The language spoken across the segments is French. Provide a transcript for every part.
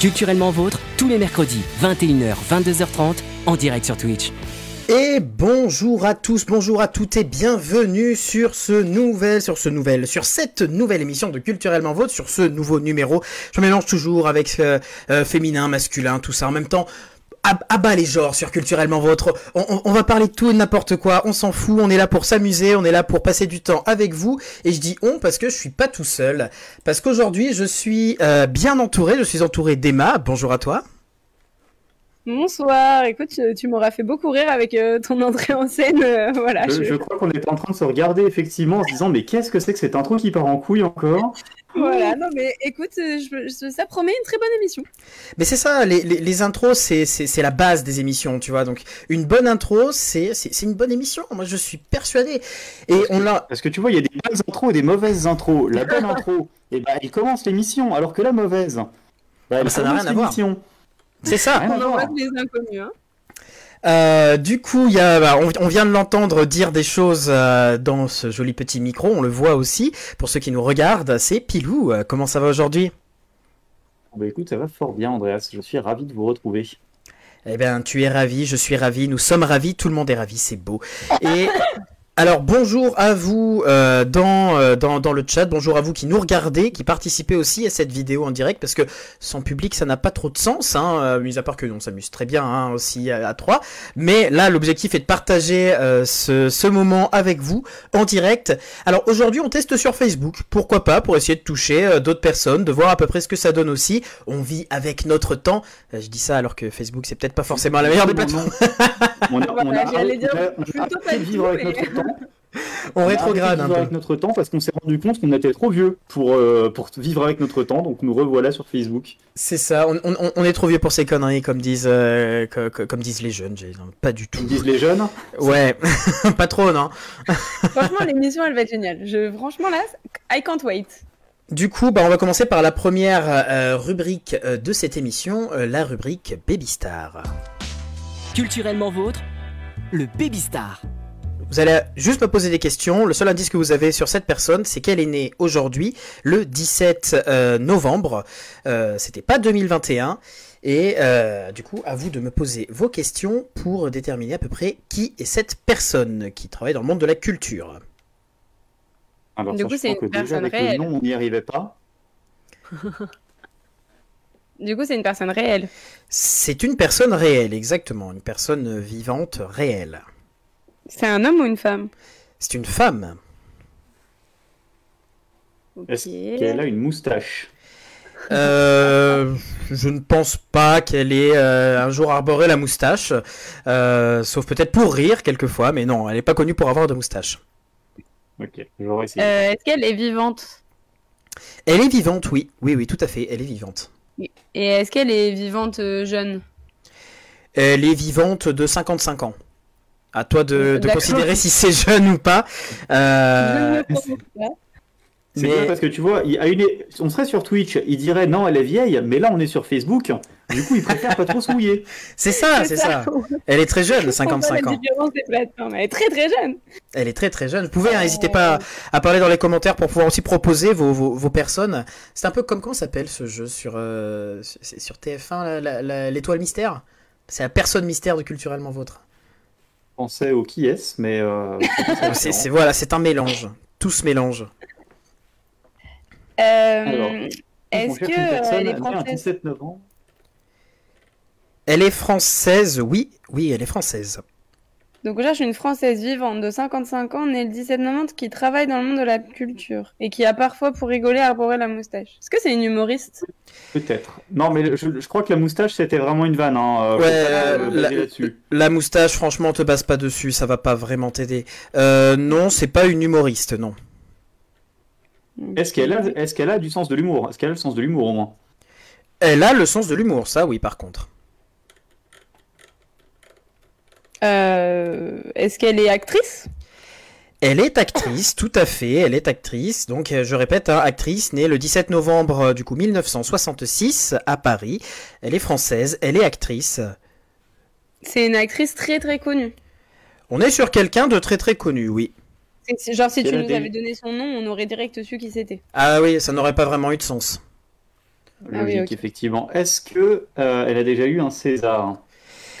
Culturellement vôtre, tous les mercredis, 21h, 22h30, en direct sur Twitch. Et bonjour à tous, bonjour à toutes et bienvenue sur ce nouvel, sur ce nouvel, sur cette nouvelle émission de Culturellement Vôtre, sur ce nouveau numéro. Je mélange toujours avec euh, euh, féminin, masculin, tout ça en même temps. À, bas les genres sur culturellement vôtre. On, va parler de tout et n'importe quoi. On s'en fout. On est là pour s'amuser. On est là pour passer du temps avec vous. Et je dis on parce que je suis pas tout seul. Parce qu'aujourd'hui je suis euh, bien entouré. Je suis entouré d'Emma. Bonjour à toi. Bonsoir, écoute, tu, m'auras fait beaucoup rire avec euh, ton entrée en scène. Euh, voilà, je, crois qu'on est en train de se regarder effectivement en se disant mais qu'est-ce que c'est que cette intro qui part en couille encore? Voilà, non mais écoute, euh, ça promet une très bonne émission. Mais c'est ça, les, intros, c'est la base des émissions, tu vois. Donc une bonne intro, c'est une bonne émission. Moi, je suis persuadé. Et on l'a. Parce que tu vois, il y a des bonnes intros et des mauvaises intros. La bonne intro, et eh ben, elle commence l'émission, alors que la mauvaise, bah, ça n'a rien à voir. C'est ça. On des inconnus. Hein. Euh, du coup, y a, bah, on, vient de l'entendre dire des choses euh, dans ce joli petit micro. On le voit aussi. Pour ceux qui nous regardent, c'est Pilou. Euh, comment ça va aujourd'hui? Bah, Écoute, ça va fort bien, Andreas. Je suis ravi de vous retrouver. Eh bien, tu es ravi, je suis ravi, nous sommes ravis, tout le monde est ravi, c'est beau. Et alors bonjour à vous euh, dans, euh, dans, dans, le chat, bonjour à vous qui nous regardez, qui participez aussi à cette vidéo en direct, parce que sans public ça n'a pas trop de sens, hein, euh, mis à part que on s'amuse très bien hein, aussi à, trois. Mais là l'objectif est de partager ce, ce moment avec vous en direct. Alors aujourd'hui on teste sur Facebook, pourquoi pas, pour essayer de toucher d'autres personnes, de voir à peu près ce que ça donne aussi. On vit avec notre temps. je dis ça alors que Facebook c'est peut-être pas forcément la meilleure des plateformes. on, a, on, a, vivre avec notre temps. On, rétrograde un peu. avec notre temps parce qu'on s'est rendu compte qu'on était trop vieux pour, euh, pour vivre avec notre temps, donc nous revoilà sur Facebook. C'est ça, on, est trop vieux pour ces conneries, comme disent, euh, comme, disent les jeunes. Pas du tout. Comme disent les jeunes Ouais, pas trop, non Franchement, l'émission, elle va être géniale. Je, franchement, là, I can't wait. Du coup, bah, on va commencer par la première euh, rubrique de cette émission, la rubrique Baby Star. Culturellement vôtre, le Baby Star. Vous allez juste me poser des questions. Le seul indice que vous avez sur cette personne, c'est qu'elle est née aujourd'hui, le 17 euh, novembre. Euh, C'était pas 2021. Et euh, du coup, à vous de me poser vos questions pour déterminer à peu près qui est cette personne qui travaille dans le monde de la culture. Alors, du coup, c'est une personne réelle. on n'y arrivait pas. du coup, c'est une personne réelle. C'est une personne réelle, exactement. Une personne vivante réelle. C'est un homme ou une femme? C'est une femme. Est-ce qu'elle a une moustache? Euh, je ne pense pas qu'elle ait euh, un jour arboré la moustache, euh, sauf peut-être pour rire quelquefois, mais non, elle n'est pas connue pour avoir de moustache. Ok, je essayer. Est-ce qu'elle est vivante? Elle est vivante, oui, oui, oui, tout à fait, elle est vivante. Et est-ce qu'elle est vivante jeune? Elle est vivante de 55 ans. À toi de, considérer si c'est jeune ou pas. Euh... C'est bien parce que tu vois, il, une... on serait sur Twitch, il dirait non, elle est vieille, mais là on est sur Facebook, du coup il préfère pas trop se mouiller. C'est ça, c'est ça. Elle est très jeune, 55 ans. Elle est très très jeune. Elle est très très jeune. Vous pouvez, n'hésitez pas à, parler dans les commentaires pour pouvoir aussi proposer vos, vos, personnes. C'est un peu comme comment s'appelle ce jeu sur, euh, sur TF1, l'étoile mystère? C'est la personne mystère de Culturellement Vôtre pensais au qui est, mais. Euh, c'est voilà, c'est un mélange. Tout se mélange. Euh, est-ce que elle est française Elle est française, oui, oui, elle est française. Donc on cherche une Française vivante de 55 ans, née le 17 novembre, qui travaille dans le monde de la culture et qui a parfois, pour rigoler, arboré la moustache. Est-ce que c'est une humoriste? Peut-être. Non, mais je, crois que la moustache, c'était vraiment une vanne. Hein. Euh, ouais, la, moustache, franchement, te base pas dessus, ça va pas vraiment t'aider. Euh, non, c'est pas une humoriste, non. Est-ce qu'elle a, est qu'elle a du sens de l'humour? Est-ce qu'elle a le sens de l'humour au moins? Elle a le sens de l'humour, ça oui, par contre. Euh, est-ce qu'elle est actrice? Elle est actrice, tout à fait, elle est actrice. Donc, euh, je répète, hein, actrice née le 17 novembre euh, du coup 1966 à Paris. Elle est française, elle est actrice. C'est une actrice très très connue. On est sur quelqu'un de très très connu, oui. Genre si tu nous avais donné son nom, on aurait direct su qui c'était. Ah oui, ça n'aurait pas vraiment eu de sens. Ah oui, Logique, effectivement. Est-ce que euh, elle a déjà eu un César?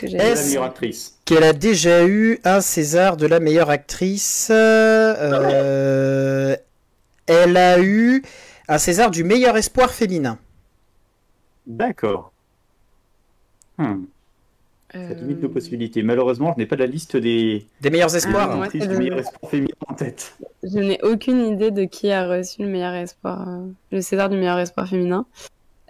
Que la meilleure actrice Qu'elle a déjà eu un César de la meilleure actrice. euh, elle a eu un César du meilleur espoir féminin. D'accord. Hmm, ça Euh, limite nos possibilités. Malheureusement, je n'ai pas la liste des Des meilleurs espoirs. Ah, moi, actrices c'est du le- meilleur espoir féminin en tête. Je n'ai aucune idée de qui a reçu le meilleur espoir, euh, le César du meilleur espoir féminin.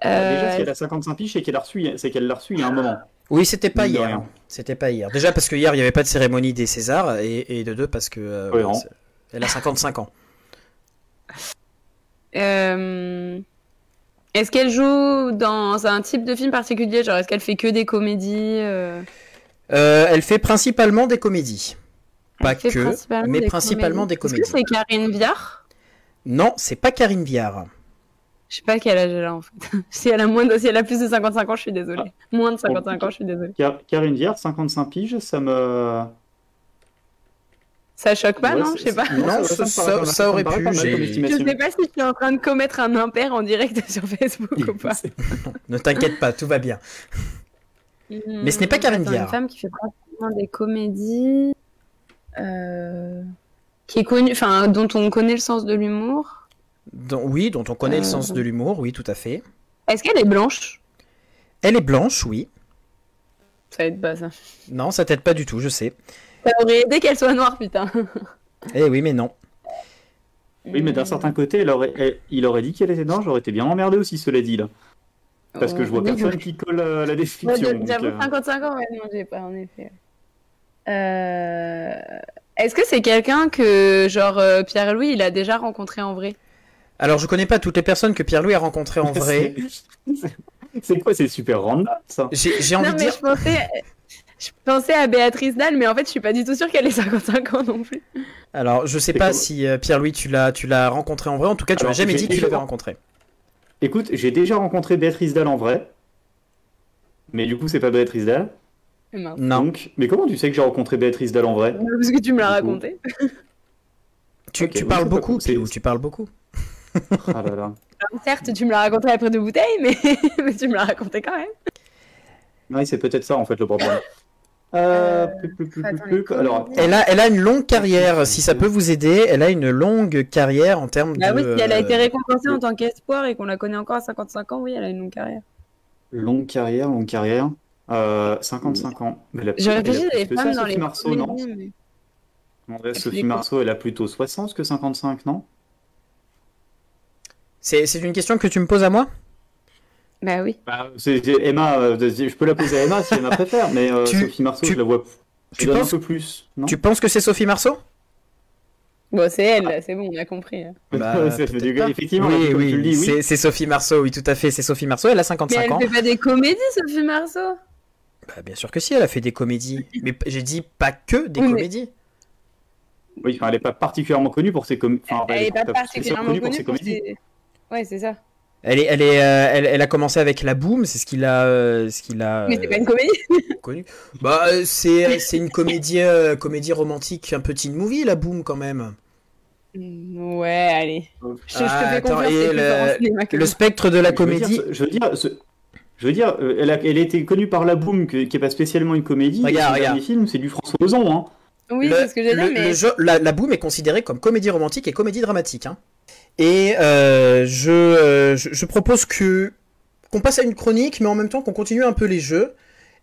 Euh, Déjà, Euh, si elle a 55 piges, c'est qu'elle l'a reçu, c'est qu'elle l'a reçu il y a un moment. Oui, c'était pas hier. rien. C'était pas hier. Déjà parce que hier il n'y avait pas de cérémonie des Césars et, et de deux parce que euh, elle a 55 ans. euh, Est-ce qu'elle joue dans un type de film particulier Genre, est-ce qu'elle fait que des comédies euh, Euh, elle fait principalement des comédies. Pas elle que, principalement mais des principalement comédies. des comédies. Est-ce que c'est Karine Viard? Non, c'est pas Karine Viard. Je sais pas quel âge elle a en fait. si elle a moins de... si elle a plus de 55 ans, je suis désolée. Ah. Moins de 55 ans, je suis désolée. Car- Karine Viard, 55 piges, ça me. Ça choque pas, Ouais, non? Je sais pas. Non, ça- aurait pu, comme Je sais pas si je suis en train de commettre un impair en direct sur Facebook ou pas. Ne t'inquiète pas, tout va bien. Mais ce n'est pas Karine Viard. Une femme qui fait pratiquement des comédies, euh, qui est connue, enfin, dont on connaît le sens de l'humour. Dont- oui, dont on connaît le Euh. sens de l'humour, oui, tout à fait. Est-ce qu'elle est blanche? Elle est blanche, oui. Ça aide pas ça. Non, ça t'aide pas du tout, je sais. Ça aurait aidé qu'elle soit noire, putain. Eh oui, mais non. Oui, mais d'un certain côté, elle aurait- elle- il aurait dit qu'elle était noire, j'aurais été bien emmerdé aussi, cela dit, là. Parce que je vois Oui, personne qui colle à la Ouais, description. de- donc, J'avoue, euh, 55 ans, ouais, non, j'ai pas, en effet. Euh, Est-ce que c'est quelqu'un que, genre, euh, Pierre-Louis, il a déjà rencontré en vrai? Alors, je connais pas toutes les personnes que Pierre-Louis a rencontrées en vrai. c'est- quoi, c'est super random, ça? J'ai j'ai envie Non, de mais dire. je pensais, je pensais à Béatrice Dalle, mais en fait, je suis pas du tout sûre qu'elle ait 55 ans non plus. Alors, je sais C'est pas si euh, Pierre-Louis, tu l'as tu l'as rencontré en vrai. En tout cas, tu m'as jamais dit que tu l'avais rencontré. Écoute, j'ai déjà rencontré Béatrice Dalle en vrai. Mais du coup, c'est pas Béatrice Dalle. Non. Donc, mais comment tu sais que j'ai rencontré Béatrice Dalle en vrai? Parce que tu me l'as raconté. Tu, tu oui, parles beaucoup, Pilou, tu parles beaucoup. Ah là là. Certes, tu me l'as raconté après deux bouteilles, mais, mais tu me l'as raconté quand même. Oui, c'est peut-être ça en fait le problème. Euh, Euh, plus, plus, plus, les alors. Elle a, elle a une longue carrière, si ça peut vous aider. Elle a une longue carrière en termes Bah de. oui, si elle a été euh, récompensée en tant qu'espoir et qu'on la connaît encore à 55 ans, oui, elle a une longue carrière. longue carrière, longue carrière. Euh, 55 ans. Mais elle a- Je elle a réfléchis plus à ça, femmes dans Sophie les Marceau, non mais- Sophie Marceau, elle a plutôt 60 que 55, non C'est c'est une question que tu me poses à moi? Bah oui. bah, Emma, euh, je peux la poser à Emma si Emma préfère, mais euh, Tu- Sophie Marceau, tu- je la vois. Je tu penses- un peu plus, non? Tu penses que c'est Sophie Marceau? Bon, c'est elle, c'est bon, on a compris. hein. Bah, Ça fait peut-être du-. Effectivement, oui, oui, dis, oui. c'est- Sophie Marceau, oui, tout à fait, c'est Sophie Marceau, elle a Mais 55 elle ans. fait pas des comédies, Sophie Marceau? Bah, bien sûr que si, elle a fait des comédies. Mais j'ai dit pas que des Oui, mais- comédies. Oui, enfin, elle n'est pas particulièrement connue pour ses comédies. Enfin, Elle est pas particulièrement connue pour ses comédies. ses... Ouais, c'est ça. Elle, est, elle, est, euh, elle, elle a commencé avec La Boom, c'est ce qu'il a, euh, ce qu'il a Mais c'est euh, pas une comédie. connu. Bah, euh, c'est c'est une comédie, euh, comédie romantique, un teen movie, La Boom, quand même. Mm, Ouais, allez. Je, je te Ah, fais attends, confiance, et le- Le spectre de la Je veux dire, comédie. ce- Je veux dire, ce- je veux dire, euh, elle a, elle a été connue par La Boom, que- qui est pas spécialement une comédie. Regarde, regarde. film, c'est du François Ozon, hein. Oui, le, c'est ce que j'ai dit, mais... le jeu- la, la Boom est considérée comme comédie romantique et comédie dramatique. hein. Et euh, je, euh, je, je propose que qu'on passe à une chronique, mais en même temps qu'on continue un peu les jeux.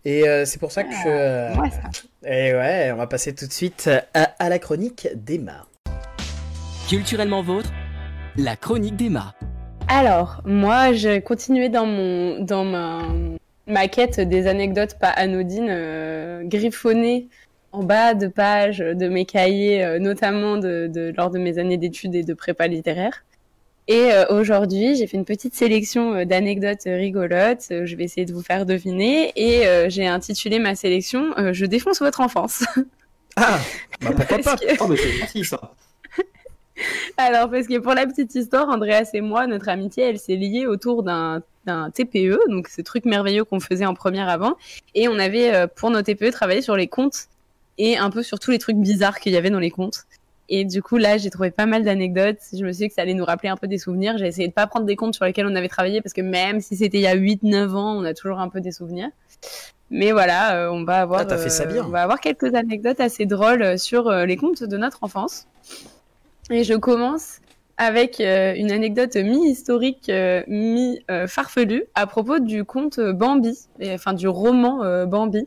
Et euh, c'est pour ça que. euh, Ouais, ça. et ouais, on va passer tout de suite à, à la chronique d'Emma. Culturellement vôtre, la chronique d'Emma. Alors, moi, j'ai continué dans mon dans ma, ma quête des anecdotes pas anodines, euh, griffonnées en bas de page de mes cahiers, euh, notamment de, de- lors de mes années d'études et de prépa littéraire. Et euh, aujourd'hui, j'ai fait une petite sélection euh, d'anecdotes rigolotes. euh, je vais essayer de vous faire deviner. Et j'ai intitulé ma sélection Je défonce votre enfance. Ah bah Pourquoi pas que- Oh, mais c'est gentil, ça. Alors, parce que pour la petite histoire, Andreas et moi, notre amitié, elle s'est liée autour d'un TPE, donc ce truc merveilleux qu'on faisait en première avant. Et on avait, pour nos TPE, travaillé sur les comptes et un peu sur tous les trucs bizarres qu'il y avait dans les comptes. Et du coup, là, j'ai trouvé pas mal d'anecdotes. Je me suis dit que ça allait nous rappeler un peu des souvenirs. J'ai essayé de pas prendre des comptes sur lesquels on avait travaillé parce que même si c'était il y a 8-9 ans, on a toujours un peu des souvenirs. Mais voilà, euh, on va avoir, ah, fait ça bien. on va avoir quelques anecdotes assez drôles sur les contes de notre enfance. Et je commence avec une anecdote mi-historique, mi-farfelue à propos du conte Bambi, enfin du roman Bambi.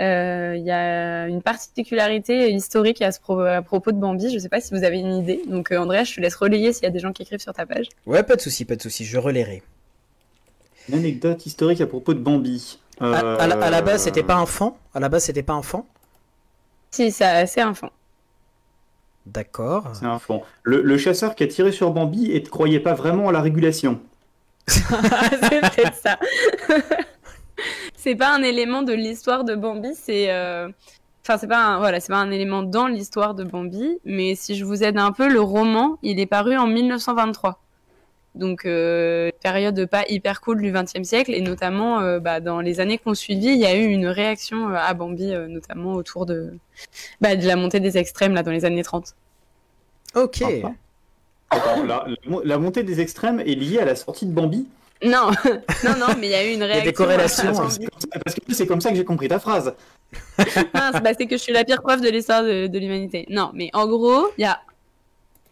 Euh, il y a une particularité historique à, ce à propos de Bambi. Je ne sais pas si vous avez une idée. Donc, euh, Andrea, je te laisse relayer s'il y a des gens qui écrivent sur ta page. Ouais, pas de souci, pas de souci. Je relayerai. Une anecdote historique à propos de Bambi. À, la, base, c'était pas enfant. À la base, c'était pas enfant. Si, ça, c'est enfant. D'accord. C'est enfant. Le, le, chasseur qui a tiré sur Bambi et ne croyait pas vraiment à la régulation. c'est peut-être ça. c'est pas un élément de l'histoire de Bambi, c'est euh, enfin c'est pas un, voilà, c'est pas un élément dans l'histoire de Bambi, mais si je vous aide un peu, le roman, il est paru en 1923. Donc euh, période pas hyper cool du XXe siècle et notamment euh, bah, dans les années qu'on suivi, il y a eu une réaction à Bambi, notamment autour de bah, de la montée des extrêmes là dans les années 30. Ok. la, montée des extrêmes est liée à la sortie de Bambi? Non, non, non, mais il y a eu une réaction. Il y a des corrélations. Parce que c'est comme ça que j'ai compris ta phrase. bah, c'est que je suis la pire preuve de l'histoire de, l'humanité. Non, mais en gros, il y a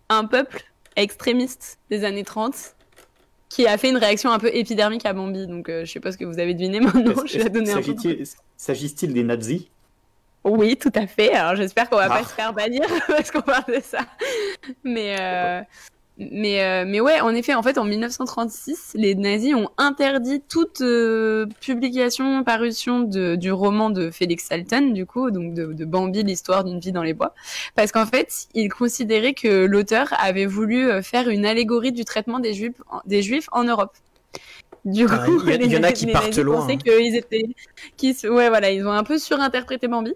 un peuple extrémiste des années 30 qui a fait une réaction un peu épidermique à Bambi. Donc, euh, je sais pas ce que vous avez deviné maintenant. Je vais donner S'agit-il des nazis? Oui, tout à fait. Alors, j'espère qu'on va pas ah. se faire bannir parce qu'on parle de ça. Mais, euh, mais, euh, mais ouais, en effet, en fait, en 1936, les nazis ont interdit toute euh, publication, parution de, du roman de Félix Salton, du coup, donc de, de Bambi, l'histoire d'une vie dans les bois, parce qu'en fait, ils considéraient que l'auteur avait voulu euh, faire une allégorie du traitement des juifs, des juifs en Europe. Du ah, coup, il y, en a qui partent loin. Hein. qu'ils étaient, qui, ouais, voilà, ils ont un peu surinterprété Bambi.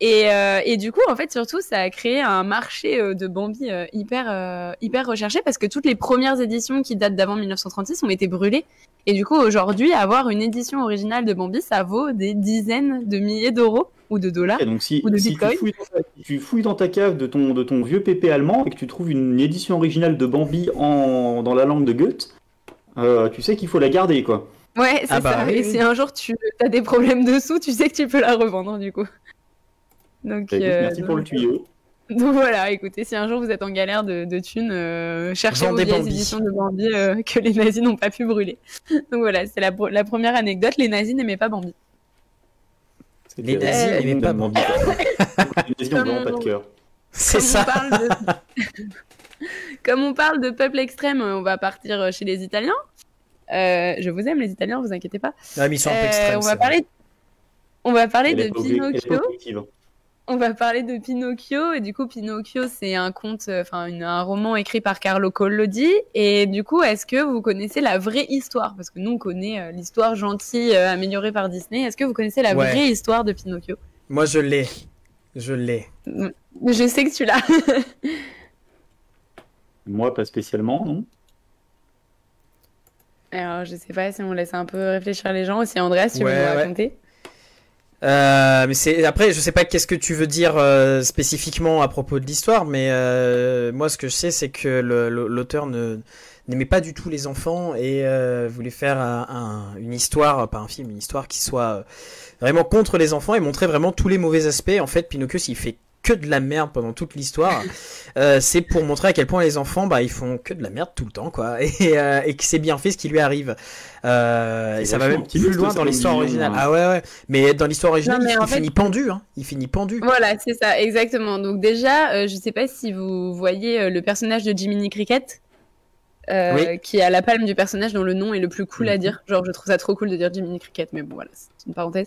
Et, euh, et, du coup, en fait, surtout, ça a créé un marché euh, de Bambi euh, hyper, hyper recherché parce que toutes les premières éditions qui datent d'avant 1936 ont été brûlées. Et du coup, aujourd'hui, avoir une édition originale de Bambi, ça vaut des dizaines de milliers d'euros ou de dollars. donc, si, ou de si tu, fouilles dans ta, cave de ton, de ton vieux pépé allemand et que tu trouves une édition originale de Bambi en, dans la langue de Goethe, tu sais qu'il faut la garder, quoi. Ouais, c'est ah bah ça. et si un jour tu as des problèmes dessous, tu sais que tu peux la revendre, du coup. Donc, bah, euh, merci pour le tuyau. Donc voilà, écoutez, si un jour vous êtes en galère de, de thunes, euh, cherchez vos éditions de Bambi euh, que les nazis n'ont pas pu brûler. Donc voilà, c'est la, la, première anecdote. Les nazis n'aimaient pas Bambi. Les nazis n'aimaient pas Bambi. les nazis n'ont vraiment pas de cœur. C'est ça. Comme on parle de peuple extrême, on va partir chez les Italiens. je vous aime les Italiens, vous inquiétez pas. Mais ils sont un peu extrêmes, on va parler, on va parler de Pinocchio on va parler de Pinocchio et du coup Pinocchio c'est un conte, euh, enfin un roman écrit par Carlo Collodi et du coup est-ce que vous connaissez la vraie histoire? Parce que nous on connaît euh, l'histoire gentille euh, améliorée par Disney. Est-ce que vous connaissez la vraie histoire de Pinocchio? Moi je l'ai, je l'ai. Je sais que tu l'as. Moi pas spécialement non. Alors je sais pas si on laisse un peu réfléchir les gens aussi Andreas tu veux nous raconter euh, mais c'est après, je sais pas qu'est-ce que tu veux dire euh, spécifiquement à propos de l'histoire, mais euh, moi ce que je sais c'est que l'auteur ne n'aimait pas du tout les enfants et euh, voulait faire un, une histoire, pas un film, une histoire qui soit vraiment contre les enfants et montrer vraiment tous les mauvais aspects. En fait, Pinocchio s'il fait que de la merde pendant toute l'histoire, euh, c'est pour montrer à quel point les enfants, bah, ils font que de la merde tout le temps, quoi, et, euh, et que c'est bien fait ce qui lui arrive. Euh, et ça va même plus loin dans l'histoire originale. Hein. Ah ouais, ouais. Mais dans l'histoire originale, il, finit pendu, hein. Il finit pendu. Voilà, c'est ça, exactement. Donc déjà, euh, je sais pas si vous voyez euh, le personnage de Jiminy Cricket. Euh, qui a la palme du personnage dont le nom est le plus cool à mhm. dire. Genre, je trouve ça trop cool de dire Jiminy Cricket, mais bon, voilà, c'est une parenthèse.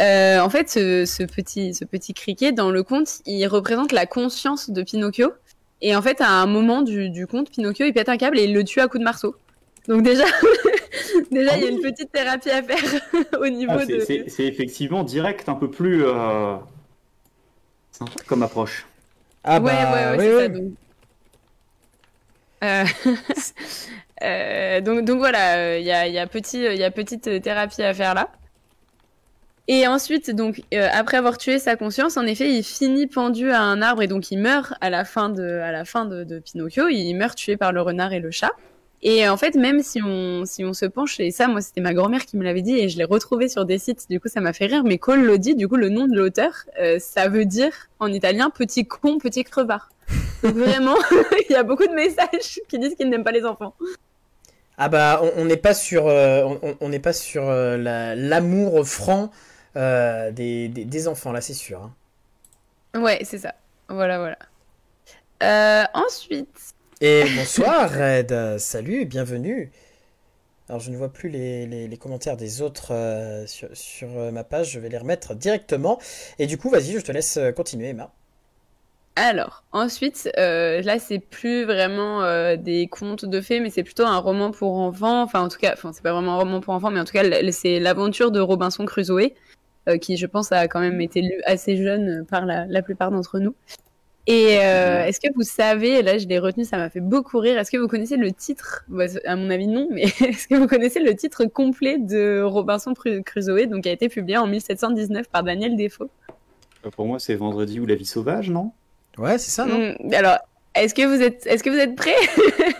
Euh, en fait, ce, petit, ce petit cricket, dans le conte, il représente la conscience de Pinocchio. Et en fait, à un moment du, du conte, Pinocchio, il pète un câble et il le tue à coup de marceau. Donc déjà, déjà, il y a une petite thérapie à faire au niveau ah, de... C'est effectivement direct, un peu plus... Euh... comme approche. Ah bah, ouais, ouais, ouais, c'est ça. Euh, donc, donc voilà, il y a, petite thérapie à faire là. Et ensuite, donc, euh, après avoir tué sa conscience, en effet, il finit pendu à un arbre et donc il meurt à la fin de, Pinocchio. Il meurt tué par le renard et le chat. Et en fait, même si on, se penche, et ça, moi, c'était ma grand-mère qui me l'avait dit, et je l'ai retrouvé sur des sites, du coup, ça m'a fait rire, mais Cole Lodi, du coup, le nom de l'auteur, euh, ça veut dire, en italien, petit con, petit crevard. Donc vraiment, il y a beaucoup de messages qui disent qu'ils n'aiment pas les enfants. Ah bah, on n'est pas sur, euh, on n'est pas sur euh, la- l'amour franc euh, des, des, des enfants, là, c'est sûr. hein. Ouais, c'est ça. Voilà, voilà. Euh, ensuite, Et bonsoir, Red. Euh, Salut, bienvenue. Alors, je ne vois plus les, les- les commentaires des autres euh, sur, sur, euh, ma page. Je vais les remettre directement. Et du coup, vas-y, je te laisse euh, continuer, Emma. Alors, ensuite, euh, là, c'est plus vraiment euh, des contes de fées, mais c'est plutôt un roman pour enfants. Enfin, en tout cas, enfin, c'est pas vraiment un roman pour enfants, mais en tout cas, c'est l'aventure de Robinson Crusoe, euh, qui, je pense, a quand même été lu assez jeune par la, la plupart d'entre nous. Et euh, est-ce que vous savez, là, je l'ai retenu, ça m'a fait beaucoup rire. Est-ce que vous connaissez le titre? Bah, À mon avis, non, mais est-ce que vous connaissez le titre complet de Robinson Cru- Crusoe, donc qui a été publié en 1719 par Daniel Defoe? Pour moi, c'est Vendredi ou La vie sauvage, non? Ouais, c'est ça, non? Hmm, alors, est-ce que vous êtes, est-ce que vous êtes prêts?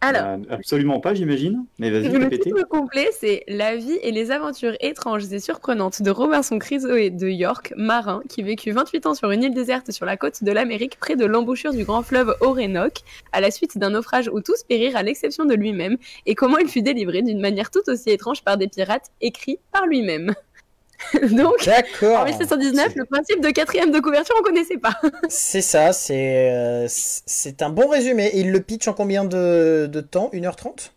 Alors, Euh, Absolument pas, j'imagine. Mais vas-y, le répétez. titre complet, c'est La vie et les aventures étranges et surprenantes de Robinson Crusoe de York, marin, qui vécut 28 ans sur une île déserte sur la côte de l'Amérique, près de l'embouchure du grand fleuve Orénoque, à la suite d'un naufrage où tous périrent à l'exception de lui-même, et comment il fut délivré d'une manière tout aussi étrange par des pirates, écrit par lui-même. Donc, D'accord. en 1719, le principe de quatrième de couverture, on connaissait pas. C'est ça, c'est euh, c'est un bon résumé. Et il le pitch en combien de, de temps? 1h30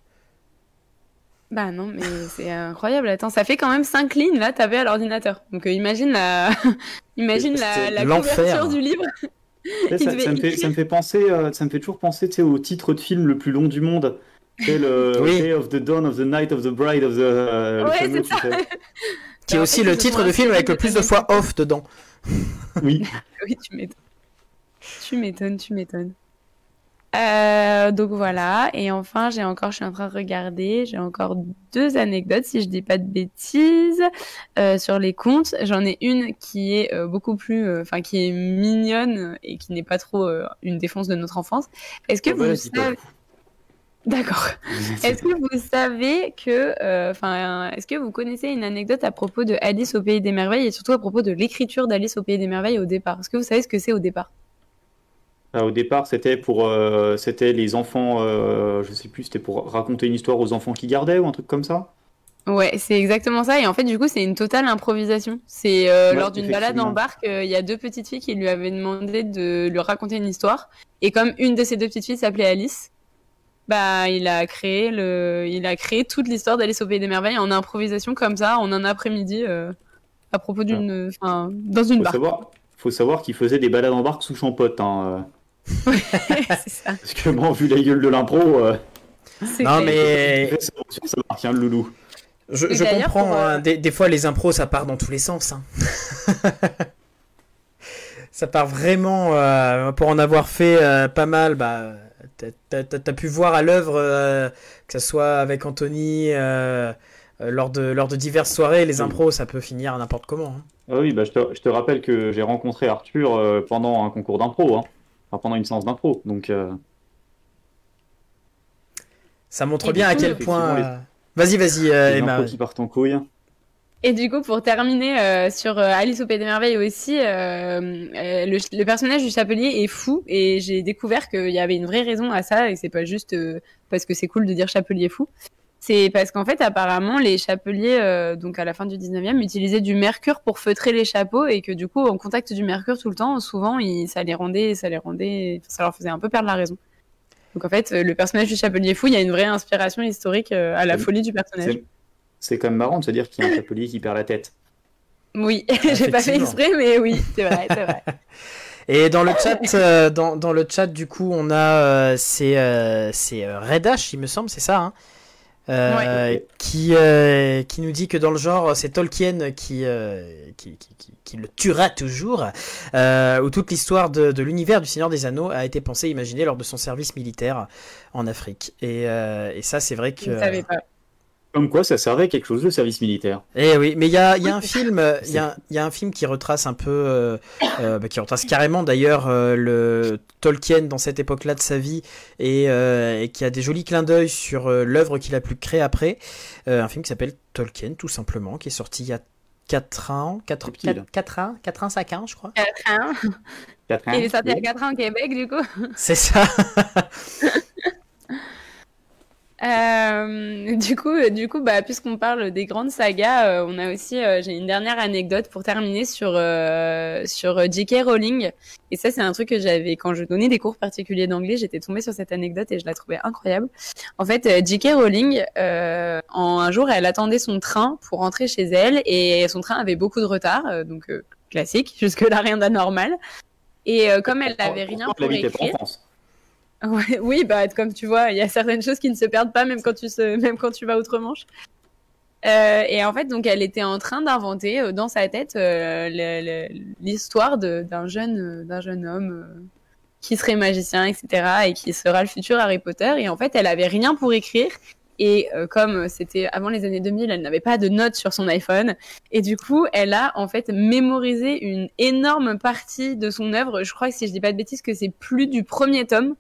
Bah non, mais c'est incroyable. Attends, ça fait quand même 5 lignes là, t'avais à l'ordinateur. Donc euh, imagine la, imagine la, la couverture du livre. Tu sais, Il ça, devait ça me fait, ça me fait penser, euh, ça me fait toujours penser, au titre de film le plus long du monde. C'est le Oui. Day of the Dawn of the Night of the Bride of the. euh, Ouais, c'est ça. Qui est Alors, aussi le titre de film avec le plus de fois off dedans. Oui. Oui, tu m'étonnes. Tu m'étonnes, tu m'étonnes. Euh, donc voilà. Et enfin, j'ai encore, je suis en train de regarder, j'ai encore deux anecdotes, si je dis pas de bêtises, euh, sur les contes. J'en ai une qui est euh, beaucoup plus, euh, enfin, qui est mignonne et qui n'est pas trop euh, une défense de notre enfance. Est-ce que Oh, bah, vous savez... D'accord. Est-ce que vous savez que, euh, enfin, est-ce que vous connaissez une anecdote à propos de Alice au pays des merveilles et surtout à propos de l'écriture d'Alice au pays des merveilles au départ? Est-ce que vous savez ce que c'est au départ? Ah, au départ, c'était pour, euh, c'était les enfants, euh, je sais plus, c'était pour raconter une histoire aux enfants qui gardaient ou un truc comme ça? Ouais, c'est exactement ça. Et en fait, du coup, c'est une totale improvisation. C'est euh, Ouais, lors d'une balade en barque, il y a deux petites filles qui lui avaient demandé de lui raconter une histoire. Et comme une de ces deux petites filles s'appelait Alice, bah, il a créé le, il a créé toute l'histoire d'Alice au pays des merveilles en improvisation comme ça, en un après-midi, euh, à propos d'une, enfin, dans une Faut barque. savoir, faut savoir qu'il faisait des balades en barque sous champote. Hein, euh, c'est ça. parce que bon, vu la gueule de l'impro, euh, C'est Non, mais ça ça marque, hein, le loulou. je, comprends. pour, euh, hein, des, des fois, les impros, ça part dans tous les sens. hein. ça part vraiment. euh, pour en avoir fait euh, pas mal, bah, t'as- t'as pu voir à l'œuvre, euh, que ce soit avec Anthony, euh, euh, lors, de, lors de diverses soirées, les impros, ça peut finir n'importe comment. hein. Ah oui, bah, je, te, je te rappelle que j'ai rencontré Arthur euh, pendant un concours d'impro, hein. enfin pendant une séance d'impro. Donc, euh, Ça montre Et bien à quel point. les- Vas-y, vas-y, euh, les Emma. impros qui partent en couille. Et du coup, pour terminer euh, sur euh, Alice au Pays des Merveilles aussi, euh, le, le personnage du chapelier est fou et j'ai découvert qu'il y avait une vraie raison à ça et c'est pas juste parce que c'est cool de dire chapelier fou. C'est parce qu'en fait, apparemment, les chapeliers, euh, donc à la fin du 19e, utilisaient du mercure pour feutrer les chapeaux et que du coup, en contact du mercure tout le temps, souvent, il, ça les rendait, ça les rendait, ça leur faisait un peu perdre la raison. Donc en fait, le personnage du chapelier fou, il y a une vraie inspiration historique à la folie du personnage. C'est- quand même marrant de se dire qu'il y a un chapelier qui perd la tête. Oui, j'ai pas fait exprès, mais oui, c'est vrai, c'est vrai. Et dans le chat, euh, dans, dans le chat, du coup, on a euh, c'est euh, c'est euh, Red Ash, il me semble, c'est ça, hein, euh, Ouais. qui qui nous dit que dans le genre, c'est Tolkien qui, qui, qui, qui- qui le tuera toujours, où toute l'histoire de, de l'univers du Seigneur des Anneaux a été pensée, imaginée lors de son service militaire en Afrique. Et, et ça, c'est vrai que Je ne savais pas. Comme quoi, ça servait à quelque chose, le service militaire. Eh oui, mais il y a, y a un film, il y a, y a un film qui retrace un peu, euh, euh, bah, qui retrace carrément d'ailleurs euh, le Tolkien dans cette époque-là de sa vie et, euh, et qui a des jolis clins d'œil sur euh, l'œuvre qu'il a pu créer après. Euh, un film qui s'appelle Tolkien, tout simplement, qui est sorti il y a 4 ans, 4, C'est petit, là. 4, ans, 4 ans, 5 ans, je crois. Hein Quatre ans. Il est sorti à 4 ans au Québec, du coup. C'est ça. Euh, du coup, euh, du coup, bah, puisqu'on parle des grandes sagas, euh, on a aussi, euh, j'ai une dernière anecdote pour terminer sur euh, sur J.K. Rowling. Et ça, c'est un truc que j'avais quand je donnais des cours particuliers d'anglais, j'étais tombée sur cette anecdote et je la trouvais incroyable. En fait, J.K. Rowling, euh, en un jour, elle attendait son train pour rentrer chez elle et son train avait beaucoup de retard, euh, donc euh, classique, jusque là rien d'anormal. Et euh, comme elle n'avait rien pour en. France? Ouais, oui, bah comme tu vois, il y a certaines choses qui ne se perdent pas même quand tu se, même quand tu vas outre-Manche. Euh, et en fait, donc elle était en train d'inventer euh, dans sa tête euh, l'histoire d'un jeune, d'un jeune homme qui serait magicien, etc., et qui sera le futur Harry Potter. Et en fait, elle avait rien pour écrire. Et comme c'était avant les années 2000, elle n'avait pas de notes sur son iPhone. Et du coup, elle a en fait mémorisé une énorme partie de son œuvre. Je crois que si je dis pas de bêtises, que c'est plus du premier tome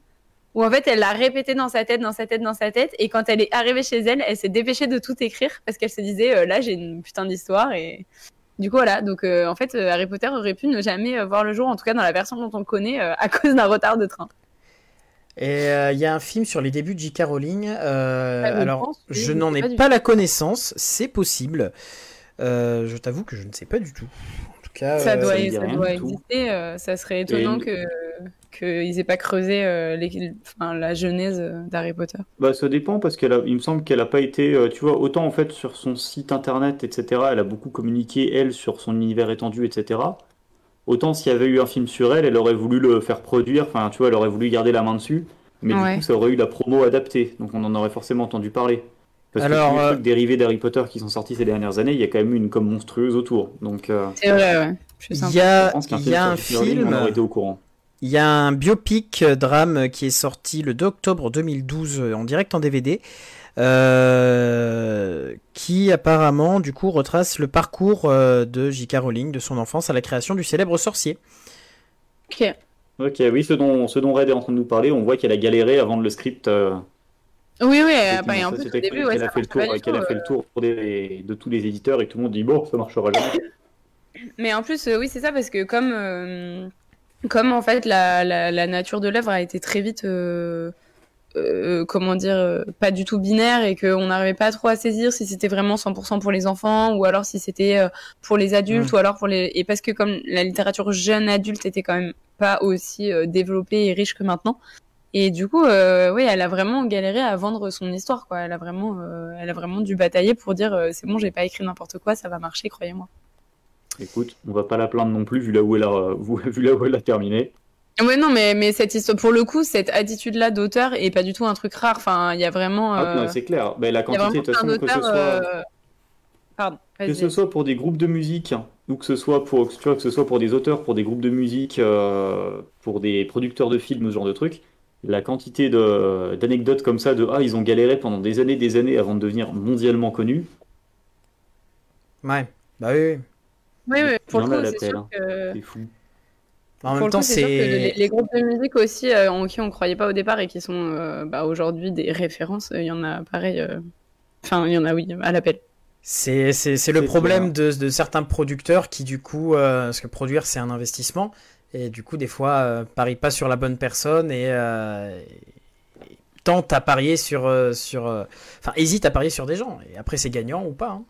où en fait elle l'a répété dans sa tête, dans sa tête, dans sa tête, et quand elle est arrivée chez elle, elle s'est dépêchée de tout écrire parce qu'elle se disait euh, là j'ai une putain d'histoire et du coup voilà donc euh, en fait euh, Harry Potter aurait pu ne jamais euh, voir le jour en tout cas dans la version dont on le connaît euh, à cause d'un retard de train. Et euh, il y a un film sur les débuts de J.K. Rowling. euh, Ah, je alors, pense, oui, je je n'en ai pas la connaissance, c'est possible. Euh, je t'avoue que je ne sais pas du tout. En tout cas, ça euh, doit, ça doit exister. euh, ça serait étonnant Et- que qu'ils aient pas creusé euh, les, enfin, la genèse euh, d'Harry Potter. Bah, ça dépend parce qu'elle a, il me semble qu'elle a pas été, euh, tu vois, autant en fait sur son site internet, etc. Elle a beaucoup communiqué elle sur son univers étendu, etc. Autant s'il y avait eu un film sur elle, elle aurait voulu le faire produire. Enfin, tu vois, elle aurait voulu garder la main dessus. Mais Ouais. du coup, ça aurait eu la promo adaptée, donc on en aurait forcément entendu parler. Parce Alors, que tous les euh, trucs dérivés d'Harry Potter qui sont sortis ces dernières années, il y a quand même eu une com monstrueuse autour. Donc, euh, C'est vrai, ouais. Je y a, je pense qu'un film y a un. Rowling, film. on aurait été au courant. Il y a un biopic euh, drame qui est sorti le 2 octobre 2012 euh, en direct en DVD, euh, qui apparemment du coup retrace le parcours euh, de J.K. Rowling de son enfance à la création du célèbre sorcier. Ok. Ok, oui, ce dont, ce dont Red est en train de nous parler, on voit qu'elle a galéré à vendre le script. euh, Oui, oui. Euh, bah, c'était début, qu'elle ouais, a fait le tour, qu'elle a fait le tour des- de tous les éditeurs et que tout le monde dit bon, ça marchera jamais. Mais en plus, euh, oui, c'est ça, parce que comme, euh, comme en fait la, la, la nature de l'œuvre a été très vite, euh, euh, comment dire, euh, pas du tout binaire et qu'on n'arrivait pas trop à saisir si c'était vraiment 100% pour les enfants ou alors si c'était euh, pour les adultes ou alors pour les. Et parce que comme la littérature jeune adulte était quand même pas aussi euh, développée et riche que maintenant. Et du coup, euh, oui, elle a vraiment galéré à vendre son histoire, quoi. Elle a vraiment, euh, elle a vraiment dû batailler pour dire, euh, c'est bon, j'ai pas écrit n'importe quoi, ça va marcher, croyez-moi. Écoute, on va pas la plaindre non plus vu là où elle a, vu là où elle a terminé. Ouais, non, mais, mais cette histoire, pour le coup, cette attitude-là d'auteur est pas du tout un truc rare. Enfin, il y a vraiment, Ah, euh, non, c'est clair. Ben, la quantité, de toute façon, que ce soit, euh, Pardon. que ce soit pour des groupes de musique ou que ce soit pour, tu vois, que ce soit pour des auteurs, pour des groupes de musique, euh, pour des producteurs de films, ce genre de trucs, la quantité de, d'anecdotes comme ça de ah ils ont galéré pendant des années, des années avant de devenir mondialement connus. Ouais, bah oui. oui. Oui, oui, pour le a coup, c'est sûr hein. que. C'est fou. En même temps, c'est les, groupes de musique aussi, euh, en qui on croyait pas au départ et qui sont euh, bah, aujourd'hui des références, euh, il y en a pareil. euh, Enfin, il y en a, oui, à l'appel. c'est c'est c'est le problème de, de certains producteurs qui du coup, euh, parce que produire c'est un investissement et du coup des fois euh, parient pas sur la bonne personne et, euh, et tentent à parier sur euh, sur, euh, enfin hésitent à parier sur des gens et après c'est gagnant ou pas. hein.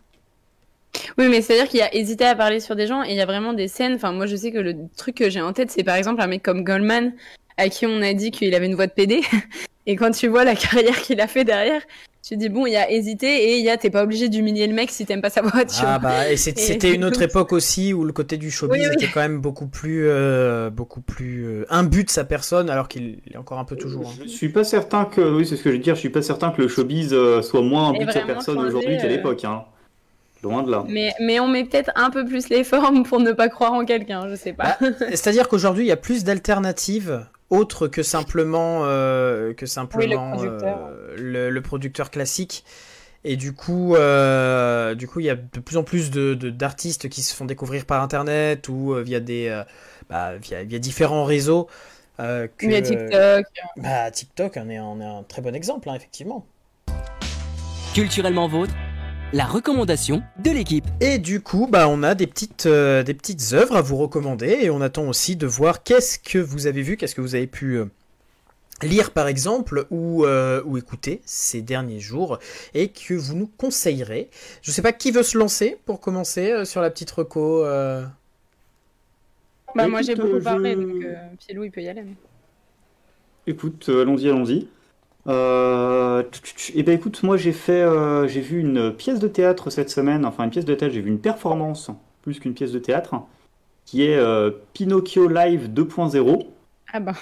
Oui, mais c'est-à-dire qu'il y a hésité à parler sur des gens et il y a vraiment des scènes. Enfin, moi, je sais que le truc que j'ai en tête, c'est par exemple un mec comme Goldman, à qui on a dit qu'il avait une voix de PD. Et quand tu vois la carrière qu'il a fait derrière, tu dis bon, il y a hésité et il y a t'es pas obligé d'humilier le mec si t'aimes pas sa voix, tu Ah vois. bah et c'était une autre époque aussi où le côté du showbiz Oui, oui. était quand même beaucoup plus euh, beaucoup plus euh, imbu de sa personne alors qu'il est encore un peu toujours. hein. Je suis pas certain que, oui, c'est ce que je veux dire, je suis pas certain que le showbiz euh, soit moins but de sa personne aujourd'hui qu'à euh. l'époque. Hein. Loin de là. Mais, mais on met peut-être un peu plus les formes pour ne pas croire en quelqu'un, je sais pas. C'est-à-dire qu'aujourd'hui, il y a plus d'alternatives autres que simplement, euh, que simplement producteur. euh, le, le producteur classique. Et du coup, euh, du coup, il y a de plus en plus de, de- d'artistes qui se font découvrir par Internet ou euh, via des, euh, bah, via, via différents réseaux. euh, que, Via TikTok. Bah, TikTok en est, en est un très bon exemple, hein, effectivement. Culturellement vôtre, la recommandation de l'équipe. Et du coup, bah, on a des petites, euh, des petites œuvres à vous recommander et on attend aussi de voir qu'est-ce que vous avez vu, qu'est-ce que vous avez pu euh, lire par exemple ou, euh, ou écouter ces derniers jours et que vous nous conseillerez. Je sais pas qui veut se lancer pour commencer euh, sur la petite reco. euh. Bah, moi, j'ai beaucoup parlé, je- donc euh, Pilou, il peut y aller. Écoute, euh, allons-y, allons-y. Euh, et ben écoute, moi j'ai fait, euh, j'ai vu une pièce de théâtre cette semaine, enfin une pièce de théâtre, j'ai vu une performance plus qu'une pièce de théâtre, qui est euh, Pinocchio Live 2.0. Ah bah,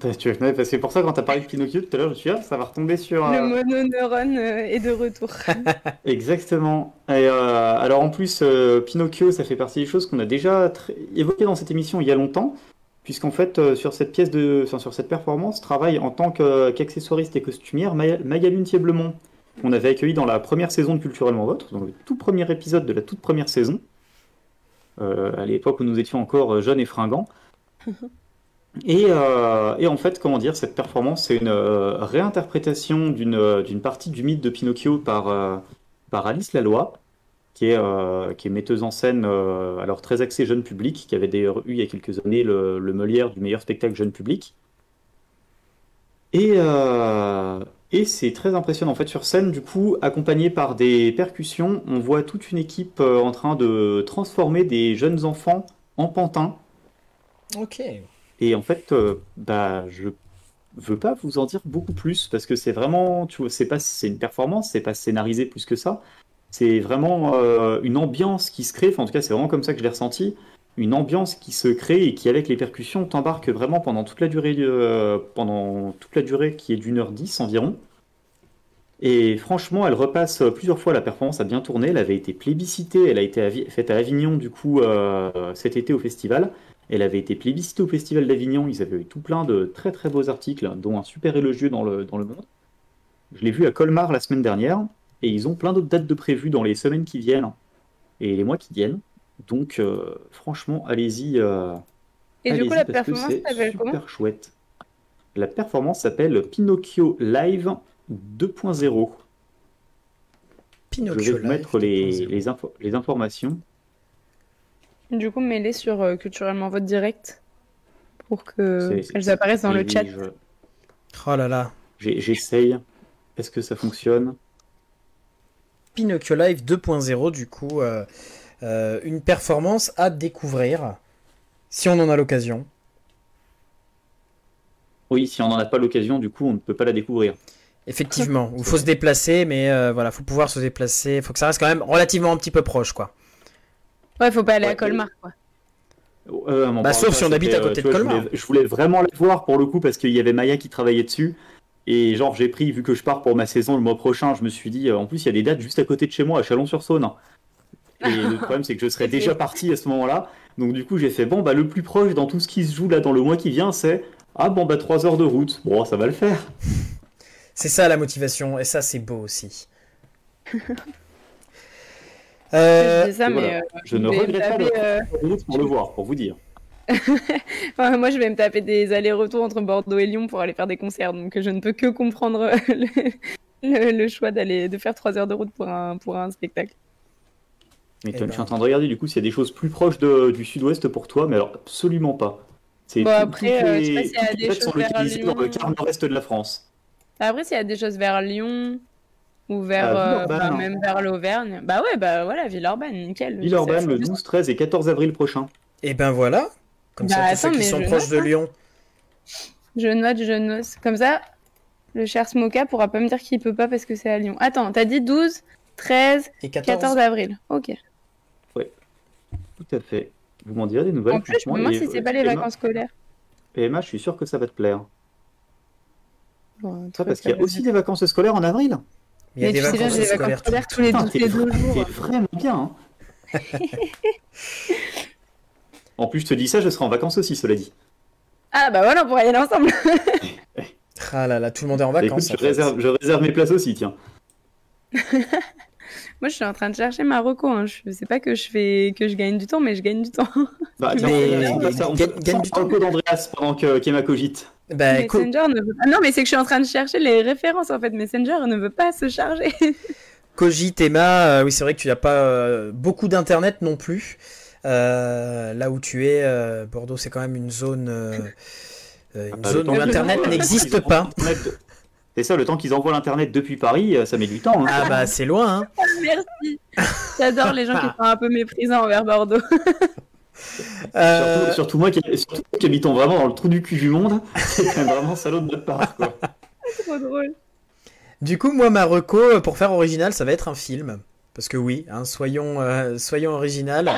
Bah, tu- parce que c'est pour ça quand t'as parlé de Pinocchio tout à l'heure, je me suis dit, ah, ça va retomber sur. le euh, mononeurone est de retour. Exactement. Et alors en plus, Pinocchio, ça fait partie des choses qu'on a déjà évoquées dans cette émission il y a longtemps, puisqu'en fait, euh, sur cette pièce de, enfin, sur cette performance, travaille en tant qu'accessoiriste et costumière Maya- Magalune Thieblemont, qu'on avait accueilli dans la première saison de Culturellement Votre, dans le tout premier épisode de la toute première saison, euh, à l'époque où nous étions encore euh, jeunes et fringants. Et, euh, et en fait, comment dire, cette performance, c'est une euh, réinterprétation d'une partie du mythe de Pinocchio par, par Alice Laloy, qui est, euh, qui est metteuse en scène, euh, alors très axée jeune public, qui avait d'ailleurs eu il y a quelques années le, le Molière du meilleur spectacle jeune public. Et, euh, et c'est très impressionnant. En fait, sur scène, du coup, accompagné par des percussions, on voit toute une équipe en train de transformer des jeunes enfants en pantins. Ok. Et en fait, bah, je veux pas vous en dire beaucoup plus parce que c'est vraiment, tu vois, c'est pas, c'est une performance, c'est pas scénarisé plus que ça. C'est vraiment euh, une ambiance qui se crée. Enfin, en tout cas, c'est vraiment comme ça que je l'ai ressenti. Une ambiance qui se crée et qui, avec les percussions, t'embarque vraiment pendant toute la durée, euh, pendant toute la durée qui est d'une heure dix environ. Et franchement, elle repasse plusieurs fois la performance a bien tourné. Elle avait été plébiscitée. Elle a été faite à Avignon du coup euh, cet été au festival. Elle avait été plébiscitée au Festival d'Avignon. Ils avaient eu tout plein de très très beaux articles, dont un super élogieux dans le, dans le monde. Je l'ai vu à Colmar la semaine dernière. Et ils ont plein d'autres dates de prévues dans les semaines qui viennent et les mois qui viennent. Donc, euh, franchement, allez-y. euh, Et du coup, la performance c'est s'appelle super comment chouette. La performance s'appelle Pinocchio Live 2.0. Je Pinocchio vais vous mettre les, les, info- les informations. Du coup, mets-les sur euh, Culturellement Votre Direct pour que C'est- c'est- elles apparaissent dans le chat. je- Oh là là. J'essaye. Est-ce que ça fonctionne? Pinocchio Live 2.0, du coup, euh, euh, une performance à découvrir si on en a l'occasion. Oui, si on n'en a pas l'occasion, du coup, on ne peut pas la découvrir. Effectivement, il faut se déplacer, mais euh, voilà, faut pouvoir se déplacer. Il faut que ça reste quand même relativement un petit peu proche, quoi. Ouais, faut pas aller Ouais, à Colmar, quoi. Euh, Bah, sauf si on habite à côté de vois, je Colmar. voulais- Je voulais, vraiment la voir pour le coup parce qu'il y avait Maya qui travaillait dessus. Et genre, j'ai pris, vu que je pars pour ma saison le mois prochain, je me suis dit, euh, en plus, il y a des dates juste à côté de chez moi, à Chalon-sur-Saône. Et le problème, c'est que je serais déjà parti à ce moment-là. Donc, du coup, j'ai fait, bon, bah, le plus proche dans tout ce qui se joue là dans le mois qui vient, c'est, ah, bon, bah, 3 heures de route. Bon, ça va le faire. C'est ça la motivation, et ça c'est beau aussi. Euh, je dis ça, et mais voilà. euh, Je ne regrette pas euh, route pour le voir, pour vous dire. enfin, moi, je vais me taper des allers-retours entre Bordeaux et Lyon pour aller faire des concerts, donc je ne peux que comprendre euh, le, le- le choix d'aller de faire trois heures de route pour un pour un spectacle. Mais Eh toi, je ben. suis en train de regarder du coup s'il y a des choses plus proches de- du sud-ouest pour toi, mais alors absolument pas. C'est Bon, tout- après, euh, les- je sais pas s'il y a des choses sont vers localisées dans le Lyon. quart nord-est de la France. Après, s'il y a des choses vers Lyon ou vers Ah, euh, bah, même vers l'Auvergne, bah ouais, bah voilà, Villeurbanne, nickel. Villeurbanne le 12, 13 et 14 avril prochain. Et ben voilà, comme Bah, ça tous ceux attends, qui mais sont proches note, de hein. Lyon. Je note, je note. Comme ça, le cher Smoka pourra pas me dire qu'il peut pas parce que c'est à Lyon. Attends, t'as dit 12, 13, Et 14. 14 avril. Ok. Tout à fait. Vous m'en direz des nouvelles. En plus, je me franchement, demande et- si c'est pas les Emma- vacances scolaires. et Emma, je suis sûr que ça va te plaire. Bon, Ça, parce qu'il y a euh, aussi des vacances scolaires en avril. Il y a Mais des tu sais bien, vacances j'ai des scolaires. vacances scolaires tous les Putain, deux, t'es tous les deux vra- jours. t'es vraiment bien. hein. en plus, je te dis ça, je serai en vacances aussi, cela dit. Ah bah voilà, on pourra y aller ensemble. Ah là là, tout le monde est en Bah, écoute, vacances. je, réserve, je réserve mes places aussi, tiens. Moi, je suis en train de chercher ma reco. Hein. Je sais pas que je fais que je gagne du temps, mais je gagne du temps. Bah, tiens, Mais- on on gagne- du temps. d'Andreas pendant que Kema cogite. Bah, co- Messenger ne veut pas. Non, mais c'est que je suis en train de chercher les références. En fait, Messenger ne veut pas se charger. Cogite, Emma, euh, oui, c'est vrai que tu n'as pas euh, beaucoup d'internet non plus. Euh, là où tu es, euh, Bordeaux, c'est quand même une zone, euh, une le zone où qu'ils internet envoient- n'existe pas. l'internet C'est ça, le temps qu'ils envoient l'internet depuis Paris, ça met du temps. hein. Ah bah c'est loin. Hein. Merci. J'adore les gens qui sont un peu méprisants envers Bordeaux. Euh, Surtout, surtout moi qui, surtout qui habitons vraiment dans le trou du cul du monde, c'est quand même vraiment salaud de notre part. Quoi. Trop drôle. Du coup, moi, ma reco pour faire original, ça va être un film. Parce que oui, hein, soyons, euh, soyons original.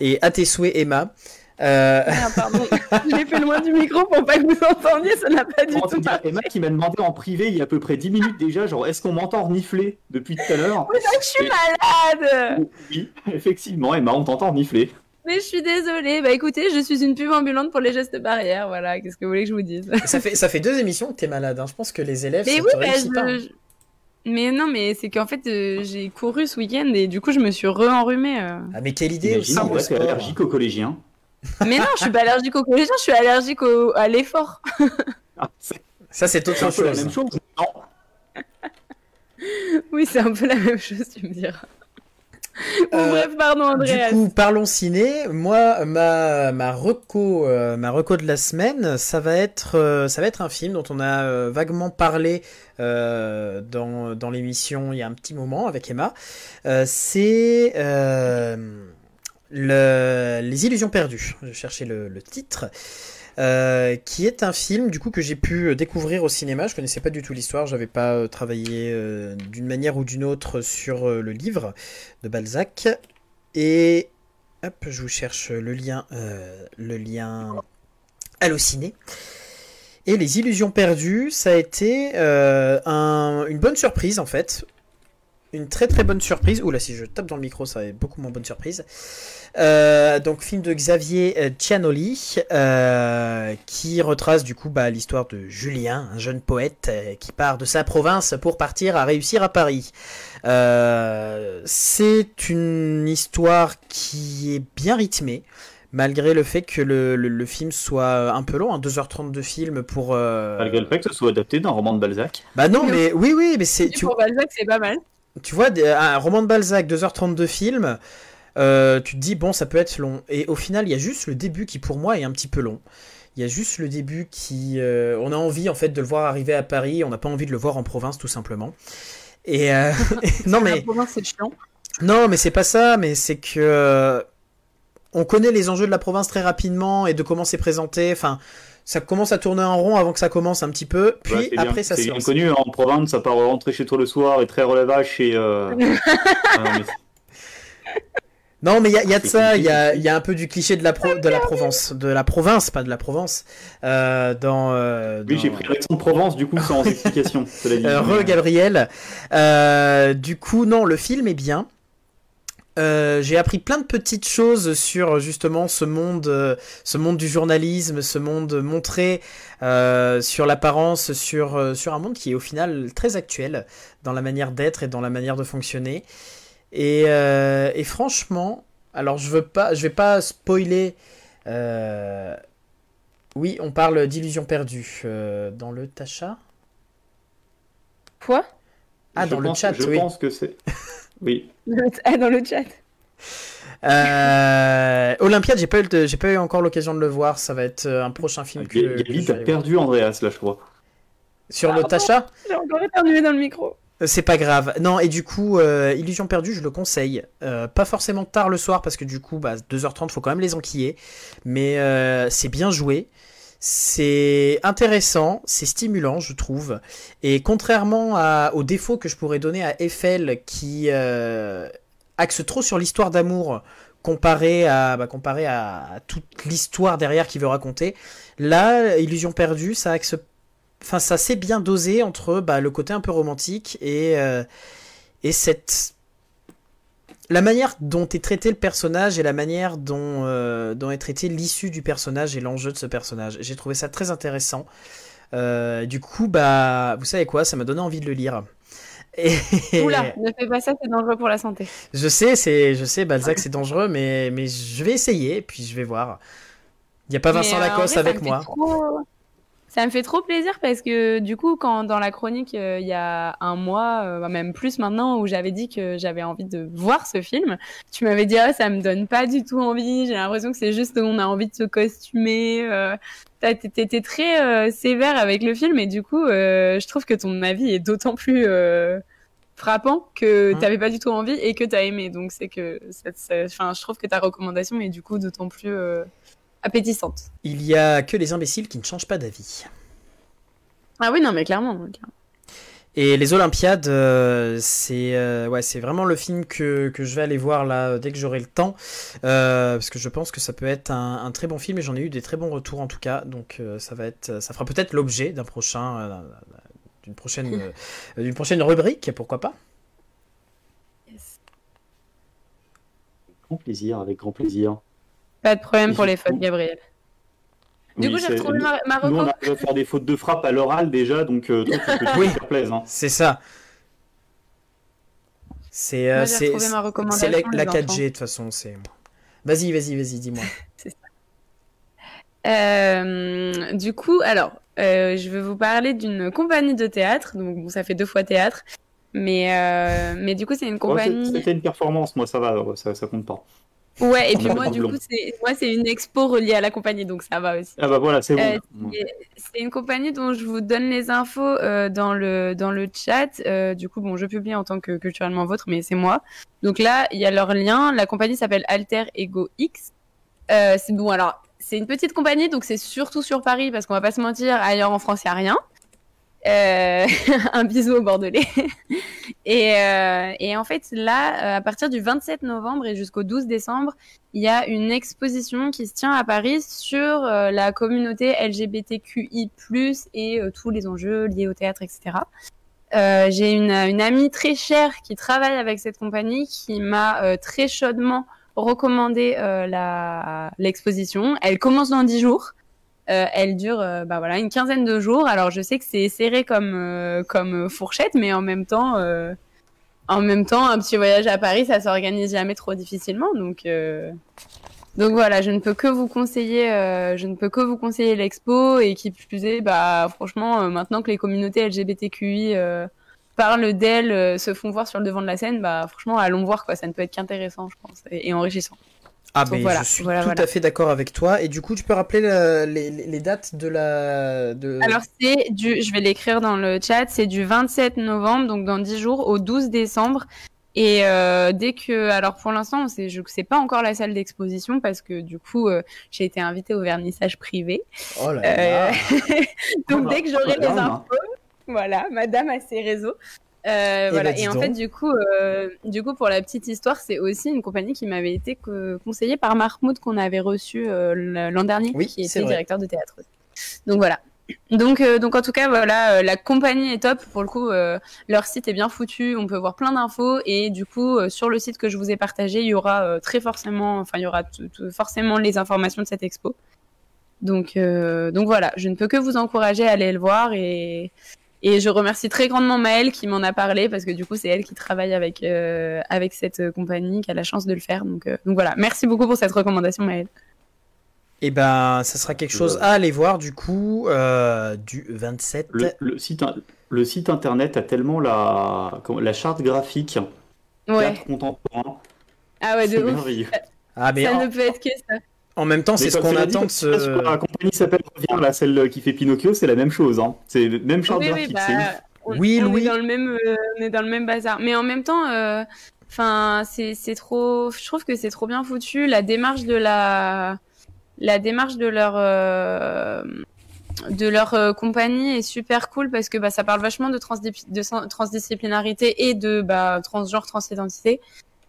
Et à tes souhaits, Emma. Euh, Ah, pardon. je l'ai fait loin du micro pour pas que vous entendiez. Ça n'a pas du tout dire. Emma qui m'a demandé en privé il y a à peu près 10 minutes déjà, genre est-ce qu'on m'entend renifler depuis tout à l'heure Mais je suis malade. Oui, effectivement, Emma, on t'entend renifler. Mais je suis désolée. Bah écoutez, je suis une pub ambulante pour les gestes barrières. Voilà. Qu'est-ce que vous voulez que je vous dise? Ça, fait, ça fait deux émissions que t'es malade. hein. Je pense que les élèves, Mais oui, bah, je- pas. je- Mais non, mais c'est qu'en fait, euh, j'ai couru ce week-end et du coup, je me suis re-enrhumée. euh. Ah, mais quelle idée aussi. Imagine, t'es sport. allergique aux collégiens. Mais non, je suis pas allergique aux collégiens, je suis allergique au... à l'effort. Ah, c'est Ça, c'est c'est autre un peu la chose. même chose. Non? Oui, c'est un peu la même chose, tu me diras. Bon, Euh, bref, pardon, Andreas. Du coup, parlons ciné. Moi, ma ma reco, euh, ma reco de la semaine, ça va être euh, ça va être un film dont on a vaguement parlé dans dans l'émission il y a un petit moment avec Emma. C'est le les illusions perdues. Je cherchais le, le titre. Euh, qui est un film du coup que j'ai pu découvrir au cinéma. Je connaissais pas du tout l'histoire, j'avais pas euh, travaillé euh, d'une manière ou d'une autre sur euh, le livre de Balzac. Et hop, je vous cherche le lien, euh, le lien halluciné. Et les illusions perdues, ça a été euh, un- une bonne surprise en fait. Une très très bonne surprise. Oula, si je tape dans le micro, ça va être beaucoup moins bonne surprise. Euh, donc film de Xavier euh, Cianoli euh, qui retrace du coup bah, l'histoire de Julien, un jeune poète euh, qui part de sa province pour partir à réussir à Paris. Euh, c'est une histoire qui est bien rythmée, malgré le fait que le, le- le film soit un peu long, hein, 2h30 de film pour... euh, Malgré le fait que ce soit adapté d'un roman de Balzac. Bah non, mais oui, oui, mais c'est... Tu, Pour Balzac, c'est pas mal. Tu vois, des- un roman de Balzac, 2h30 de film, euh, tu te dis, bon, ça peut être long. Et au final, il y a juste le début qui, pour moi, est un petit peu long. Il y a juste le début qui... euh, on a envie, en fait, de le voir arriver à Paris, on n'a pas envie de le voir en province, tout simplement. Et... euh, non, La mais... province, c'est chiant. Non, mais c'est pas ça, mais c'est que euh, on connaît les enjeux de la province très rapidement et de comment c'est présenté. Enfin, ça commence à tourner en rond avant que ça commence un petit peu, puis Ouais, c'est bien- après ça c'est se bien lance. connu hein, en province, ça part rentrer chez toi le soir et très relevage et. Euh... ah, non, mais Non, mais il y a, il y a de C'est ça, il y a, y un peu du cliché de la, pro- de la Provence, de la province, pas de la Provence, euh, dans. euh, Oui, j'ai pris l'accent de Provence du coup sans explication. Euh, re Gabriel. Euh, du coup, non, le film est bien. Euh, j'ai appris plein de petites choses sur justement ce monde, euh, ce monde du journalisme, ce monde montré euh, sur l'apparence, sur euh, sur un monde qui est au final très actuel dans la manière d'être et dans la manière de fonctionner. Et, euh, et franchement, alors je veux pas, je vais pas spoiler. euh, Oui, on parle d'illusions perdues euh, dans le Tacha. Quoi? Ah, je dans le chat, Je oui. pense que c'est. Oui. Ah, dans le chat. Euh, Olympiade, j'ai pas eu, le- j'ai pas eu encore l'occasion de le voir. Ça va être euh, un prochain film que, que Gabi, je t'as voir. perdu Andreas là, je crois. sur le Pardon. Tacha. J'ai encore éternué dans le micro. Euh, C'est pas grave. Non, et du coup, euh, Illusion perdue, je le conseille. Euh, pas forcément tard le soir parce que du coup, bah, 2h30, faut quand même les enquiller. Mais euh, c'est bien joué. C'est intéressant, c'est stimulant, je trouve. Et contrairement à, aux défauts que je pourrais donner à Eiffel, qui euh, axe trop sur l'histoire d'amour comparé à, bah, comparé à, toute l'histoire derrière qu'il veut raconter, là, Illusion perdue, ça axe enfin ça s'est bien dosé entre bah, le côté un peu romantique et euh, et cette la manière dont est traité le personnage et la manière dont euh, dont est traité l'issue du personnage et l'enjeu de ce personnage j'ai trouvé ça très intéressant Euh, du coup bah vous savez quoi ça m'a donné envie de le lire Et... Oula, ne fais pas ça, c'est dangereux pour la santé. Je sais, c'est, je sais, Balzac, c'est dangereux, mais, mais je vais essayer, puis je vais voir. Il n'y a pas Vincent Mais, euh, Lacoste avec moi. trop- Ça me fait trop plaisir parce que du coup, quand dans la chronique, euh, il y a un mois, euh, même plus maintenant, où j'avais dit que j'avais envie de voir ce film, tu m'avais dit, ah, ça me donne pas du tout envie, j'ai l'impression que c'est juste on a envie de se costumer. Euh, t'as- T'étais très euh, sévère avec le film et du coup, euh, je trouve que ton avis est d'autant plus euh, frappant que Mhm. t'avais pas du tout envie et que t'as aimé. Donc c'est que, enfin, je trouve que ta recommandation est du coup d'autant plus euh, appétissante. Il y a que les imbéciles qui ne changent pas d'avis. Ah oui, non, mais clairement. clairement. Et les Olympiades, euh, c'est euh, ouais, c'est vraiment le film que, que je vais aller voir là euh, dès que j'aurai le temps, euh, parce que je pense que ça peut être un, un très bon film et j'en ai eu des très bons retours en tout cas, donc euh, ça va être, ça fera peut-être l'objet d'un prochain, euh, d'une prochaine, euh, d'une prochaine rubrique, pourquoi pas. Grand plaisir, avec grand plaisir. Pas de problème pour les fautes, Gabriel. Du Oui, coup, j'ai retrouvé ma, ma Nous, on arrive à faire des fautes de frappe à l'oral déjà, donc euh, toi, tu peux te faire plaisir. hein. C'est ça. C'est euh, Moi, j'ai c'est retrouvé ma c'est recommandation. la, la les 4G enfants. de toute façon, c'est. Vas-y, vas-y, vas-y, dis-moi. Euh, du coup, alors, euh, je vais vous parler d'une compagnie de théâtre. Donc, bon, ça fait deux fois théâtre. Mais, euh, mais du coup, c'est une compagnie. C'était une performance, moi ça va, ça, ça compte pas. Ouais, et On puis a moi, du coup, c'est moi, c'est une expo reliée à la compagnie, donc ça va aussi. Ah bah voilà, c'est Euh, bon. C'est une compagnie dont je vous donne les infos euh, dans le dans le chat. Euh, du coup, bon, je publie en tant que culturellement vôtre, mais c'est moi. Donc là, il y a leur lien. La compagnie s'appelle Alter Ego X. Euh, c'est bon. Alors, c'est une petite compagnie, donc c'est surtout sur Paris parce qu'on va pas se mentir. Ailleurs en France, il y a rien. Euh, un bisou au Bordelais. et, euh, et en fait, là, euh, à partir du 27 novembre et jusqu'au 12 décembre, il y a une exposition qui se tient à Paris sur la communauté LGBTQI+, et tous les enjeux liés au théâtre, etc. J'ai une, amie très chère qui travaille avec cette compagnie qui m'a très chaudement recommandé l'exposition. Elle commence dans 10 jours. Euh, elle dure euh, bah voilà une quinzaine de jours. Alors je sais que c'est serré comme euh, comme fourchette, mais en même temps euh, en même temps un petit voyage à Paris ça s'organise jamais trop difficilement. Donc euh, donc voilà, je ne peux que vous conseiller, euh, je ne peux que vous conseiller l'expo et qui plus est, bah franchement, maintenant que les communautés LGBTQI parlent d'elles, se font voir sur le devant de la scène, bah franchement, allons voir quoi, ça ne peut être qu'intéressant, je pense, et enrichissant. Ah, Donc mais voilà, je suis voilà, tout voilà. à fait d'accord avec toi. Et du coup, tu peux rappeler le- les, dates de la. De... Alors c'est du, je vais l'écrire dans le chat, c'est du 27 novembre, donc dans 10 jours, au 12 décembre. Et euh, dès que, alors pour l'instant, c'est, je sais pas encore la salle d'exposition parce que du coup, euh, j'ai été invitée au vernissage privé. Oh là Euh, là. Donc Voilà. dès que j'aurai les Voilà. infos, voilà, madame a ses réseaux. Euh, Eh voilà. ben, et en donc. fait, du coup, euh, du coup, pour la petite histoire, c'est aussi une compagnie qui m'avait été co- conseillée par Mahmoud qu'on avait reçu euh, l'an dernier, Oui, qui était vrai. directeur de théâtre. Donc voilà. Donc, donc en tout cas, voilà, la compagnie est top. Pour le coup, leur site est bien foutu. On peut voir plein d'infos et du coup, sur le site que je vous ai partagé, il y aura très forcément, enfin, il y aura forcément les informations de cette expo. Donc, donc voilà, je ne peux que vous encourager à aller le voir et, et je remercie très grandement Maëlle qui m'en a parlé parce que du coup c'est elle qui travaille avec euh, avec cette euh, compagnie qui a la chance de le faire. Donc, euh, donc voilà, merci beaucoup pour cette recommandation Maëlle. Et ben, ça sera quelque chose à aller voir du coup euh, du 27. Le, le site, in- le site internet a tellement la, la charte graphique Ouais. théâtre contemporain. Ah ouais, de ouf. merveilleux. Ah, mais Ça en, ne peut être que ça. En même temps, c'est ce qu'on attend de sur La ce. compagnie s'appelle Reviens, là, celle qui fait Pinocchio, c'est la même chose. Hein. C'est le même charte Oui, oui, bah, on, Oui, on Louis. est dans le même, euh, on est dans le même bazar. Mais en même temps, euh, enfin, c'est c'est trop. Je trouve que c'est trop bien foutu. La démarche de la, la démarche de leur, euh, de leur euh, compagnie est super cool parce que bah ça parle vachement de, transdisciplinarité et de bah transgenre, transidentité.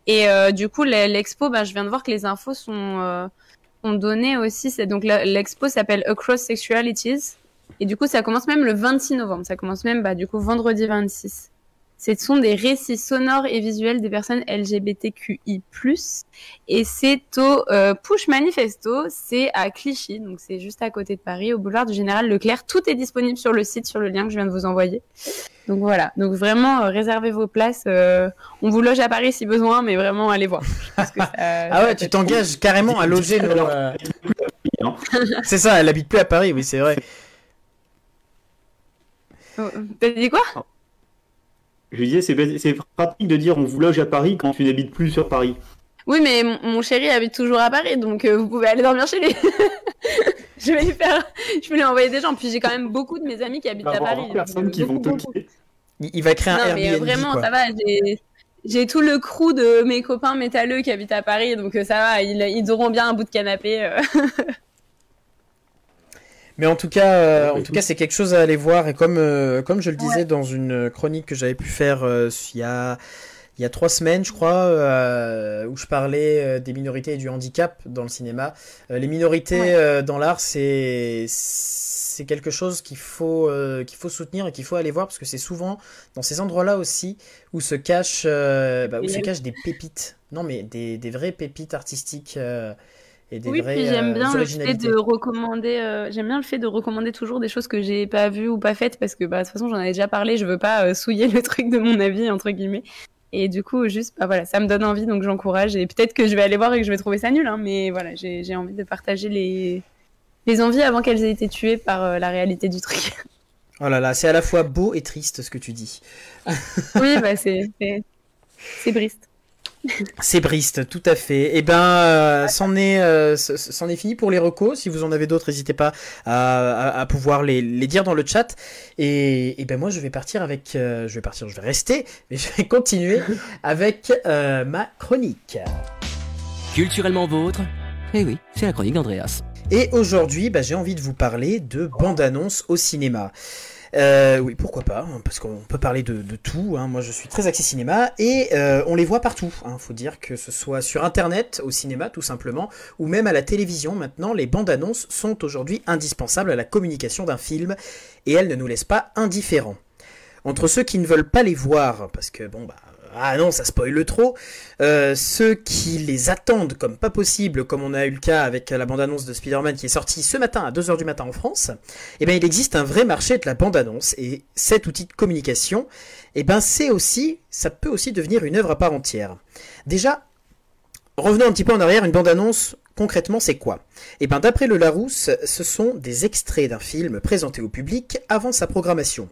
Et euh, du coup, le- l'expo, bah, je viens de voir que les infos sont, sont données aussi. C'est donc l'expo s'appelle Across Sexualities. Et du coup, ça commence même le 26 novembre. Ça commence même, bah, du coup, vendredi 26. Ce sont des récits sonores et visuels des personnes LGBTQI+. Et c'est au euh, Push Manifesto. C'est à Clichy. Donc, c'est juste à côté de Paris, au boulevard du Général Leclerc. Tout est disponible sur le site, sur le lien que je viens de vous envoyer. Donc voilà. Donc vraiment, euh, réservez vos places. euh, on vous loge à Paris si besoin, mais vraiment, allez voir. Que ça- Ah ouais, tu t'engages carrément à loger nos. Euh, hein. C'est ça, elle habite plus à Paris, oui, c'est vrai. Oh, T'as dit quoi? Je lui disais, c'est pratique de dire on vous loge à Paris quand tu n'habites plus sur Paris. Oui, mais mon, chéri habite toujours à Paris, donc euh, vous pouvez aller dormir chez lui. je vais lui faire, je vais lui envoyer des gens. Puis j'ai quand même beaucoup de mes amis qui habitent à Paris. personnes qui vont beaucoup. Il, va créer un Non, mais euh, vraiment, quoi. ça va. J'ai, j'ai tout le crew de mes copains métalleux qui habitent à Paris, donc euh, ça va. Ils, ils auront bien un bout de canapé. euh. Mais en tout cas, euh, Ouais, en tout cas, c'est quelque chose à aller voir. Et comme, euh, comme je le disais Ouais. dans une chronique que j'avais pu faire euh, il y a, il y a trois semaines, je crois, euh, où je parlais euh, des minorités et du handicap dans le cinéma. Euh, les minorités Ouais. euh, dans l'art, c'est c'est quelque chose qu'il faut euh, qu'il faut soutenir et qu'il faut aller voir parce que c'est souvent dans ces endroits-là aussi où se cachent euh, bah, où se cachent des pépites. Non, mais des, des vraies pépites artistiques euh, et des oui, puis j'aime euh, bien le fait de recommander. euh, j'aime bien le fait de recommander toujours des choses que j'ai pas vues ou pas faites parce que bah, de toute façon j'en avais déjà parlé. Je veux pas euh, souiller le truc de mon avis entre guillemets. Et du coup, juste, bah voilà, ça me donne envie, donc j'encourage. Et peut-être que je vais aller voir et que je vais trouver ça nul, hein, mais voilà, j'ai envie de partager les, les envies avant qu'elles aient été tuées par euh, la réalité du truc. Oh là là, c'est à la fois beau et triste ce que tu dis. oui, bah c'est c'est- c'est Brist. C'est Brist, tout à fait. Et ben, euh, c'en est, euh, c'en est fini pour les recos. Si vous en avez d'autres, n'hésitez pas à, à- à pouvoir les, les dire dans le chat. Et, et ben moi, je vais partir avec, euh, je vais partir, je vais rester, mais je vais continuer avec euh, ma chronique. Culturellement vôtre Eh oui, c'est la chronique d'Andreas. Et aujourd'hui, bah, j'ai envie de vous parler de bande-annonce au cinéma. Euh, oui, pourquoi pas, hein, parce qu'on peut parler de, tout. hein. Moi, je suis très axé cinéma et euh, on les voit partout. Il faut dire que ce soit sur Internet, au cinéma tout simplement, ou même à la télévision. Maintenant, les bandes-annonces sont aujourd'hui indispensables à la communication d'un film et elles ne nous laissent pas indifférents. Entre ceux qui ne veulent pas les voir, parce que bon bah ah non ça spoile trop, euh, ceux qui les attendent comme pas possible, comme on a eu le cas avec la bande-annonce de Spider-Man qui est sortie ce matin à 2h du matin en France, eh bien il existe un vrai marché de la bande-annonce et cet outil de communication, eh ben c'est aussi, ça peut aussi devenir une œuvre à part entière. Déjà, revenons un petit peu en arrière, une bande-annonce concrètement c'est quoi? Eh ben d'après le Larousse, ce sont des extraits d'un film présenté au public avant sa programmation.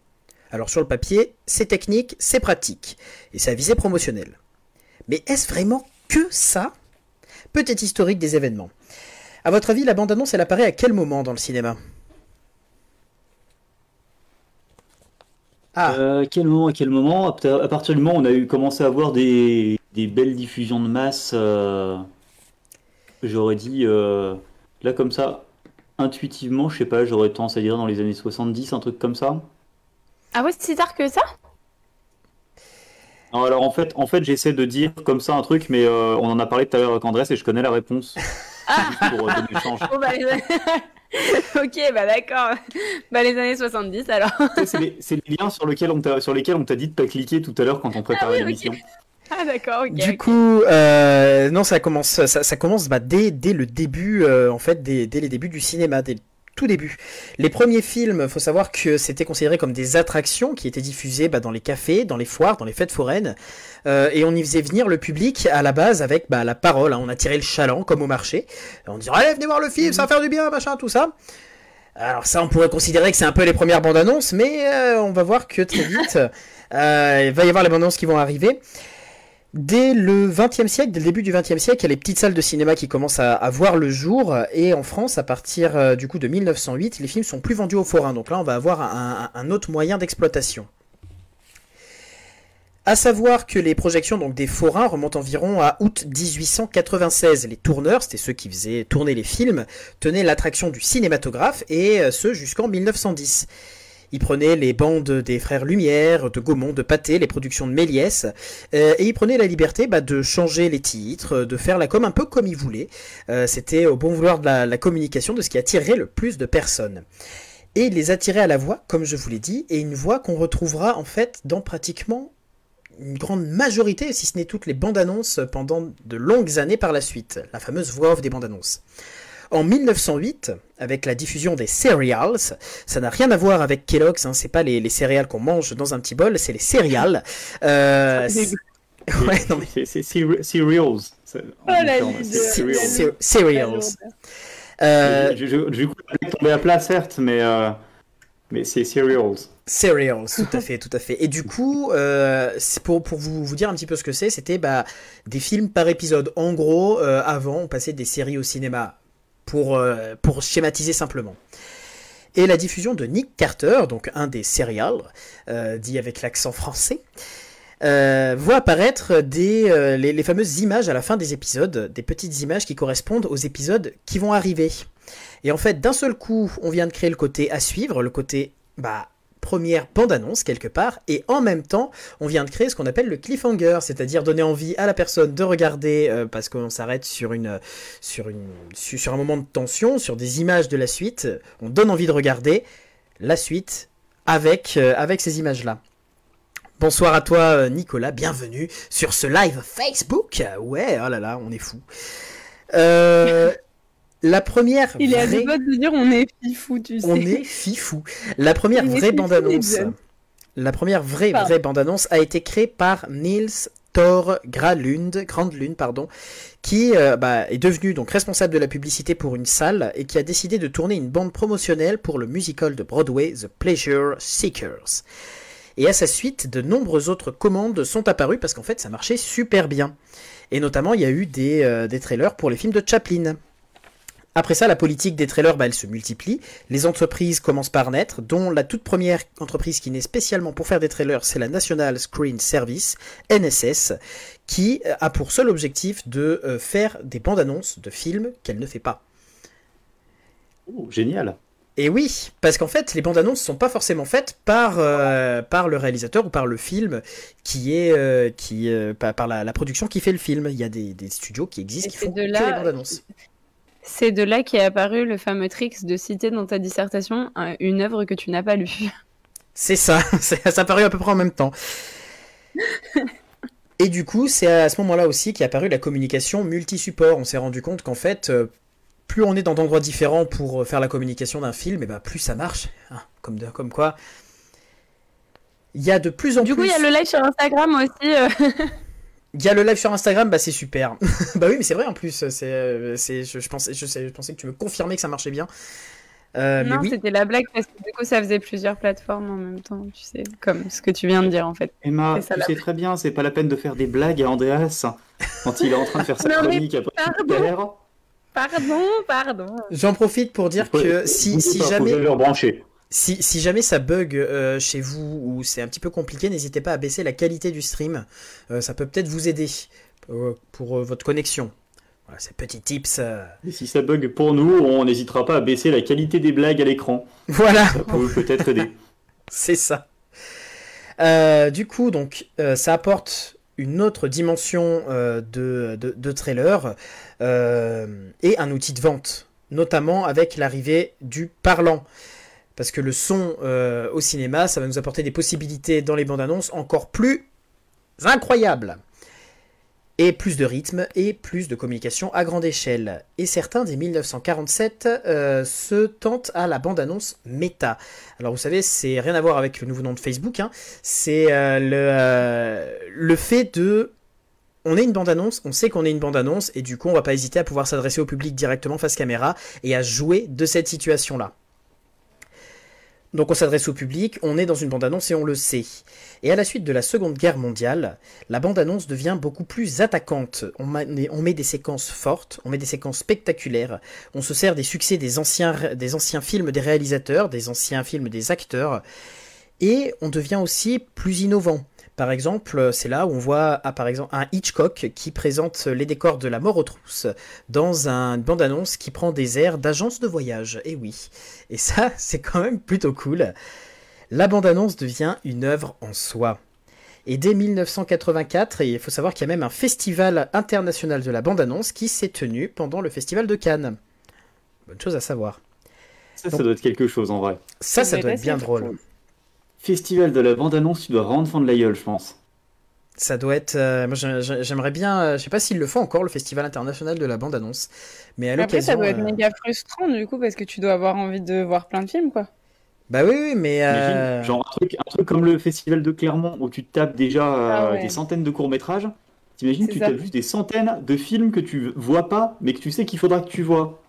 Alors sur le papier, c'est technique, c'est pratique, et c'est à visée promotionnelle. Mais est-ce vraiment que ça? Peut-être historique des événements. À votre avis, la bande-annonce, elle apparaît à quel moment dans le cinéma? Ah, Euh, quel moment, à quel moment? À partir du moment où on a eu commencé à avoir des, des belles diffusions de masse, euh, j'aurais dit, euh, là comme ça, intuitivement, je sais pas, j'aurais tendance à dire dans les années 70, un truc comme ça. Ah ouais, c'est si tard que ça? Non, alors en fait, en fait j'essaie de dire comme ça un truc, mais euh, on en a parlé tout à l'heure avec Andrés et je connais la réponse. Juste pour euh, bah, ok, bah d'accord. Bah les années 70 alors. C'est les, liens sur, lesquels on t'a, sur lesquels on t'a dit de pas cliquer tout à l'heure quand on préparait oui, ok. l'émission. Ah d'accord, ok. du coup, euh, non, ça commence, ça, ça commence bah, dès, dès le début, euh, en fait, dès, dès les débuts du cinéma, dès tout début. Les premiers films, faut savoir que c'était considéré comme des attractions qui étaient diffusées bah, dans les cafés, dans les foires, dans les fêtes foraines, Euh, et on y faisait venir le public à la base avec bah, la parole. hein. On a tiré le chaland comme au marché. On disait allez venez voir le film, ça va faire du bien, machin, tout ça. Alors ça, on pourrait considérer que c'est un peu les premières bandes annonces, mais euh, on va voir que très vite, euh, il va y avoir les bandes annonces qui vont arriver. Dès le XXe siècle, dès le début du XXe siècle, il y a les petites salles de cinéma qui commencent à, voir le jour. Et en France, à partir euh, du coup de 1908, les films sont plus vendus aux forains. Donc là, on va avoir un autre moyen d'exploitation. À savoir que les projections donc des forains remontent environ à août 1896. Les tourneurs, c'était ceux qui faisaient tourner les films, tenaient l'attraction du cinématographe et euh, ce jusqu'en 1910. Ils prenaient les bandes des frères Lumière, de Gaumont, de Pathé, les productions de Méliès, euh, et ils prenaient la liberté bah, de changer les titres, de faire la com un peu comme ils voulaient. Euh, C'était au bon vouloir de la, communication, de ce qui attirerait le plus de personnes. Et ils les attiraient à la voix, comme je vous l'ai dit, et une voix qu'on retrouvera en fait dans pratiquement une grande majorité, si ce n'est toutes les bandes annonces pendant de longues années par la suite, la fameuse voix off des bandes annonces. En 1908, avec la diffusion des cereals, ça n'a rien à voir avec Kellogg's, hein, c'est pas les, les céréales qu'on mange dans un petit bol, c'est les céréales. Euh, C'est- ouais, non, mais C'est c'est cere- cereals. C'est- Oh, cereals. Euh, Je- je- Du coup, blague tombait à plat, certes, mais, euh, mais c'est cereals. Cereals, tout à fait, tout à fait. Et du coup, euh, c'est pour, pour vous, vous dire un petit peu ce que c'est, c'était bah, des films par épisode. En gros, euh, avant, on passait des séries au cinéma, pour, euh, pour schématiser simplement. Et la diffusion de Nick Carter, donc un des serials, euh, dit avec l'accent français, euh, voit apparaître des, les, les fameuses images à la fin des épisodes, des petites images qui correspondent aux épisodes qui vont arriver. Et en fait, d'un seul coup, on vient de créer le côté à suivre, le côté bah, première bande-annonce quelque part, et en même temps, on vient de créer ce qu'on appelle le cliffhanger, c'est-à-dire donner envie à la personne de regarder euh, parce qu'on s'arrête sur une, sur une, sur un moment de tension, sur des images de la suite, on donne envie de regarder la suite avec, euh, avec ces images-là. Bonsoir à toi euh, Nicolas, bienvenue sur ce live Facebook. Ouais, oh là là, on est fou. la première Il est à vraie- deux doigts de dire on est fifou, tu sais. on est fifou. La première est vraie bande-annonce, la première vraie Pardon. vraie bande-annonce a été créée par Niels Thor Gralund, Grande Lune, pardon, qui euh, bah, est devenu donc responsable de la publicité pour une salle et qui a décidé de tourner une bande promotionnelle pour le musical de Broadway The Pleasure Seekers. Et à sa suite, de nombreuses autres commandes sont apparues parce qu'en fait, ça marchait super bien. Et notamment, il y a eu des, euh, des trailers pour les films de Chaplin. Après ça, la politique des trailers, bah, elle se multiplie. Les entreprises commencent par naître, dont la toute première entreprise qui naît spécialement pour faire des trailers, c'est la National Screen Service, NSS, qui euh, a pour seul objectif de euh, faire des bandes annonces de films qu'elle ne fait pas. Oh, génial. Et oui, parce qu'en fait, les bandes annonces sont pas forcément faites par, euh, par le réalisateur ou par le film qui est euh, qui euh, par, la, la production qui fait le film. Il y a des, des studios qui existent Et qui font de que là- les bandes annonces. C'est de là qu'est apparu le fameux trick de citer dans ta dissertation une œuvre que tu n'as pas lue. C'est ça, ça apparu à peu près en même temps. Et du coup, c'est à ce moment-là aussi qu'est apparue la communication multi-support. On s'est rendu compte qu'en fait, euh, plus on est dans d'endroits différents pour euh, faire la communication d'un film, et ben plus ça marche. Hein, comme, de- comme quoi. Il y a de plus en Du coup, plus. il y a le live sur Instagram aussi. euh, Il y a le live sur Instagram, bah c'est super. bah oui, mais c'est vrai en plus. C'est, euh, c'est, je, je pensais, je, sais- je pensais que tu me confirmais que ça marchait bien. Euh, mais non, oui, c'était la blague parce que du coup, ça faisait plusieurs plateformes en même temps, tu sais, comme ce que tu viens de dire en fait. Emma, C'est tu sais très bien, c'est pas la peine de faire des blagues à Andreas quand il est en train de faire sa chronique après pardon. Pardon, pardon. j'en profite pour dire que si, si jamais. branché. Si, si jamais ça bug euh, chez vous ou c'est un petit peu compliqué, n'hésitez pas à baisser la qualité du stream. Euh, ça peut peut-être vous aider pour euh, votre connexion. Voilà, ces petits tips. Et si ça bug pour nous, on n'hésitera pas à baisser la qualité des blagues à l'écran. Voilà, Ça peut peut-être aider. c'est ça. Du coup, donc, ça apporte une autre dimension de, de, de trailer et un outil de vente, notamment avec l'arrivée du parlant. Parce que le son euh, au cinéma, ça va nous apporter des possibilités dans les bandes annonces encore plus incroyables. Et plus de rythme et plus de communication à grande échelle. Et certains dès 1947 euh, se tentent à la bande-annonce méta. Alors vous savez, c'est rien à voir avec le nouveau nom de Facebook. hein. C'est euh, le, le fait de... On est une bande-annonce, on sait qu'on est une bande-annonce, et du coup on va pas hésiter à pouvoir s'adresser au public directement face caméra et à jouer de cette situation-là. Donc on s'adresse au public, on est dans une bande-annonce et on le sait. Et à la suite de la Seconde Guerre mondiale, la bande-annonce devient beaucoup plus attaquante. On, met des séquences fortes, on met des séquences spectaculaires, on se sert des succès des anciens films des réalisateurs, des anciens films des acteurs, et on devient aussi plus innovant. Par exemple, c'est là où on voit ah, par exemple un Hitchcock qui présente les décors de la mort aux trousses dans un une bande-annonce qui prend des airs d'agence de voyage. Et oui. Et ça, c'est quand même plutôt cool. La bande-annonce devient une œuvre en soi. Et dès 1984, et il faut savoir qu'il y a même un festival international de la bande-annonce qui s'est tenu pendant le festival de Cannes. Bonne chose à savoir. Ça, ça doit être quelque chose en vrai. Ça, ça doit doit être bien drôle. cool. Festival de la bande-annonce, tu dois vraiment te fendre la gueule, je pense. Ça doit être. euh, moi, j'ai- j'ai- j'aimerais bien. euh, je sais pas s'ils le font encore, le Festival international de la bande-annonce. Mais à Après, ça doit être euh, méga frustrant du coup parce que tu dois avoir envie de voir plein de films quoi. Bah oui, oui, mais. Imagine, euh, genre un truc, un truc comme le festival de Clermont où tu tapes déjà euh, Ah ouais. des centaines de courts-métrages. T'imagines, tu ça. tapes juste des centaines de films que tu vois pas, mais que tu sais qu'il faudra que tu vois.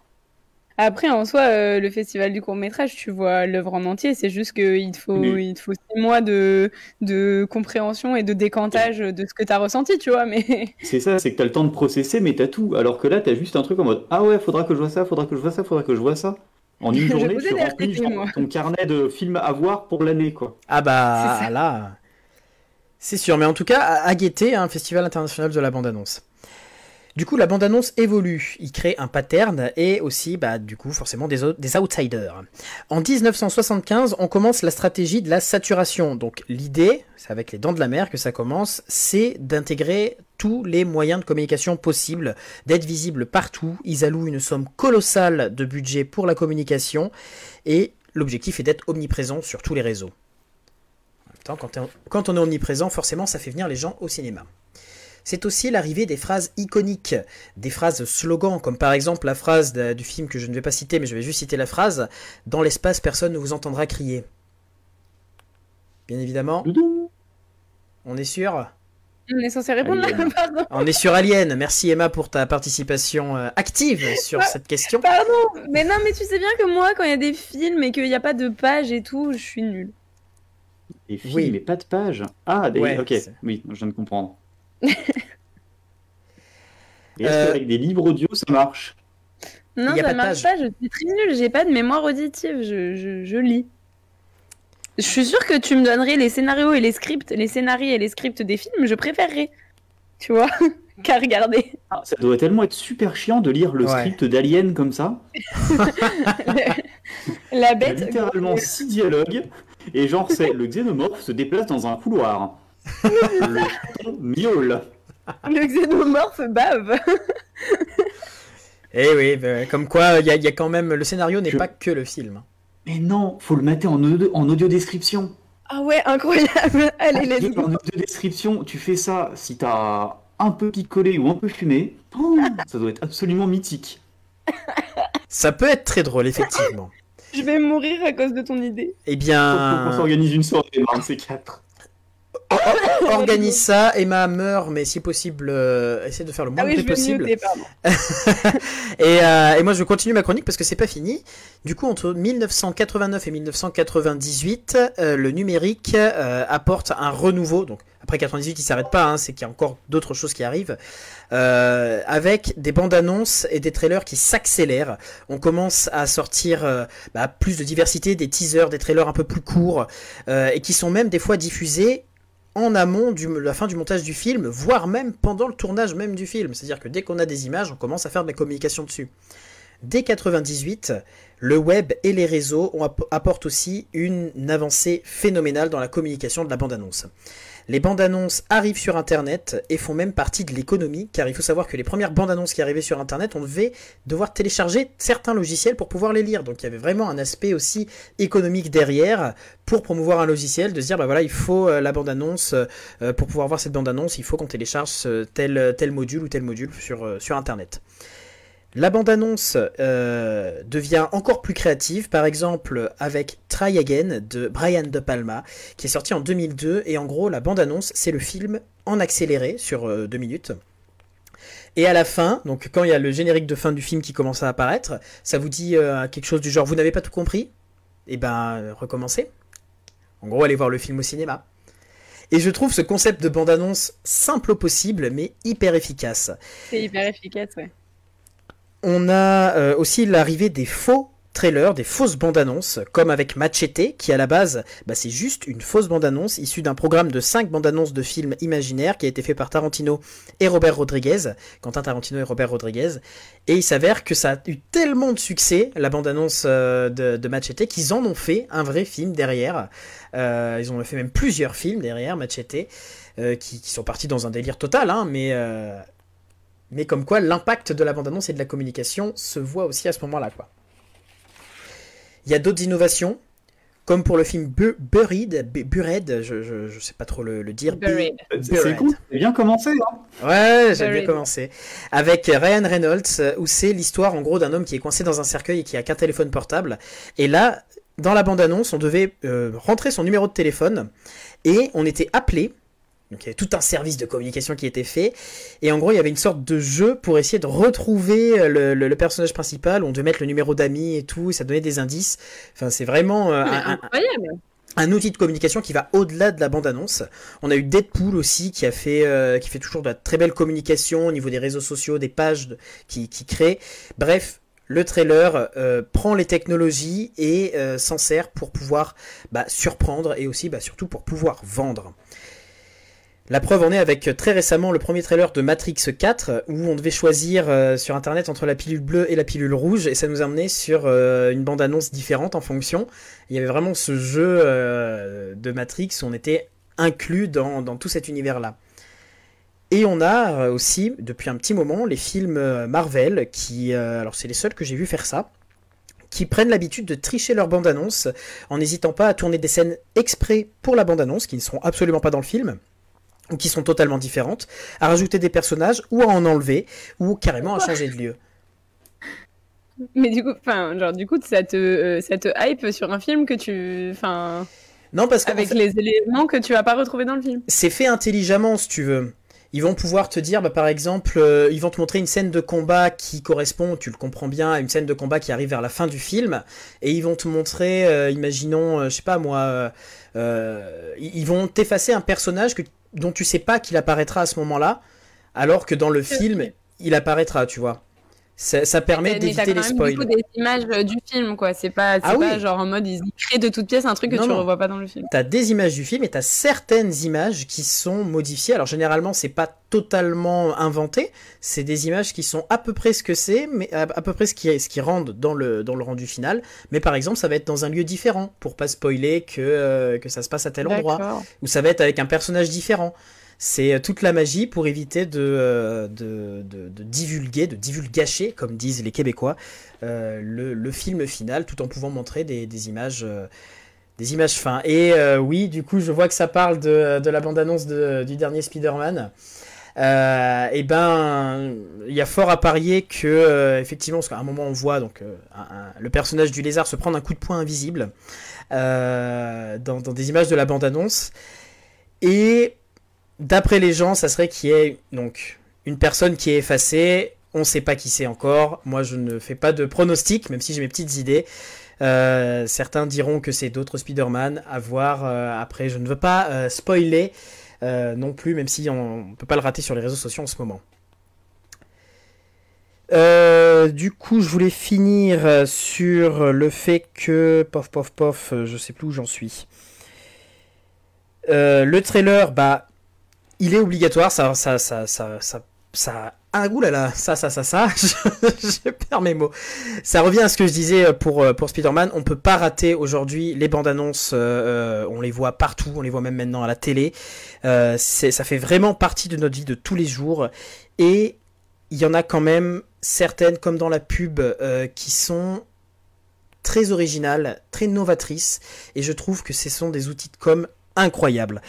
Après, en soi, euh, le festival du court métrage, tu vois l'œuvre en entier. C'est juste qu'il te faut, Oui. il te faut six mois de, de compréhension et de décantage de ce que tu as ressenti, tu vois. Mais C'est ça, c'est que t'as le temps de processer, mais t'as tout. Alors que là, t'as juste un truc en mode Ah ouais, faudra que je vois ça, faudra que je vois ça, faudra que je vois ça. En une journée, tu remplis ton carnet de films à voir pour l'année, quoi. Ah bah C'est ça. là. C'est sûr, mais en tout cas, à, à guetter, un festival international de la bande-annonce. Du coup, la bande-annonce évolue. Il crée un pattern et aussi, bah, du coup, forcément des, outsiders. En 1975, on commence la stratégie de la saturation. Donc, l'idée, c'est avec les dents de la mer que ça commence, c'est d'intégrer tous les moyens de communication possibles, d'être visible partout. Ils allouent une somme colossale de budget pour la communication et l'objectif est d'être omniprésent sur tous les réseaux. En même temps, quand on est omniprésent, forcément, ça fait venir les gens au cinéma. C'est aussi l'arrivée des phrases iconiques, des phrases slogans, comme par exemple la phrase de- du film que je ne vais pas citer, mais je vais juste citer la phrase Dans l'espace, personne ne vous entendra crier. Bien évidemment, Doudou. on est sûr? On est censé répondre là, pardon. On est sur Alien. Merci Emma pour ta participation euh, active sur cette question. Pardon, mais non, mais tu sais bien que moi, quand il y a des films et qu'il n'y a pas de page et tout, je suis nulle. Des films, Oui. mais pas de page. Ah, des... Ouais, ok, oui, je viens de comprendre. Et est-ce Euh, qu'avec des livres audio, ça marche? Non, ça marche page. pas, je suis très nulle, j'ai pas de mémoire auditive, je, je, je lis. Je suis sûre que tu me donnerais les scénarios et les scripts, les scénarios et les scripts des films, je préférerais. Tu vois Qu'à regarder. Ah, Ça doit tellement être super chiant de lire le Ouais. script d'Alien comme ça. La Il y a bête. littéralement six dialogues. Et genre, c'est le xénomorphe se déplace dans un couloir. Le chaton miaule. Le xénomorphe bave. Eh oui, bah, comme quoi, il y, a- il y a quand même. Le scénario n'est Je- pas que le film. Mais non, faut le mater en audio, en audio description. Ah ouais, incroyable. Allez, let's En go. audio description, tu fais ça si t'as un peu picolé ou un peu fumé. oh, ça doit être absolument mythique. Ça peut être très drôle, effectivement. Je vais mourir à cause de ton idée. Eh Faut, faut qu'on bien, s'organise une soirée, de ces quatre. organise ça. Emma meurt, mais si possible, euh, essaie de faire le moins Ah de oui, possible. Et, euh, et moi, je continue ma chronique parce que c'est pas fini. Du coup, entre 1989 et 1998, euh, le numérique euh, apporte un renouveau. Donc, après 98, il s'arrête pas, hein, c'est qu'il y a encore d'autres choses qui arrivent. Euh, avec des bandes annonces et des trailers qui s'accélèrent. On commence à sortir euh, bah, plus de diversité, des teasers, des trailers un peu plus courts, euh, et qui sont même des fois diffusés en amont de la fin du montage du film, voire même pendant le tournage même du film. C'est-à-dire que dès qu'on a des images, on commence à faire de la communication dessus. Dès 98, le web et les réseaux apportent aussi une avancée phénoménale dans la communication de la bande-annonce. Les bandes-annonces arrivent sur Internet et font même partie de l'économie, car il faut savoir que les premières bandes-annonces qui arrivaient sur Internet, on devait devoir télécharger certains logiciels pour pouvoir les lire. Donc il y avait vraiment un aspect aussi économique derrière pour promouvoir un logiciel, de dire bah voilà il faut euh, la bande-annonce euh, pour pouvoir voir cette bande-annonce, il faut qu'on télécharge tel tel module ou tel module sur euh, sur Internet. La bande-annonce euh, devient encore plus créative, par exemple avec Try Again de Brian De Palma, qui est sorti en 2002, et en gros la bande-annonce c'est le film en accéléré sur euh, deux minutes. Et à la fin, donc quand il y a le générique de fin du film qui commence à apparaître, ça vous dit euh, quelque chose du genre vous n'avez pas tout compris? Eh ben recommencez. En gros, allez voir le film au cinéma. Et je trouve ce concept de bande-annonce simple au possible, mais hyper efficace. C'est hyper efficace, ouais. On a euh, aussi l'arrivée des faux trailers, des fausses bandes annonces, comme avec Machete, qui à la base, bah, c'est juste une fausse bande annonce issue d'un programme de 5 bandes annonces de films imaginaires qui a été fait par Tarantino et Robert Rodriguez, Quentin Tarantino et Robert Rodriguez. Et il s'avère que ça a eu tellement de succès, la bande annonce euh, de, Machete, qu'ils en ont fait un vrai film derrière. Euh, ils ont fait même plusieurs films derrière Machete, qui, qui sont partis dans un délire total, hein, mais. Euh, mais comme quoi, l'impact de la bande-annonce et de la communication se voit aussi à ce moment-là. Quoi. Il y a d'autres innovations. comme pour le film Bu- Buried, Bu- Buried, je, je, je sais pas trop le, le dire. Buried. C'est c'est cool, c'est bien commencé. Hein Ouais, j'ai bien commencé. Avec Ryan Reynolds, euh, où c'est l'histoire en gros d'un homme qui est coincé dans un cercueil et qui a qu'un téléphone portable. Et là, dans la bande-annonce, on devait euh, rentrer son numéro de téléphone et on était appelé. Donc il y avait tout un service de communication qui était fait. Et en gros, il y avait une sorte de jeu pour essayer de retrouver euh, le, le- le personnage principal. On devait mettre le numéro d'amis et tout, et ça donnait des indices. Enfin, c'est vraiment euh, un- un, incroyable. un outil de communication qui va au-delà de la bande-annonce. On a eu Deadpool aussi qui a fait, euh, qui fait toujours de la très belle communication au niveau des réseaux sociaux, des pages de- qui, qui créent. Bref, le trailer euh, prend les technologies et euh, s'en sert pour pouvoir bah, surprendre et aussi bah, surtout pour pouvoir vendre. La preuve en est avec euh, très récemment le premier trailer de Matrix 4 où on devait choisir euh, sur internet entre la pilule bleue et la pilule rouge et ça nous a amené sur euh, une bande-annonce différente en fonction. Il y avait vraiment ce jeu de Matrix on était inclus dans, dans tout cet univers-là. Et on a aussi, depuis un petit moment, les films Marvel qui, alors c'est les seuls que j'ai vu faire ça, qui prennent l'habitude de tricher leur bande-annonce en n'hésitant pas à tourner des scènes exprès pour la bande-annonce qui ne seront absolument pas dans le film qui sont totalement différentes, à rajouter des personnages ou à en enlever ou carrément à changer de lieu. Mais du coup, enfin, genre, du coup, ça te, euh, ça te hype sur un film que tu, enfin, Non, parce que avec les éléments que tu vas pas retrouver dans le film. c'est fait intelligemment, si tu veux. Ils vont pouvoir te dire, bah, par exemple, euh, ils vont te montrer une scène de combat qui correspond, tu le comprends bien, à une scène de combat qui arrive vers la fin du film, et ils vont te montrer, euh, imaginons, je sais pas moi, ils vont t'effacer un personnage que, dont tu sais pas qu'il apparaîtra à ce moment-là, alors que dans le film, il apparaîtra, tu vois. Ça, ça permet Mais t'as d'éviter quand les même spoils. du coup des images euh, du film, quoi. C'est pas, Ah pas oui. genre en mode ils créent de toutes pièces un truc que Non, tu non. revois pas dans le film. T'as des images du film et t'as certaines images qui sont modifiées. Alors généralement c'est pas totalement inventé, c'est des images qui sont à peu près ce que c'est, mais à, à peu près ce qui, ce qui rentre dans le, dans le rendu final. Mais par exemple ça va être dans un lieu différent pour pas spoiler que, euh, que ça se passe à tel endroit, ou ça va être avec un personnage différent. C'est euh, toute la magie pour éviter de, euh, de, divulguer, de divulgacher, comme disent les Québécois, euh, le, film final, tout en pouvant montrer des, images, euh, des images. Et oui, du coup, je vois que ça parle de, la bande-annonce de- du dernier Spider-Man. Euh, et ben, il y a fort à parier que, effectivement, parce qu'à un moment on voit donc le personnage du lézard se prendre un coup de poing invisible dans, dans des images de la bande-annonce. Et d'après les gens, ça serait qu'il y ait donc une personne qui est effacée. On ne sait pas qui c'est encore. Moi, je ne fais pas de pronostic, même si j'ai mes petites idées. Euh, certains diront que c'est d'autres Spider-Man. À voir. euh, après, je ne veux pas euh, spoiler non plus, même si on ne peut pas le rater sur les réseaux sociaux en ce moment. Du coup, je voulais finir sur le fait que, pof, pof, pof, je sais plus où j'en suis. Le trailer, bah, il est obligatoire, ça, ça, ça, ça, ça, ça, ah, oulala, ça, ça, ça, ça, je, perds mes mots. Ça revient à ce que je disais pour, euh, pour Spider-Man, on peut pas rater aujourd'hui les bandes annonces, euh, euh, on les voit partout, on les voit même maintenant à la télé. Euh, ça fait vraiment partie de notre vie de tous les jours, et il y en a quand même certaines, comme dans la pub, euh, qui sont très originales, très novatrices, et je trouve que ce sont des outils de com incroyables.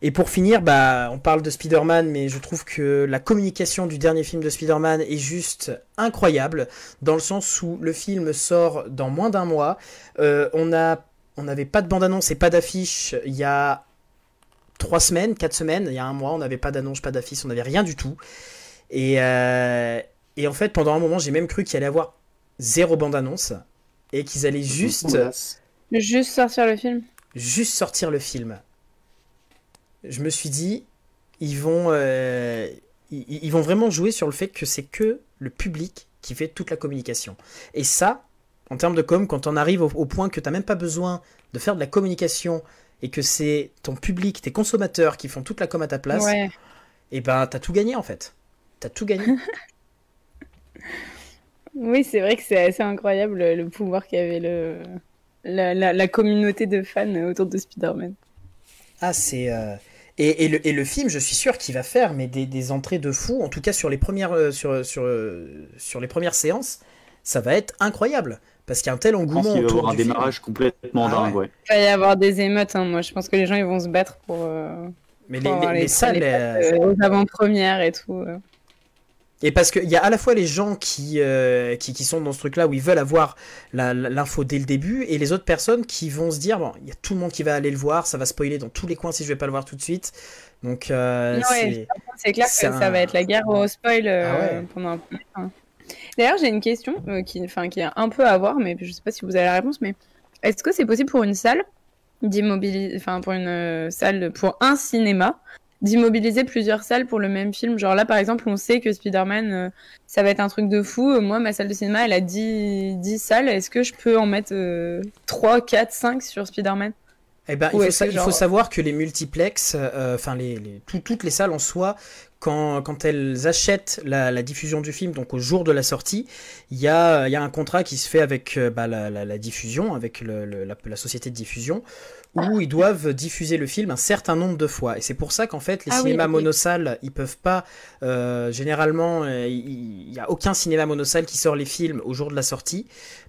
Et pour finir, bah, on parle de Spider-Man, mais je trouve que la communication du dernier film de Spider-Man est juste incroyable, dans le sens où le film sort dans moins d'un mois. Euh, on a, on n'avait pas de bande-annonce et pas d'affiche il y a trois semaines, quatre semaines, il y a un mois, on n'avait pas d'annonce, pas d'affiche, on n'avait rien du tout. Et, euh, et en fait, pendant un moment, j'ai même cru qu'il allait y avoir zéro bande-annonce et qu'ils allaient juste Juste sortir le film. juste sortir le film. Je me suis dit, ils vont, euh, ils, ils vont vraiment jouer sur le fait que c'est que le public qui fait toute la communication. Et ça, en termes de com, quand on arrive au, au point que tu n'as même pas besoin de faire de la communication et que c'est ton public, tes consommateurs qui font toute la com à ta place, Ouais. et ben t'as tout gagné en fait. T'as tout gagné. Oui, c'est vrai que c'est assez incroyable le, pouvoir qu'avait le la, la, la communauté de fans autour de Spider-Man. Ah, c'est. euh, Et, et le, et le film, je suis sûr qu'il va faire mais des, des entrées de fou, en tout cas sur les premières, euh, sur, sur, euh, sur les premières séances, ça va être incroyable. Parce qu'il y a un tel Je engouement pense qu'il va y avoir un film. démarrage complètement Ah dingue, ouais. Il va y avoir des émeutes. hein. Moi, je pense que les gens ils vont se battre pour, euh, Mais pour les, les- les salles, les euh, aux avant-premières et tout. euh. Et parce qu'il y a à la fois les gens qui, euh, qui, qui sont dans ce truc-là où ils veulent avoir l'info dès le début, et les autres personnes qui vont se dire, bon, il y a tout le monde qui va aller le voir, ça va spoiler dans tous les coins si je vais pas le voir tout de suite. Donc, euh, Ouais, c'est... Clair que ça va être la guerre au spoil euh, Ah ouais. pendant un peu. D'ailleurs, j'ai une question qui, enfin, qui est un peu à voir, mais je sais pas si vous avez la réponse. Mais est-ce que c'est possible pour une salle d'immobiliser, enfin pour une salle, pour un cinéma, d'immobiliser plusieurs salles pour le même film Genre là, par exemple, on sait que Spider-Man, euh, ça va être un truc de fou. Euh, Moi, ma salle de cinéma, elle a 10, 10 salles. Est-ce que je peux en mettre euh, 3, 4, 5 sur Spider-Man? Eh ben, Ou il, faut, est-ce sa- que il faut genre- savoir que les multiplex, euh, enfin les, les- tout- toutes les salles en soi, quand, quand elles achètent la, la diffusion du film, donc au jour de la sortie, il y a, y a un contrat qui se fait avec bah, la, la- la diffusion, avec le- le- la, la société de diffusion, où ils doivent diffuser le film un certain nombre de fois. Et c'est pour ça qu'en fait, les Ah oui, cinémas ok. monosalles, ils peuvent pas, euh, généralement, euh, il n'y a aucun cinéma monosalle qui sort les films au jour de la sortie,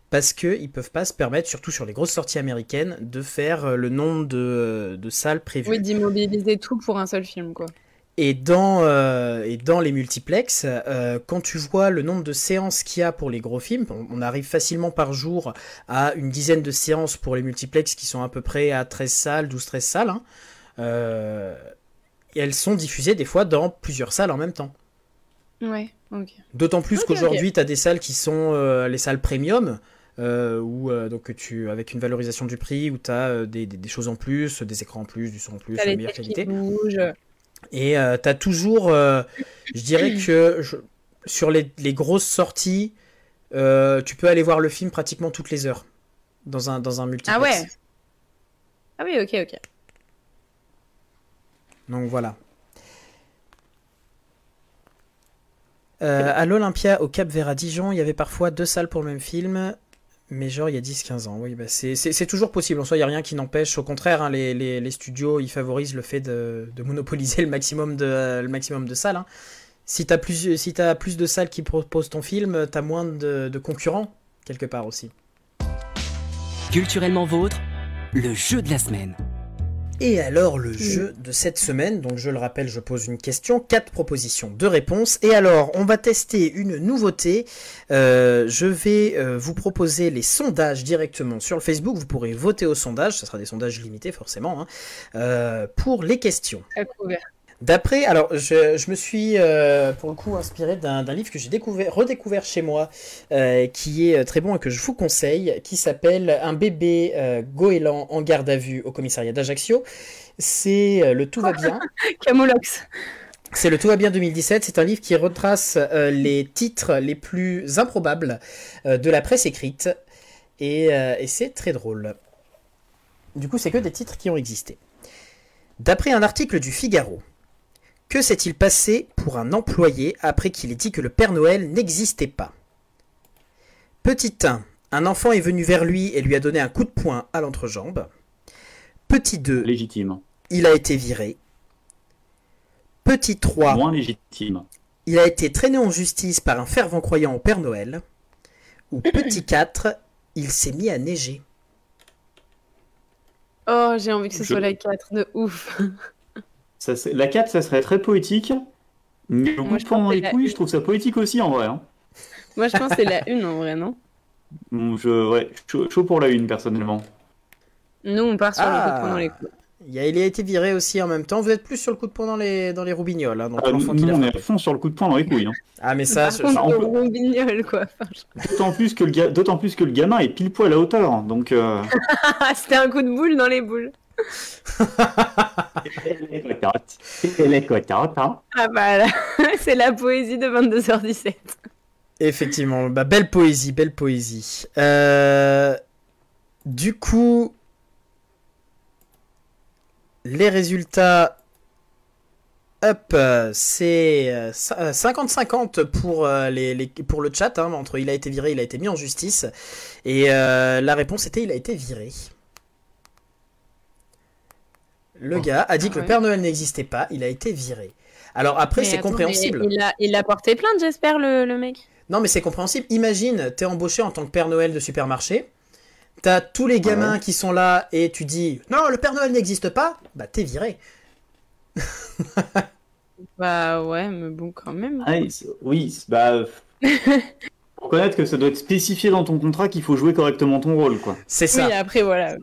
parce qu'ils peuvent pas se permettre, surtout sur les grosses sorties américaines, de faire euh, le nombre de, de salles prévues. Oui, d'immobiliser tout pour un seul film, quoi. Et dans, euh, et dans les multiplex, euh, quand tu vois le nombre de séances qu'il y a pour les gros films, on, on arrive facilement par jour à une dizaine de séances pour les multiplex qui sont à peu près à 13 salles, 12-13 salles. hein. Euh, et elles sont diffusées des fois dans plusieurs salles en même temps. Ouais, ok. D'autant plus qu'aujourd'hui, tu as des salles qui sont les salles premium, euh, où euh, donc tu, avec une valorisation du prix, où tu as des, des- des choses en plus, des écrans en plus, du son en plus, de meilleure qui qualité. bougent. Et euh, t'as toujours, euh, je dirais que je- sur les, les grosses sorties, euh, tu peux aller voir le film pratiquement toutes les heures dans un, dans un multiplex. Ah ouais Ah oui, ok, ok. Donc voilà. Euh, à l'Olympia, au Cap Vert à Dijon, il y avait parfois deux salles pour le même film, mais genre il y a 10-15 ans. Oui, bah c'est- toujours possible. En soi, il n'y a rien qui n'empêche. Au contraire, hein, les, studios ils favorisent le fait de, monopoliser le maximum de, le maximum de salles. hein. Si tu plus, si t'as plus de salles qui proposent ton film, tu as moins de concurrents, quelque part aussi. Culturellement vôtre, le jeu de la semaine. Et alors le jeu de cette semaine, donc je le rappelle, je pose une question, quatre propositions, deux réponses. Et alors on va tester une nouveauté. Euh, je vais euh, vous proposer les sondages directement sur le Facebook. Vous pourrez voter au sondage, ce sera des sondages limités forcément, hein, euh, pour les questions. Couvert. D'après, alors je, je me suis euh, pour le coup inspiré d'un livre que j'ai découvert, redécouvert chez moi, euh, qui est euh, très bon et que je vous conseille, qui s'appelle Un bébé euh, goéland en garde à vue au commissariat d'Ajaccio. C'est le Tout va bien. Camolox. C'est le Tout va bien 2017. C'est un livre qui retrace les titres les plus improbables de la presse écrite et, et c'est très drôle. Du coup, c'est que des titres qui ont existé. D'après un article du Figaro, que s'est-il passé pour un employé après qu'il ait dit que le Père Noël n'existait pas? Petit 1, un enfant est venu vers lui et lui a donné un coup de poing à l'entrejambe. Petit 2, Légitime. il a été viré. Petit 3, Moins légitime. il a été traîné en justice par un fervent croyant au Père Noël. Ou petit 4, il s'est mis à neiger. Oh, j'ai envie que ce Je- soit la 4 de ouf. Ça, la 4, ça serait très poétique. Mais le Moi, coup de que les couilles, je trouve ça poétique aussi en vrai. hein. Moi, je pense que c'est la 1 en vrai, non? Bon, Je, ouais, chaud, chaud pour la une, personnellement. Nous, on part sur le coup de Ah. poing dans les couilles. Il a, il a été viré aussi en même temps. Vous êtes plus sur le coup de poing dans les, dans les roubignoles. hein, donc Ah, nous, l'a on est à fond sur le coup de poing dans les couilles. hein. Ah, mais ça, Par contre, le peut- quoi. D'autant plus, que le ga- d'autant plus que le gamin est pile poil à hauteur. Donc, euh... Ah, c'était un coup de boule dans les boules. Les cocottes, hein. Ah bah là, c'est la poésie de 22h17. Effectivement, bah, belle poésie, belle poésie. Euh, Du coup, les résultats, hop, euh, c'est euh, cin- euh, 50-50 pour, euh, les, les- pour le chat, hein, entre il a été viré, il a été mis en justice, et euh, la réponse était il a été viré. Le Oh. gars a dit que le. Père Noël n'existait pas, il a été viré. Alors après, c'est compréhensible. Il a, il a porté plainte, j'espère, le, le mec. Non, mais c'est compréhensible. Imagine, t'es embauché en tant que Père Noël de supermarché. T'as tous les gamins Ouais. qui sont là et tu dis non, le Père Noël n'existe pas. Bah, t'es viré. Bah ouais, mais bon, quand même. Ah, oui, bah. Faut reconnaître que ça doit être spécifié dans ton contrat qu'il faut jouer correctement ton rôle, quoi. C'est ça. Oui, après, voilà.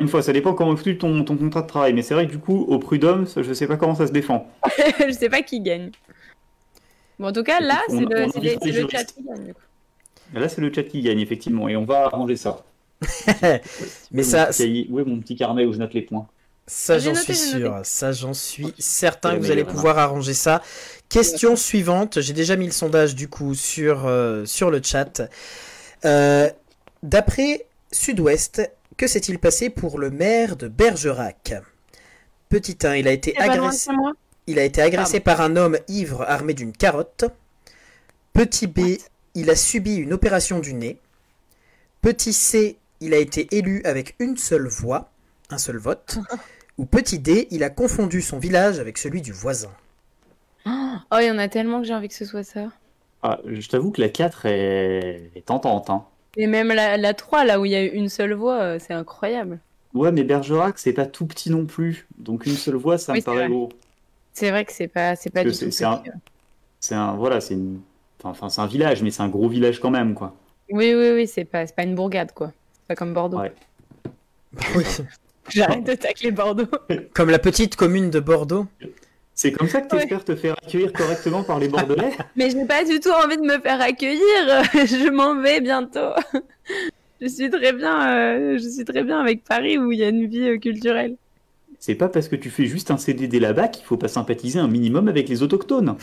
Une fois, ça dépend comment est foutu ton, ton contrat de travail, mais c'est vrai que du coup, au prud'homme, ça, je sais pas comment ça se défend. je sais pas qui gagne. Bon, en tout cas, là, c'est le, chat qui gagne. du coup. Et là, c'est le chat qui gagne, effectivement, et on va arranger ça. Mais Où est ça- cahier- est mon petit carnet où je note les points Ça, J'ai j'en suis sûr. Ça, j'en suis certain que vous allez pouvoir arranger ça. Question suivante. J'ai déjà mis le sondage du coup sur, euh, sur le chat. Euh, D'après Sud-Ouest, que s'est-il passé pour le maire de Bergerac? Petit 1, il a été agressé. Il a été agressé par un homme ivre armé d'une carotte. Petit B, What? il a subi une opération du nez. Petit C, il a été élu avec une seule voix, un seul vote. Ou petit D, il a confondu son village avec celui du voisin. Oh, il y en a tellement que j'ai envie que ce soit ça. ah, Je t'avoue que la 4 est, est tentante. Hein. Et même la, la 3, là où il y a eu une seule voix, euh, c'est incroyable. Ouais, mais Bergerac, c'est pas tout petit non plus. Donc une seule voix, ça Oui, me paraît vrai. gros. C'est vrai que c'est pas, c'est pas Parce du tout. c'est- un- petit, ouais. C'est un, voilà, c'est une, enfin, c'est un village, mais c'est un gros village quand même, quoi. Oui, oui, oui, c'est pas, c'est pas une bourgade, quoi. C'est pas comme Bordeaux. Ouais. Oui. J'arrête de tacler Bordeaux. Comme la petite commune de Bordeaux. C'est comme ça que Ouais. t'espères te faire accueillir correctement par les Bordelais Mais j'ai pas du tout envie de me faire accueillir. Je m'en vais bientôt. Je suis très bien, euh, je suis très bien avec Paris où il y a une vie euh, culturelle. C'est pas parce que tu fais juste un CDD là-bas qu'il faut pas sympathiser un minimum avec les autochtones.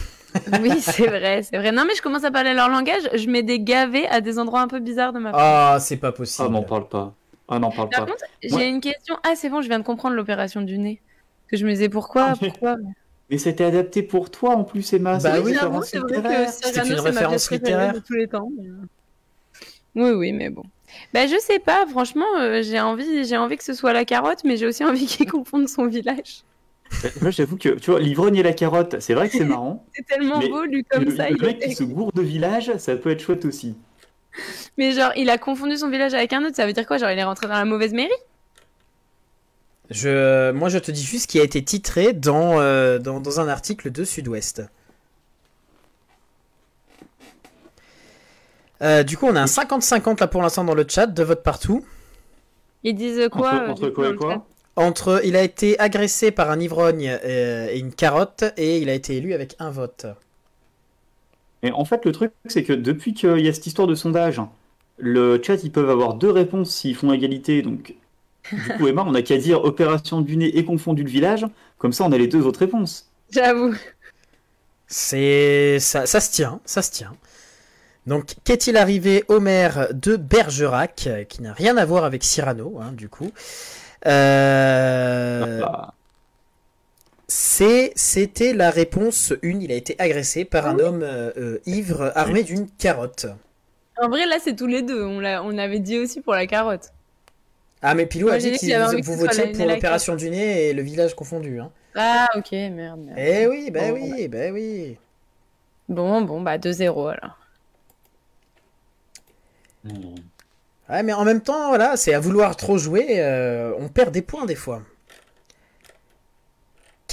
Oui, c'est vrai, c'est vrai. Non, mais je commence à parler leur langage. Je mets des gavets à des endroits un peu bizarres de ma Ah, c'est pas Ah, possible. n'en parle pas. Ah, n'en parle Par pas. contre, Moi- j'ai une question. Ah, c'est bon, je viens de comprendre l'opération du nez. Que je me disais pourquoi, Ah, mais- pourquoi? Mais c'était adapté pour toi en plus, Emma. Bah c'est oui, une j'avoue, référence c'est vrai littéraire. que Cyrano, une ma référence littéraire. de tous les temps. mais, euh, Oui, oui, mais bon. Bah, je sais pas, franchement, euh, j'ai envie, j'ai envie que ce soit la carotte, mais j'ai aussi envie qu'il confonde son village. Moi, j'avoue que, tu vois, l'ivrogne et la carotte, c'est vrai que c'est marrant. C'est tellement beau, lui, comme le, ça. le il mec est- qui se gourde de village, ça peut être chouette aussi. Mais genre, il a confondu son village avec un autre, ça veut dire quoi? Genre, il est rentré dans la mauvaise mairie? Je, moi, je te dis juste ce qui a été titré dans, euh, dans, dans un article de Sud-Ouest. Euh, du coup, on a un 50-50 là pour l'instant dans le chat, de vote partout. Ils disent quoi entre euh, entre quoi et quoi Entre, il a été agressé par un ivrogne et une carotte, et il a été élu avec un vote. Et en fait, le truc, c'est que depuis qu'il y a cette histoire de sondage, le chat, ils peuvent avoir deux réponses s'ils font égalité. Donc, du coup, Emma, on n'a qu'à dire opération du nez et confondu le village. Comme ça, on a les deux autres réponses. J'avoue. C'est ça, ça se tient, ça se tient. Donc, qu'est-il arrivé au maire de Bergerac, qui n'a rien à voir avec Cyrano, hein, du coup Euh, C'est, c'était la réponse 1. Il a été agressé par un homme euh, ivre armé d'une carotte. En vrai, là, c'est tous les deux. On, l'a- on avait dit aussi pour la carotte. Ah, mais Pilou a Moi, dit qu'il vous, votiez pour l'opération du nez et le village confondu. Hein. Ah, ok, merde, merde. Eh oui, bah Bon, oui, bah oui. Bon, bon, bah 2-0 alors. hmm. Ouais, mais en même temps, voilà, c'est à vouloir trop jouer, euh, on perd des points des fois. De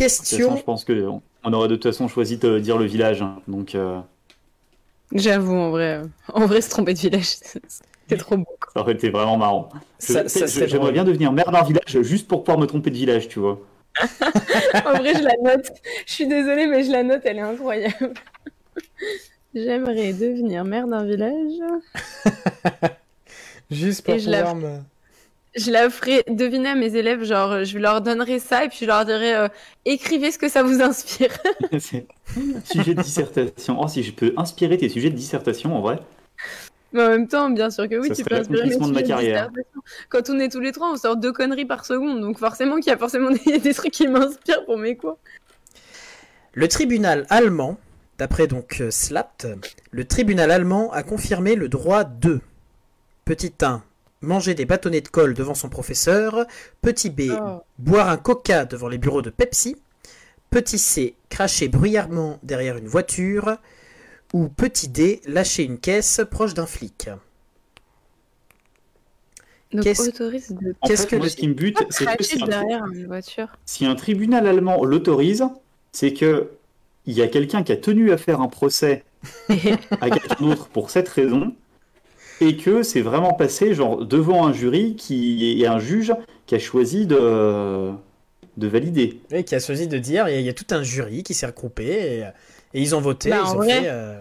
toute façon, Question. je pense que on aurait de toute façon choisi de dire le village. hein. Donc, euh, J'avoue, en vrai, en vrai, se tromper de village, c'est trop beau. Ça aurait été vraiment marrant. J'aimerais bien devenir maire d'un village juste pour pouvoir me tromper de village, tu vois. En vrai, je la note. Je suis désolée, mais je la note, elle est incroyable. J'aimerais devenir maire d'un village. Juste pour Et je la- pouvoir me- Je la ferai deviner à mes élèves, genre, je leur donnerai ça et puis je leur dirai euh, écrivez ce que ça vous inspire. Sujet de dissertation. Oh, si je peux inspirer tes sujets de dissertation, en vrai. Mais en même temps, bien sûr que oui, Ça tu peux inspirer mes de ma carrière. Quand on est tous les trois, on sort deux conneries par seconde, donc forcément qu'il y a forcément des, des trucs qui m'inspirent pour mes cours. Le tribunal allemand, d'après donc euh, Slat, le tribunal allemand a confirmé le droit de Petit 1. Manger des bâtonnets de colle devant son professeur. Petit B. Oh. Boire un coca devant les bureaux de Pepsi. Petit C. Cracher bruyamment derrière une voiture. Ou petit D, lâcher une caisse proche d'un flic Donc Qu'est-ce- autorise de En Qu'est-ce fait, que moi, le- ce qui me bute, c'est que si un, derrière une voiture. si un tribunal allemand l'autorise, c'est que il y a quelqu'un qui a tenu à faire un procès à quelqu'un d'autre pour cette raison, et que c'est vraiment passé genre devant un jury qui et un juge qui a choisi de de valider. Oui, qui a choisi de dire, il y, a- il y a tout un jury qui s'est regroupé et, et ils ont voté, Bah, ils en ont vrai- fait... euh,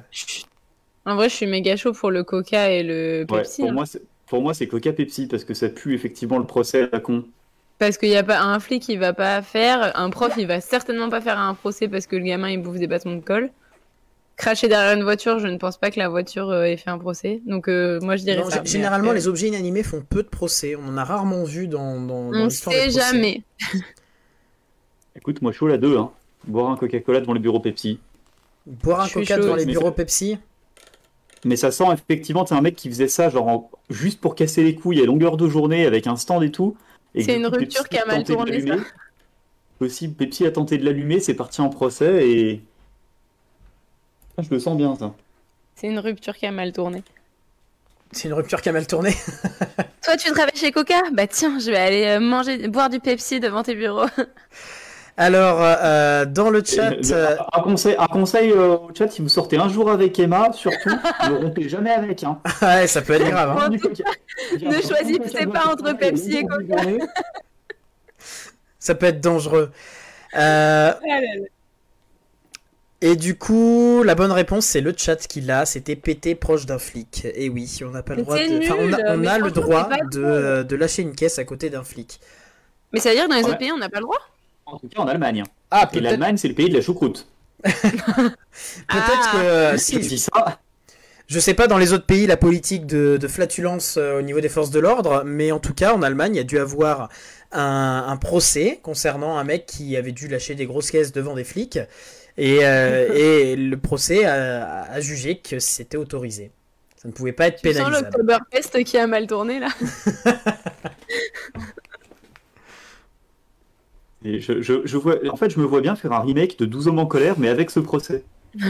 En vrai, je suis méga chaud pour le Coca et le Ouais, Pepsi. pour hein. moi, c'est- pour moi, c'est Coca Pepsi parce que ça pue effectivement le procès à la con. Parce qu'il y a pas un flic, il va pas faire, un prof, il va certainement pas faire un procès parce que le gamin il bouffe des bâtons de colle. Cracher derrière une voiture, je ne pense pas que la voiture euh, ait fait un procès. Donc euh, moi je dirais non, ça. généralement, les objets inanimés font peu de procès. On en a rarement vu dans, dans, dans On l'histoire des sait procès. jamais. Écoute, moi chaud la 2, hein. Boire un Coca-Cola devant le bureau Pepsi. Boire un Je coca devant les Mais bureaux Pepsi Mais ça sent effectivement, c'est un mec qui faisait ça genre en- juste pour casser les couilles à longueur de journée avec un stand et tout. C'est une rupture Pepsi qui a mal tourné. Aussi, Pepsi a tenté de l'allumer, c'est parti en procès et. Ah, je le sens bien ça. C'est une rupture qui a mal tourné. C'est une rupture qui a mal tourné. Toi, tu travailles chez Coca? Bah tiens, je vais aller euh, manger, boire du Pepsi devant tes bureaux. Alors, euh, dans le chat... Euh, Un conseil, un conseil euh, au chat, si vous sortez un jour avec Emma, surtout, ne rompez jamais avec. Hein. ouais, ça peut être grave. hein. Ne choisissez pas entre Pepsi et Coca. Ça peut être dangereux. Euh, et du coup, la bonne réponse, c'est le chat qui l'a. C'était pété proche d'un flic. Et oui, on n'a pas le droit de... Enfin, on a, on le droit de, cool. euh, de lâcher une caisse à côté d'un flic. Mais ça veut dire que dans les Ouais. autres pays, on n'a pas le droit? En tout cas en Allemagne. Ah, Et l'Allemagne, c'est le pays de la choucroute. peut-être Ah. que... euh, Si je si, dis ça, Je sais pas dans les autres pays la politique de, de flatulence euh, au niveau des forces de l'ordre, mais en tout cas en Allemagne il y a dû avoir un, un procès concernant un mec qui avait dû lâcher des grosses caisses devant des flics et, euh, et le procès a, a jugé que c'était autorisé. Ça ne pouvait pas être Tu sens pénalisable. l'Octoberfest qui a mal tourné là? Et je, je, je vois, en fait, je me vois bien faire un remake de 12 hommes en colère, mais avec ce procès.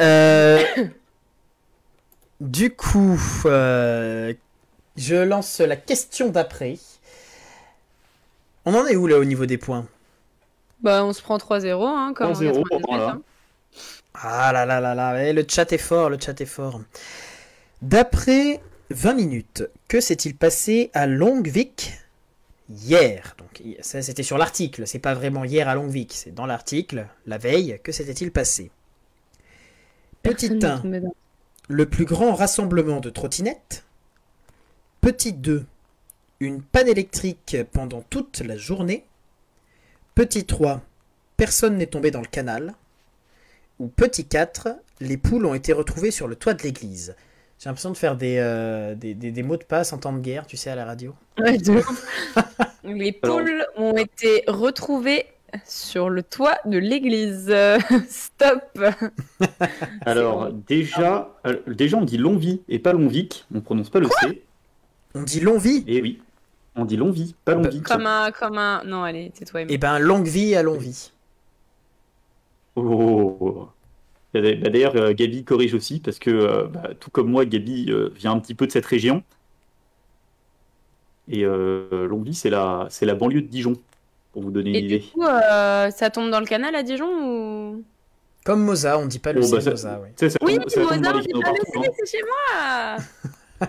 Euh, du coup, euh, je lance la question d'après. On en est où là au niveau des points? Bah, on se prend 3-0, hein, comme en 3-0, 98, voilà. hein. Ah là là là là, eh, le chat est fort, le chat est fort. D'après 20 minutes, que s'est-il passé à Longvik hier? Donc ça c'était sur l'article, c'est pas vraiment hier à Longvik, c'est dans l'article, la veille, que s'était-il passé? Petit Personne n'est 1, tombé dans- le plus grand rassemblement de trottinettes. Petit 2, une panne électrique pendant toute la journée. Petit 3, personne n'est tombé dans le canal. Ou petit 4, les poules ont été retrouvées sur le toit de l'église. J'ai l'impression de faire des, euh, des, des- des mots de passe en temps de guerre, tu sais, à la radio. Ouais, de ouf. Les poules ont été retrouvées sur le toit de l'église. Stop Alors, déjà, euh, déjà, on dit Longvi et pas Longvic. On prononce pas le C. On dit Longvie Et oui, on dit Longvi, pas Longvic. Comme un, comme un... Non, allez, tais-toi. Eh ben, longue vie à Longvie. Oh. Bah, D'ailleurs, euh, Gabi corrige aussi, parce que, euh, bah, tout comme moi, Gabi euh, vient un petit peu de cette région. Et euh, Longvi, c'est la, banlieue de Dijon, pour vous donner une Et idée. du coup, euh, ça tombe dans le canal à Dijon ou... Comme Moza, on dit pas le Oh, C, bah, ça- Moza, oui. Ça Oui, tombe- ça dans Mozart, les j'ai canaux pas le C, hein. c'est chez moi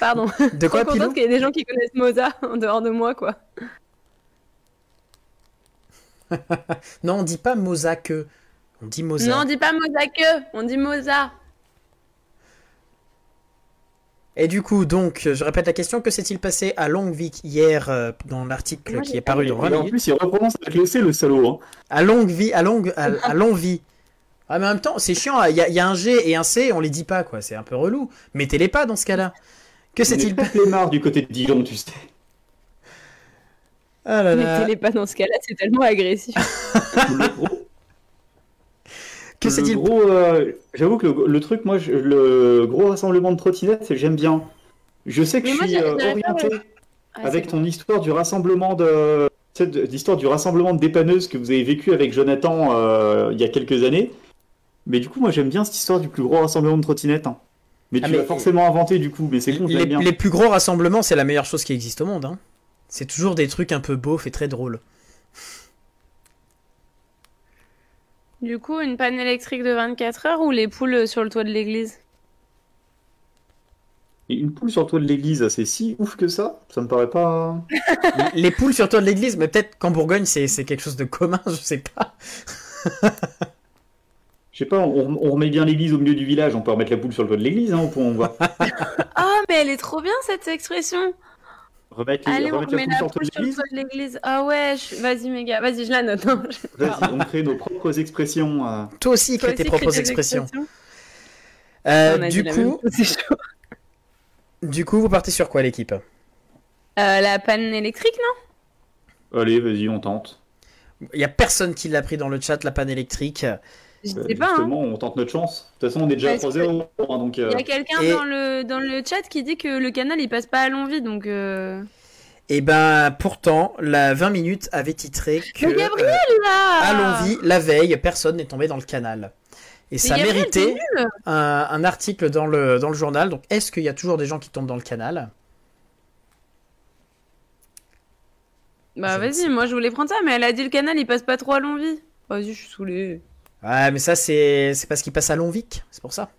Pardon. De quoi, Trop Pilou contente qu'il y ait des gens qui connaissent Mozart en dehors de moi, quoi. Non, on dit pas Moza que. On dit Moza. Non, on dit pas Mozart on dit Mozart. Et du coup, donc, je répète la question, que s'est-il passé à Longvik hier euh, dans l'article qui est paru dans 20 Et en plus, il reprononce avec le C, le salaud. hein. À Longvie, à Longue, à, à. Ah, mais en même temps, c'est chiant, il y, a- il y a un G et un C, on les dit pas, quoi, c'est un peu relou. Mettez-les pas dans ce cas-là. Que On est s'est-il passé flemmard du côté de Dijon, tu sais. Ah là là. Mettez-les pas dans ce cas-là, c'est tellement agressif. Que s'est-il euh, J'avoue que le, le truc, moi, je- le gros rassemblement de trottinettes, j'aime bien. Je sais que Mais je moi, suis euh, orienté Ah, avec ton histoire du rassemblement de, cette l'histoire du rassemblement de dépanneuses que vous avez vécu avec Jonathan euh, il y a quelques années. Mais du coup, moi j'aime bien cette histoire du plus gros rassemblement de trottinettes. hein. Mais Ah, tu mais- l'as forcément inventé du coup, mais c'est con, les, bien. les plus gros rassemblements, c'est la meilleure chose qui existe au monde. hein. C'est toujours des trucs un peu beaufs et très drôles. Du coup, une panne électrique de 24 heures ou les poules sur le toit de l'église? Et une poule sur le toit de l'église, c'est si ouf que ça? Ça me paraît pas. les poules sur toi de l'église, mais peut-être qu'en Bourgogne, c'est c'est quelque chose de commun, je sais pas. Je sais pas, on, on remet bien l'église au milieu du village, on peut remettre la poule sur le toit de l'église, hein, au point où on voit. Ah, mais elle est trop bien cette expression Remettre, les- Allez, on remettre remet la la sur le l'église. Ah ouais, je- vas-y méga, vas-y, je la note. hein. Vas-y, on crée nos propres expressions. euh. Toi aussi, crée tes propres expressions. expressions. Euh, du, coup, chose, du coup, vous partez sur quoi, l'équipe? Euh, la panne électrique, non? Allez, vas-y, on tente. Il y a personne qui l'a pris dans le chat, la panne électrique. Je Euh, sais pas. hein. Justement, on tente notre chance. De toute façon, on est déjà à Parce 3-0, hein, donc... euh, Il y a quelqu'un Et- dans, le, dans le chat qui dit que le canal il passe pas à Longwy, donc. euh, Et ben, pourtant, la 20 minutes avait titré que Mais Gabriel, euh, là à Longwy, la veille, personne n'est tombé dans le canal. Et ça Gabriel, méritait un, un article dans le, dans le journal. Donc, est-ce qu'il y a toujours des gens qui tombent dans le canal? Bah vas-y, moi je voulais prendre ça, mais elle a dit le canal il passe pas trop à Longwy. Vas-y, je suis saoulée. Ouais, mais ça, c'est c'est parce qu'il passe à Longvic, c'est pour ça.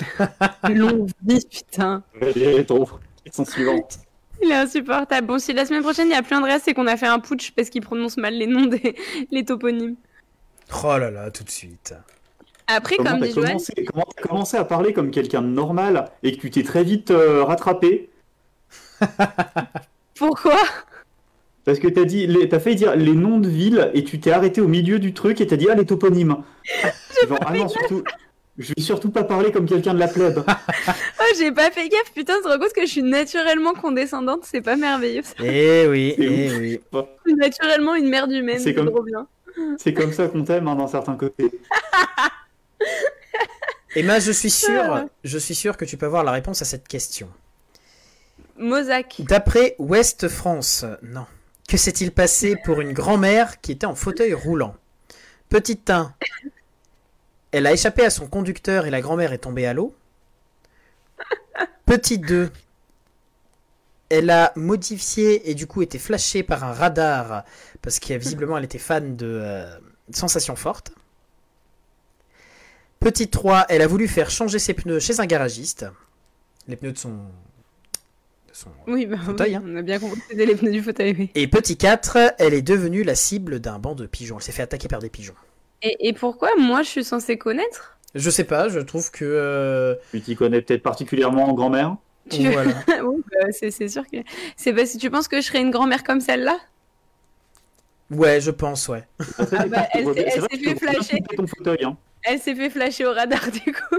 Longwy, putain. Il est insupportable. Bon, si la semaine prochaine il n'y a plus Andreas, c'est qu'on a fait un putsch parce qu'il prononce mal les noms des les toponymes. Oh là là, tout de suite. Après, Comment comme t'as dit commencé, comment t'as commencé à parler comme quelqu'un de normal et que tu t'es très vite euh, rattrapé? Pourquoi? Parce que t'as dit, les- t'as failli dire les noms de villes et tu t'es arrêté au milieu du truc et t'as dit ah les toponymes. Genre ah non surtout, je vais surtout pas parler comme quelqu'un de la plèbe. Oh, j'ai pas fait gaffe, putain, tu te rends compte que je suis naturellement condescendante, c'est pas merveilleux. ça. Eh oui, C'est eh ouf. oui. Je suis naturellement une merde humaine, C'est c'est comme- trop bien. C'est comme ça qu'on t'aime hein, dans certains côtés. Emma, je suis sûr, je suis sûr que tu peux avoir la réponse à cette question. Mozac. D'après Ouest France, non. Que s'est-il passé pour une grand-mère qui était en fauteuil roulant? Petit 1. Elle a échappé à son conducteur et la grand-mère est tombée à l'eau. Petit 2. Elle a modifié et du coup été flashée par un radar parce qu'elle visiblement elle était fan de euh, sensations fortes. Petit 3. Elle a voulu faire changer ses pneus chez un garagiste. Les pneus de son... son Oui, bah, Fauteuil, oui, hein. on a bien compris que c'était les pneus du fauteuil, oui. Et petit 4, elle est devenue la cible d'un banc de pigeons. Elle s'est fait attaquer par des pigeons. Et, et pourquoi moi je suis censée connaître? Je sais pas, je trouve que. euh, Tu t'y connais peut-être particulièrement en grand-mère? Tu- Voilà. Oui, bah, c'est sûr que. C'est parce que tu penses que je serais une grand-mère comme celle-là? Ouais, je pense, ouais. Ah, Ah bah, elle s'est- fait flasher. couper ton fauteuil. Hein. Elle s'est fait flasher au radar du coup.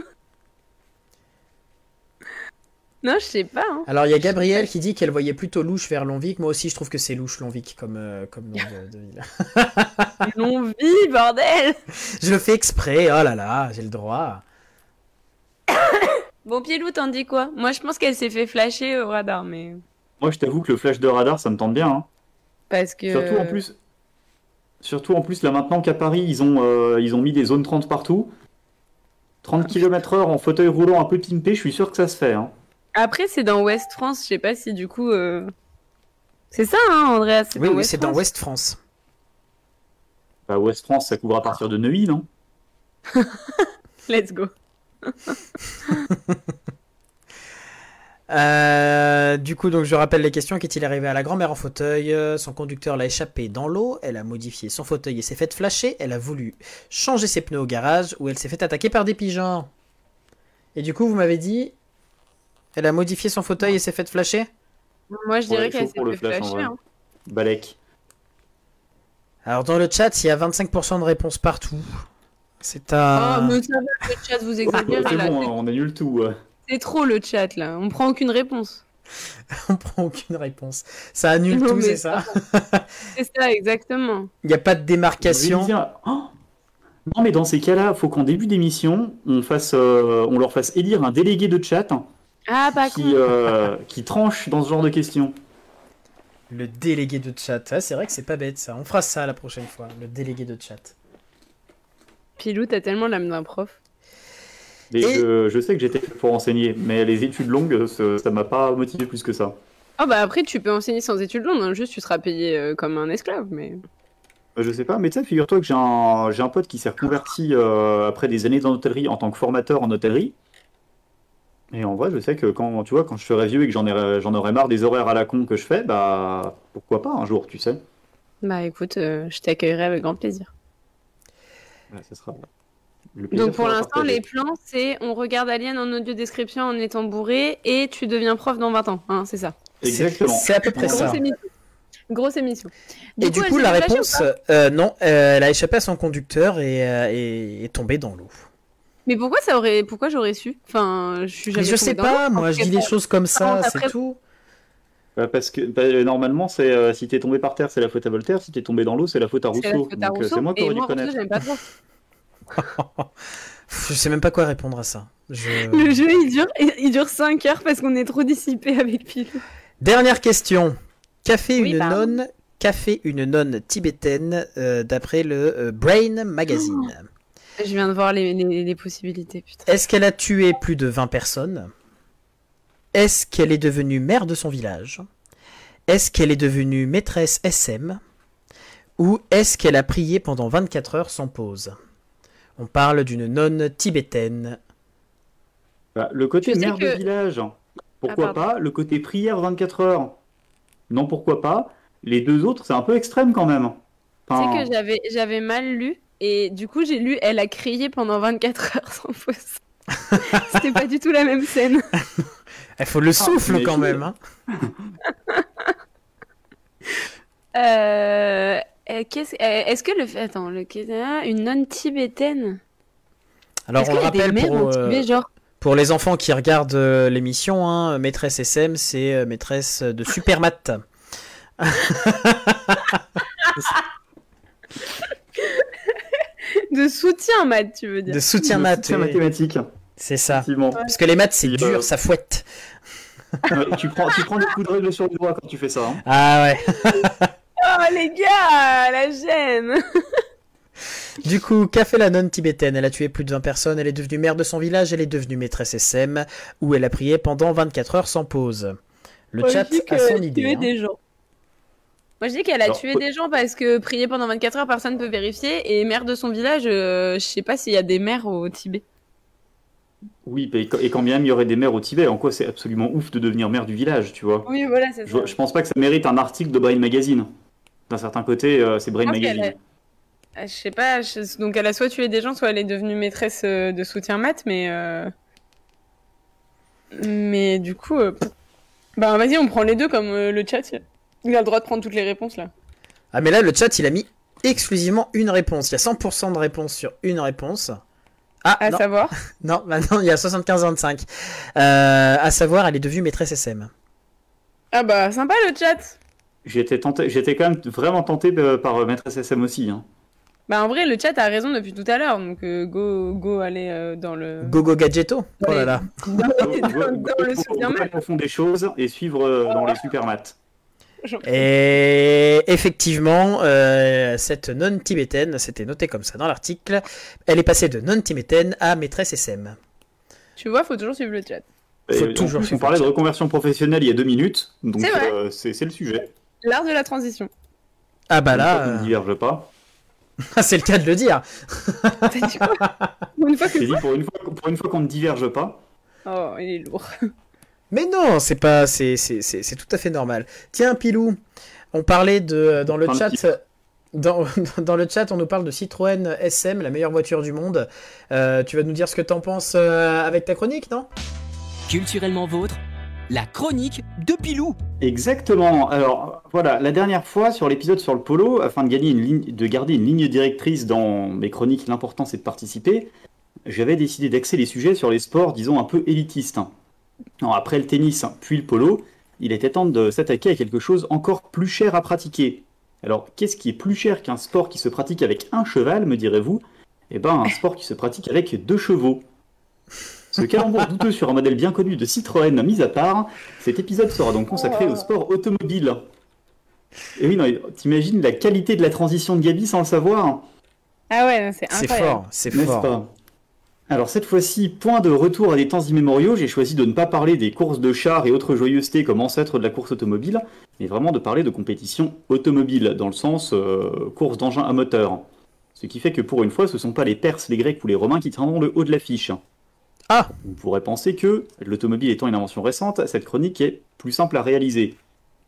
Non, je sais pas. Hein. Alors, il y a Gabrielle qui dit qu'elle voyait plutôt louche vers Longvic. Moi aussi, je trouve que c'est louche, Longvic, comme, euh, comme nom de, de ville. Non vie, bordel Je le fais exprès, oh là là, j'ai le droit. Bon, Pielou, t'en dis quoi? Moi, je pense qu'elle s'est fait flasher au radar, mais. Moi, je t'avoue que le flash de radar, ça me tente bien. hein. Parce que. Surtout en plus, surtout en plus là maintenant qu'à Paris, ils ont, euh, ils ont mis des zones 30 partout. 30 km/h en fauteuil roulant un peu pimpé, je suis sûr que ça se fait. Hein. Après, c'est dans Ouest France, je sais pas si du coup. euh, C'est ça, hein, Andreas Oui, oui, c'est dans France Ouest France. Bah, Ouest France, ça couvre à partir de Neuilly, non? Let's go. Euh, du coup, donc je rappelle les questions. Qu'est-il arrivé à la grand-mère en fauteuil? Son conducteur l'a échappé dans l'eau. Elle a modifié son fauteuil et s'est fait flasher. Elle a voulu changer ses pneus au garage où elle s'est fait attaquer par des pigeons. Et du coup, vous m'avez dit, elle a modifié son fauteuil et s'est fait flasher? Moi, je dirais qu'elle s'est fait flasher. hein. Balek. Alors dans le chat, il y a 25% de réponses partout. C'est Oh, un. mais ça va, le chat, vous Ouais, exagérez c'est là. bon, C'est- hein, on annule tout. C'est trop le chat là. On prend aucune réponse. On prend aucune réponse. Ça annule Non, tout, c'est ça? C'est ça, exactement. Il n'y a pas de Je démarcation. vais dire- Oh non, mais dans ces cas-là, faut qu'en début d'émission, on fasse, euh, on leur fasse élire un délégué de chat Ah, pas qui, con. euh, qui tranche dans ce genre de questions. Le délégué de chat. Ah, c'est vrai que c'est pas bête ça. On fera ça la prochaine fois. Le délégué de chat. Pilou, t'as tellement l'âme d'un prof. Et Et- je, je sais que j'étais fait pour enseigner, mais les études longues, ça ça m'a pas motivé plus que ça. Ah bah après, tu peux enseigner sans études longues, hein, juste tu seras payé euh, comme un esclave, mais... Euh, Je sais pas, mais tu sais, figure-toi que j'ai un, pote qui s'est reconverti euh, après des années dans l'hôtellerie en tant que formateur en hôtellerie. Et en vrai, je sais que quand, tu vois, quand je serai vieux et que j'en ai- j'en aurai marre des horaires à la con que je fais, bah pourquoi pas un jour, tu sais. Bah écoute, euh, je t'accueillerai avec grand plaisir. Ouais, ça sera le plaisir Donc pour l'instant, les plans, c'est on regarde Alien en audio description en étant bourré et tu deviens prof dans 20 ans, hein, c'est ça. Exactement. C'est à peu près Grosse ça. Grosse émission. Grosse émission. Et du coup, la réponse, euh, non, euh, elle a échappé à son conducteur et euh, est, est tombée dans l'eau. Mais pourquoi ça aurait, pourquoi j'aurais su? Enfin, je suis Mais jamais je sais pas, moi je dis les choses comme ça, Après- c'est tout. Bah, parce que bah, normalement, c'est euh, si t'es tombé par terre, c'est la faute à Voltaire. Si t'es tombé dans l'eau, c'est la faute à Rousseau. euh, Rousseau. c'est moi qui aurais dû Rousseau, connaître. j'aime pas Je sais même pas quoi répondre à ça. Je- Le jeu, il dure, il dure 5 heures parce qu'on est trop dissipé avec Pilou. Dernière question. Qu'a fait Oui, une nonne Qu'a fait une nonne tibétaine euh, d'après le euh, Brain Magazine Je viens de voir les, les, les possibilités. Est-ce qu'elle a tué plus de 20 personnes? Est-ce qu'elle est devenue mère de son village? Est-ce qu'elle est devenue maîtresse SM Ou est-ce qu'elle a prié pendant 24 heures sans pause? On parle d'une nonne tibétaine. Bah, le côté mère que- de village, pourquoi Ah, pas? Le côté prière 24 heures, non, pourquoi pas? Les deux autres, c'est un peu extrême quand même. Tu Enfin, sais que j'avais, j'avais mal lu et du coup j'ai lu elle a crié pendant 24 heures sans pause. C'était pas du tout la même scène. Il faut le souffle mais quand même. hein. Euh, euh, qu'est-ce, est-ce que le attends le ah, une nonne tibétaine Alors on le rappelle pour, euh, Tibet, genre? pour les enfants qui regardent euh, l'émission, hein, maîtresse SM, c'est euh, maîtresse de Supermat. De soutien maths tu veux dire De soutien le maths. soutien oui. mathématique, C'est ça. Parce que les maths, c'est dur, euh, ça fouette. Ouais, tu, prends, tu prends des coups de règle sur les doigts quand tu fais ça. hein. Ah ouais. Oh les gars la gêne. Du coup, qu'a fait la nonne tibétaine? Elle a tué plus de 20 personnes, elle est devenue mère de son village, elle est devenue maîtresse SM, où elle a prié pendant 24 heures sans pause. Le Moi, chat a son idée. hein. des gens. Moi je dis qu'elle a Alors, tué des gens parce que prier pendant 24 heures personne peut vérifier et mère de son village euh, je sais pas s'il y a des mères au Tibet. Oui, et quand- bien même il y aurait des mères au Tibet, en quoi c'est absolument ouf de devenir mère du village, tu vois? Oui voilà c'est ça. Je, je pense pas que ça mérite un article de Brain Magazine. D'un certain côté, euh, c'est Brain Magazine. Euh, Je sais pas, je- donc elle a soit tué des gens, soit elle est devenue maîtresse euh, de soutien maths, mais euh, mais du coup, bah vas-y, on prend les deux comme le chat. Il a le droit de prendre toutes les réponses là. Ah mais là, le chat, il a mis exclusivement une réponse. Il y a 100% de réponses sur une réponse. Ah À non, savoir. non, maintenant il y a 75-25. Euh, à savoir, elle est devenue maîtresse SM. Ah bah sympa le chat. J'étais tenté, j'étais quand même vraiment tenté euh, par euh, Maîtresse SM aussi. Hein. Bah en vrai, le chat a raison depuis tout à l'heure, donc euh, go go aller euh, dans le Gogo Gadgeto Oh là là. dans, Go- dans- go- dans go- le go- soutien go- maths. au fond des choses et suivre euh, dans les supermaths. Et effectivement, euh, cette nonne tibétaine, c'était noté comme ça dans l'article, elle est passée de nonne tibétaine à maîtresse SM. Tu vois, faut toujours suivre le chat. Faut Et en toujours plus, on parlait de reconversion professionnelle il y a deux minutes, donc C'est euh, c'est le sujet. L'art de la transition. Ah bah Une fois là, qu'on ne euh, diverge pas. c'est le cas de le dire. T'as dit quoi Une fois que J'ai dit pour une fois, pour une fois qu'on ne diverge pas. Oh, il est lourd. Mais non, c'est pas, c'est, c'est, tout à fait normal. Tiens, Pilou, on parlait de dans le chat. Dans, dans le chat, on nous parle de Citroën SM, la meilleure voiture du monde. Euh, tu vas nous dire ce que t'en penses euh, avec ta chronique, non? Culturellement vôtre, la chronique de Pilou. Exactement. Alors voilà, la dernière fois sur l'épisode sur le polo, afin de, gagner une ligne, de garder une ligne directrice dans mes chroniques, l'important c'est de participer, j'avais décidé d'axer les sujets sur les sports, disons, un peu élitistes. Alors, après le tennis, puis le polo, il était temps de s'attaquer à quelque chose encore plus cher à pratiquer. Alors, qu'est-ce qui est plus cher qu'un sport qui se pratique avec un cheval, me direz-vous? Eh ben, un sport qui se pratique avec deux chevaux. Ce calembour douteux sur un modèle bien connu de Citroën mis à part, cet épisode sera donc consacré au sport automobile. Et oui, non, t'imagines la qualité de la transition de Gabi sans le savoir? Ah ouais, c'est C'est incroyable. fort, c'est N'est-ce fort. pas? Alors cette fois-ci, point de retour à des temps immémoriaux, j'ai choisi de ne pas parler des courses de chars et autres joyeusetés comme ancêtres de la course automobile, mais vraiment de parler de compétition automobile, dans le sens euh, course d'engins à moteur. Ce qui fait que pour une fois, ce ne sont pas les Perses, les Grecs ou les Romains qui tiendront le haut de l'affiche. Ah Vous pourrez penser que, l'automobile étant une invention récente, cette chronique est plus simple à réaliser.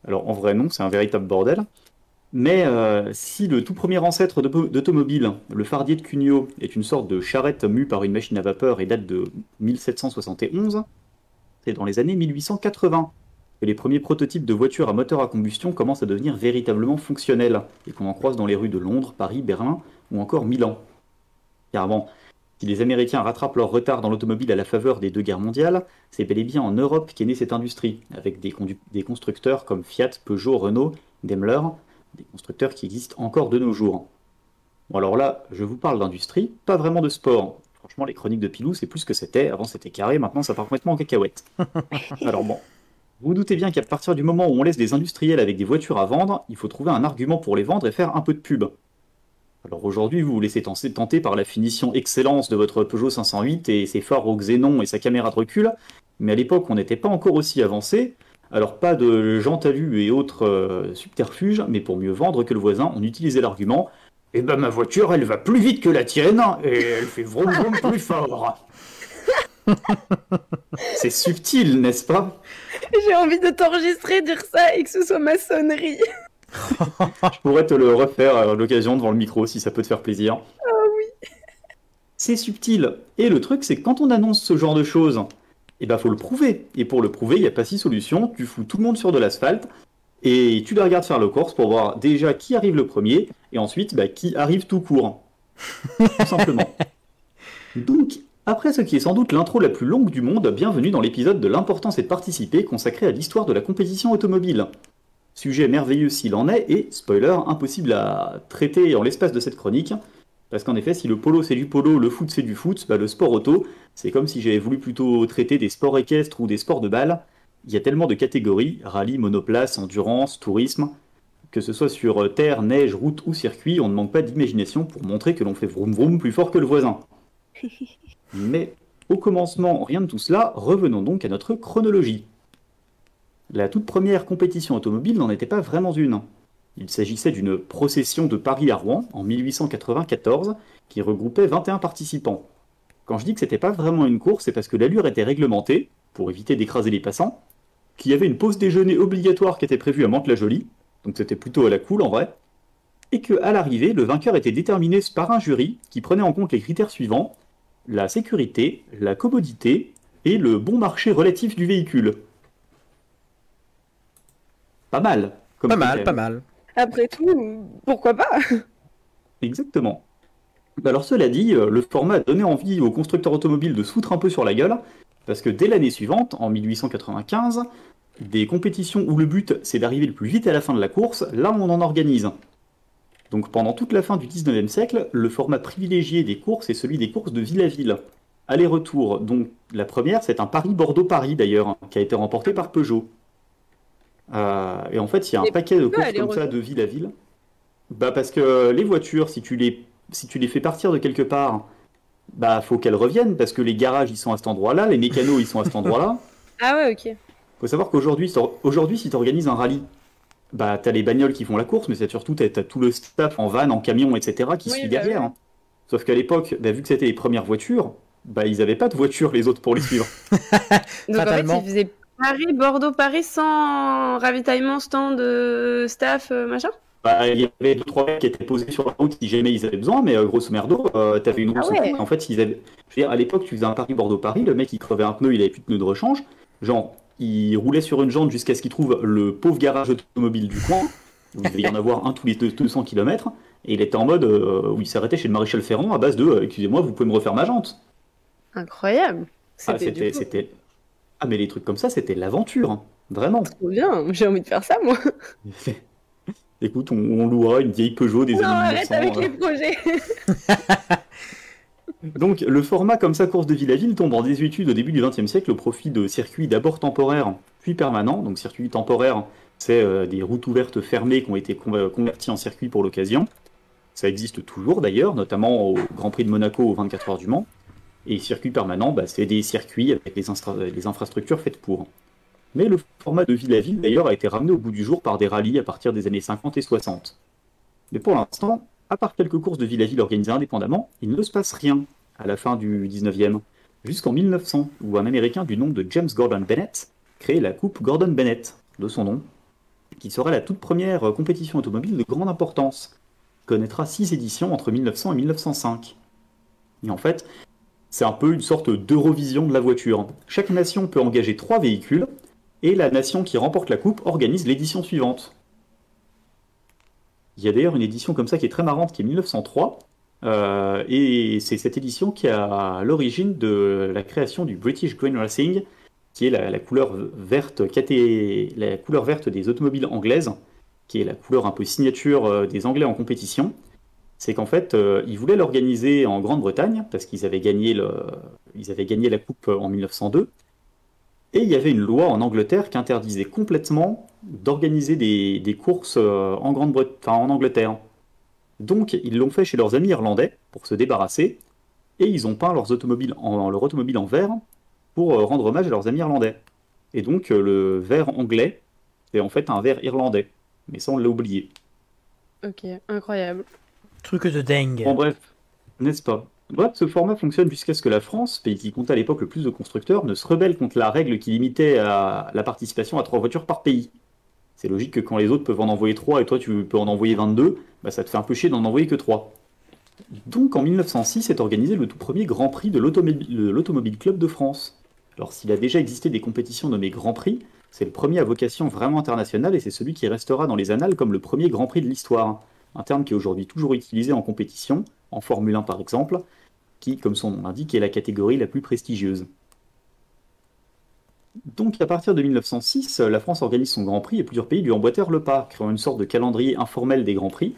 Alors en vrai non, c'est un véritable bordel. Mais euh, si le tout premier ancêtre d'auto- d'automobile, le fardier de Cugnot, est une sorte de charrette mue par une machine à vapeur et date de 1771, c'est dans les années 1880 que les premiers prototypes de voitures à moteur à combustion commencent à devenir véritablement fonctionnels et qu'on en croise dans les rues de Londres, Paris, Berlin ou encore Milan. Car bon, si les Américains rattrapent leur retard dans l'automobile à la faveur des deux guerres mondiales, c'est bel et bien en Europe qu'est née cette industrie, avec des constructeurs comme Fiat, Peugeot, Renault, Daimler, des constructeurs qui existent encore de nos jours. Bon alors là, je vous parle d'industrie, pas vraiment de sport. Franchement, les chroniques de Pilou, c'est plus ce que c'était. Avant, c'était carré, maintenant, ça part complètement en cacahuète. alors bon, vous vous doutez bien qu'à partir du moment où on laisse des industriels avec des voitures à vendre, il faut trouver un argument pour les vendre et faire un peu de pub. Alors aujourd'hui, vous vous laissez tenter tenter par la finition excellence de votre Peugeot 508 et ses phares au xénon et sa caméra de recul, mais à l'époque, on n'était pas encore aussi avancé, alors pas de Jean Talus et autres euh, subterfuges, mais pour mieux vendre que le voisin, on utilisait l'argument Eh ben ma voiture, elle va plus vite que la tienne, et elle fait vroom vroom plus fort. C'est subtil, n'est-ce pas? J'ai envie de t'enregistrer, dire ça et que ce soit ma sonnerie. Je pourrais te le refaire à l'occasion devant le micro si ça peut te faire plaisir. Ah oui. C'est subtil. Et le truc, c'est que quand on annonce ce genre de choses, eh ben faut le prouver. Et pour le prouver, il n'y a pas six solutions. Tu fous tout le monde sur de l'asphalte et tu le regardes faire le course pour voir déjà qui arrive le premier et ensuite bah, qui arrive tout court. tout simplement. Donc, après ce qui est sans doute l'intro la plus longue du monde, bienvenue dans l'épisode de l'importance et de participer consacré à l'histoire de la compétition automobile. Sujet merveilleux s'il en est, et, spoiler, impossible à traiter en l'espace de cette chronique, parce qu'en effet, si le polo c'est du polo, le foot c'est du foot, bah, le sport auto, c'est comme si j'avais voulu plutôt traiter des sports équestres ou des sports de balle. Il y a tellement de catégories, rallye, monoplace, endurance, tourisme, que ce soit sur terre, neige, route ou circuit, on ne manque pas d'imagination pour montrer que l'on fait vroom vroom plus fort que le voisin. Mais au commencement, rien de tout cela, revenons donc à notre chronologie. La toute première compétition automobile n'en était pas vraiment une. Il s'agissait d'une procession de Paris à Rouen en 1894 qui regroupait 21 participants. Quand je dis que c'était pas vraiment une course, c'est parce que l'allure était réglementée, pour éviter d'écraser les passants, qu'il y avait une pause déjeuner obligatoire qui était prévue à Mantes-la-Jolie, donc c'était plutôt à la cool en vrai, et que à l'arrivée, le vainqueur était déterminé par un jury qui prenait en compte les critères suivants la sécurité, la commodité et le bon marché relatif du véhicule. Pas mal. comme Pas mal, pas mal. Après tout, pourquoi pas? Exactement. Alors cela dit, euh, le format a donné envie aux constructeurs automobiles de se un peu sur la gueule, parce que dès l'année suivante, en 1895, des compétitions où le but c'est d'arriver le plus vite à la fin de la course, là on en organise. Donc pendant toute la fin du 19e siècle, le format privilégié des courses est celui des courses de ville à ville. Aller-retour, donc la première c'est un Paris-Bordeaux-Paris d'ailleurs, qui a été remporté par Peugeot. Euh, et en fait il y a un paquet de courses comme ça de ville à ville. Bah parce que les voitures, si tu les, si tu les fais partir de quelque part, bah faut qu'elles reviennent parce que les garages ils sont à cet endroit-là, les mécanos ils sont à cet endroit-là. Ah ouais, ok. Faut savoir qu'aujourd'hui, aujourd'hui si tu organises un rallye, bah t'as les bagnoles qui font la course, mais c'est surtout t'as, t'as tout le staff en van, en camion, etc. qui Oui, suit bah derrière. oui. hein. Sauf qu'à l'époque, bah, vu que c'était les premières voitures, bah ils avaient pas de voiture les autres pour les suivre. Donc Fatalement. en fait, ils faisaient Paris, Bordeaux, Paris sans ravitaillement, stand, staff, euh, machin Bah, il y avait deux trois mecs qui étaient posés sur la route si jamais ils avaient besoin, mais euh, grosso merdo, euh, t'avais une roue Ah ouais. En fait, ils avaient... je veux dire, à l'époque, tu faisais un Paris-Bordeaux-Paris, le mec il crevait un pneu, il avait plus de pneu de rechange. Genre, il roulait sur une jante jusqu'à ce qu'il trouve le pauvre garage automobile du coin, où il devait y en avoir un tous les deux- 200 km, et il était en mode euh, où il s'arrêtait chez le maréchal Ferrand à base de euh, Excusez-moi, vous pouvez me refaire ma jante. Incroyable. Ah, C'était c'était... ah, mais les trucs comme ça, c'était l'aventure, hein. vraiment. trop bien. J'ai envie de faire ça, moi. Écoute, on, on louera une vieille Peugeot des Non, années arrête 1900. avec euh. les projets. Donc, le format comme ça, course de ville à ville, tombe en désuétude au début du XXe siècle au profit de circuits d'abord temporaires, puis permanents. Donc, circuit temporaire, C'est euh, des routes ouvertes fermées qui ont été con- converties en circuit pour l'occasion. Ça existe toujours d'ailleurs, notamment au Grand Prix de Monaco aux 24 heures du Mans. Et circuit permanent, bah, c'est des circuits avec les, infrastructures faites pour. Mais le format de ville à ville d'ailleurs a été ramené au bout du jour par des rallyes à partir des années 50 et 60. Mais pour l'instant, à part quelques courses de ville à ville organisées indépendamment, il ne se passe rien à la fin du 19e, jusqu'en 1900, où un Américain du nom de James Gordon Bennett crée la Coupe Gordon Bennett, de son nom, qui sera la toute première compétition automobile de grande importance, connaîtra six éditions entre 1900 et 1905. Et en fait, c'est un peu une sorte d'Eurovision de la voiture. Chaque nation peut engager trois véhicules, et la nation qui remporte la coupe organise l'édition suivante. Il y a d'ailleurs une édition comme ça qui est très marrante, qui est 1903, euh, et c'est cette édition qui a l'origine de la création du British Green Racing, qui est la, couleur verte des automobiles anglaises, qui est la couleur un peu signature euh, des Anglais en compétition. C'est qu'en fait, euh, ils voulaient l'organiser en Grande-Bretagne, parce qu'ils avaient gagné la coupe en 1902. Et il y avait une loi en Angleterre qui interdisait complètement d'organiser des, courses euh, en, Grande enfin, en Angleterre. Donc ils l'ont fait chez leurs amis irlandais pour se débarrasser, et ils ont peint leurs automobiles en, leur automobile en vert pour euh, rendre hommage à leurs amis irlandais. Et donc euh, le vert anglais, c'est en fait un vert irlandais. Mais ça on l'a oublié. Ok, incroyable. Truc de dingue. Bon bref, n'est-ce pas? Bref, ce format fonctionne jusqu'à ce que la France, pays qui comptait à l'époque le plus de constructeurs, ne se rebelle contre la règle qui limitait la participation à trois voitures par pays. C'est logique que quand les autres peuvent en envoyer trois et toi tu peux en envoyer 22, bah ça te fait un peu chier d'en envoyer que trois. Donc en 1906 est organisé le tout premier Grand Prix de l'Automobile Club de France. Alors s'il a déjà existé des compétitions nommées Grand Prix, c'est le premier à vocation vraiment internationale et c'est celui qui restera dans les annales comme le premier Grand Prix de l'histoire. Un terme qui est aujourd'hui toujours utilisé en compétition, en Formule 1 par exemple, qui, comme son nom l'indique, est la catégorie la plus prestigieuse. Donc à partir de 1906, la France organise son Grand Prix et plusieurs pays lui emboîtèrent le pas, créant une sorte de calendrier informel des Grands Prix.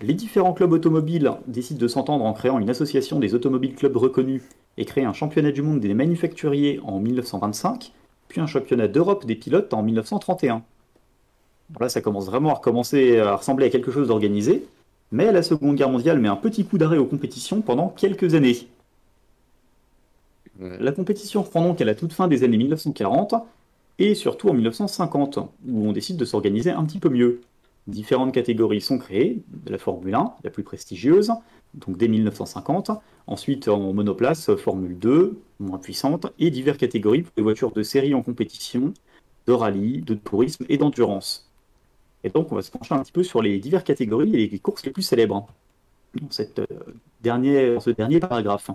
Les différents clubs automobiles décident de s'entendre en créant une association des automobiles clubs reconnus et créent un championnat du monde des manufacturiers en 1925, puis un championnat d'Europe des pilotes en 1931. Là, ça commence vraiment à recommencer à ressembler à quelque chose d'organisé, mais la Seconde Guerre mondiale met un petit coup d'arrêt aux compétitions pendant quelques années. La compétition reprend donc à la toute fin des années 1940 et surtout en 1950, où on décide de s'organiser un petit peu mieux. Différentes catégories sont créées, la Formule 1, la plus prestigieuse, donc dès 1950, ensuite en monoplace, Formule 2, moins puissante, et diverses catégories pour les voitures de série en compétition, de rallye, de tourisme et d'endurance. Et donc on va se pencher un petit peu sur les diverses catégories et les courses les plus célèbres dans, cette, euh, ce dernier paragraphe.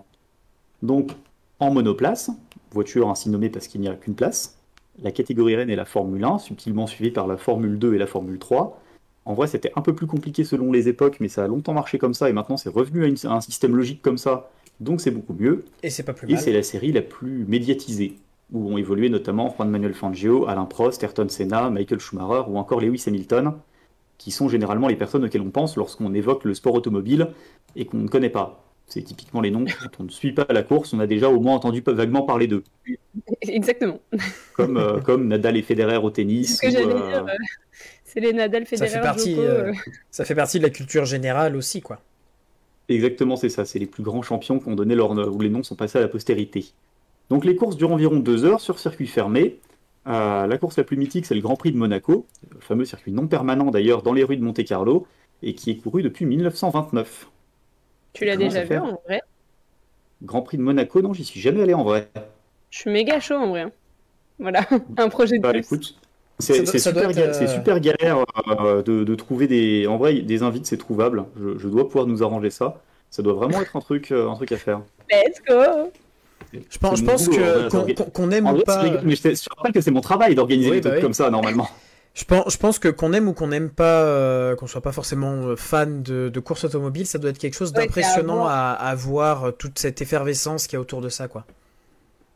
Donc en monoplace, voiture ainsi nommée parce qu'il n'y a qu'une place, la catégorie reine est la Formule 1, subtilement suivie par la Formule 2 et la Formule 3. En vrai, c'était un peu plus compliqué selon les époques, mais ça a longtemps marché comme ça, et maintenant c'est revenu à, une- à un système logique comme ça, donc c'est beaucoup mieux. Et c'est pas plus Et mal. c'est la série la plus médiatisée, où ont évolué notamment Juan Manuel Fangio, Alain Prost, Ayrton Senna, Michael Schumacher ou encore Lewis Hamilton, qui sont généralement les personnes auxquelles on pense lorsqu'on évoque le sport automobile et qu'on ne connaît pas. C'est typiquement les noms, quand on ne suit pas la course, on a déjà au moins entendu vaguement parler d'eux, Exactement. comme, euh, comme Nadal et Federer au tennis. C'est ce que j'allais euh, dire. euh, C'est les Nadal, Ça Federer, fait partie, euh, Ça fait partie de la culture générale aussi, quoi. Exactement, c'est ça. C'est les plus grands champions qui ont donné leur où les noms sont passés à la postérité. Donc les courses durent environ deux heures sur circuit fermé. Euh, la course la plus mythique, c'est le Grand Prix de Monaco, le fameux circuit non permanent d'ailleurs dans les rues de Monte-Carlo, et qui est couru depuis 1929. Tu l'as déjà vu fait en vrai? Grand Prix de Monaco, non, j'y suis jamais allé en vrai. Je suis méga chaud en vrai. Voilà, un projet de Bah plus. écoute, c'est super, être, ga- euh, super galère euh, de, de trouver des. En vrai, des invites, c'est trouvable. Je, je dois pouvoir nous arranger ça. Ça doit vraiment être un truc, euh, un truc à faire. Let's go Je pense, je que ouais, qu'on aime En ou pas. mais je, rappelle que c'est mon travail d'organiser Oui, des bah trucs oui. comme ça normalement. Je pense, je pense que qu'on aime ou qu'on n'aime pas, euh, qu'on soit pas forcément euh, fan de, de course automobile, ça doit être quelque chose Ouais, c'est à d'impressionnant à, à voir euh, toute cette effervescence qu'il y a autour de ça, quoi.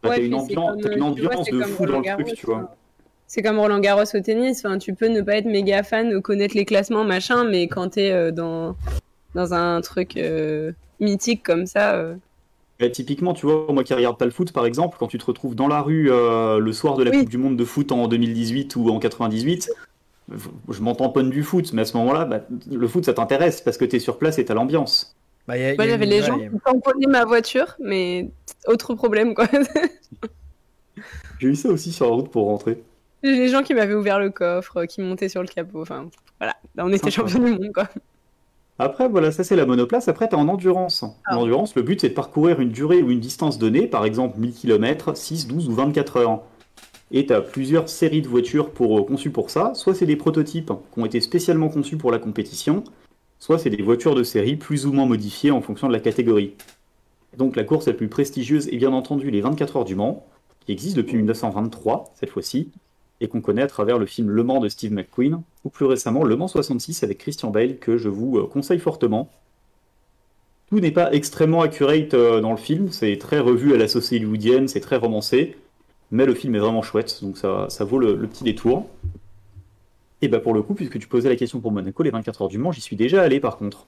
Bah, Ouais, t'as une ambiance, comme, euh, vois, ambiance de fou dans Roland le truc, Garros, tu vois. hein. C'est comme Roland Garros au tennis. Enfin, tu peux ne pas être méga fan, connaître les classements, machin, mais quand t'es euh, dans dans un truc euh, mythique comme ça, Bah, typiquement, tu vois, moi qui regarde pas le foot, par exemple, quand tu te retrouves dans la rue euh, le soir de la Oui. Coupe du Monde de foot en 2018 ou en 98, je m'entends du foot, mais à ce moment-là, bah, le foot ça t'intéresse parce que tu es sur place et t'as l'ambiance. Bah, y y avait les gens qui tamponnaient ma voiture, mais autre problème quoi. J'ai eu ça aussi sur la route pour rentrer. Les gens qui m'avaient ouvert le coffre, qui montaient sur le capot, enfin voilà, on était champion du monde quoi. Après, voilà, ça c'est la monoplace. Après, tu en endurance. En ah. endurance, le but c'est de parcourir une durée ou une distance donnée, par exemple 1000 km, 6, 12 ou 24 heures. Et tu as plusieurs séries de voitures pour, euh, conçues pour ça. Soit c'est des prototypes qui ont été spécialement conçus pour la compétition, soit c'est des voitures de série plus ou moins modifiées en fonction de la catégorie. Donc la course la plus prestigieuse est bien entendu les 24 heures du Mans, qui existe depuis 1923 cette fois-ci, et qu'on connaît à travers le film Le Mans de Steve McQueen, ou plus récemment Le Mans 66 avec Christian Bale, que je vous euh, conseille fortement. Tout n'est pas extrêmement accurate euh, dans le film, c'est très revu à la sauce hollywoodienne, c'est très romancé, mais le film est vraiment chouette, donc ça, ça vaut le, petit détour. Et bah pour le coup, puisque tu posais la question pour Monaco, les 24 heures du Mans, j'y suis déjà allé par contre.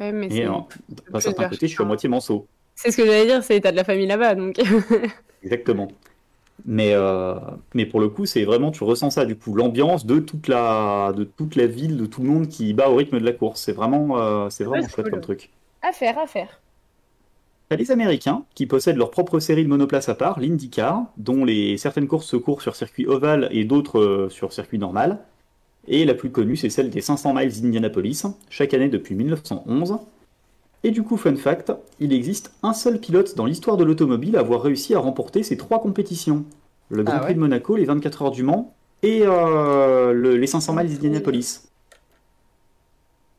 Ouais, mais Et d'un certain côté, je suis à moitié manceau. C'est ce que j'allais dire, c'est t'as de la famille là-bas, donc. Exactement. Mais, euh, mais pour le coup, c'est vraiment, tu ressens ça, du coup, l'ambiance de toute la, de toute la ville, de tout le monde qui bat au rythme de la course. C'est vraiment, euh, c'est vraiment chouette comme truc. À faire, à faire. T'as les Américains qui possèdent leur propre série de monoplaces à part, l'IndyCar, dont les, certaines courses se courent sur circuit ovale et d'autres euh, sur circuit normal. Et la plus connue, c'est celle des 500 miles d'Indianapolis, chaque année depuis 1911. Et du coup, fun fact, il existe un seul pilote dans l'histoire de l'automobile à avoir réussi à remporter ces trois compétitions. Le Grand ah Prix de Monaco, les 24 heures du Mans et euh, les 500 miles d'Indianapolis.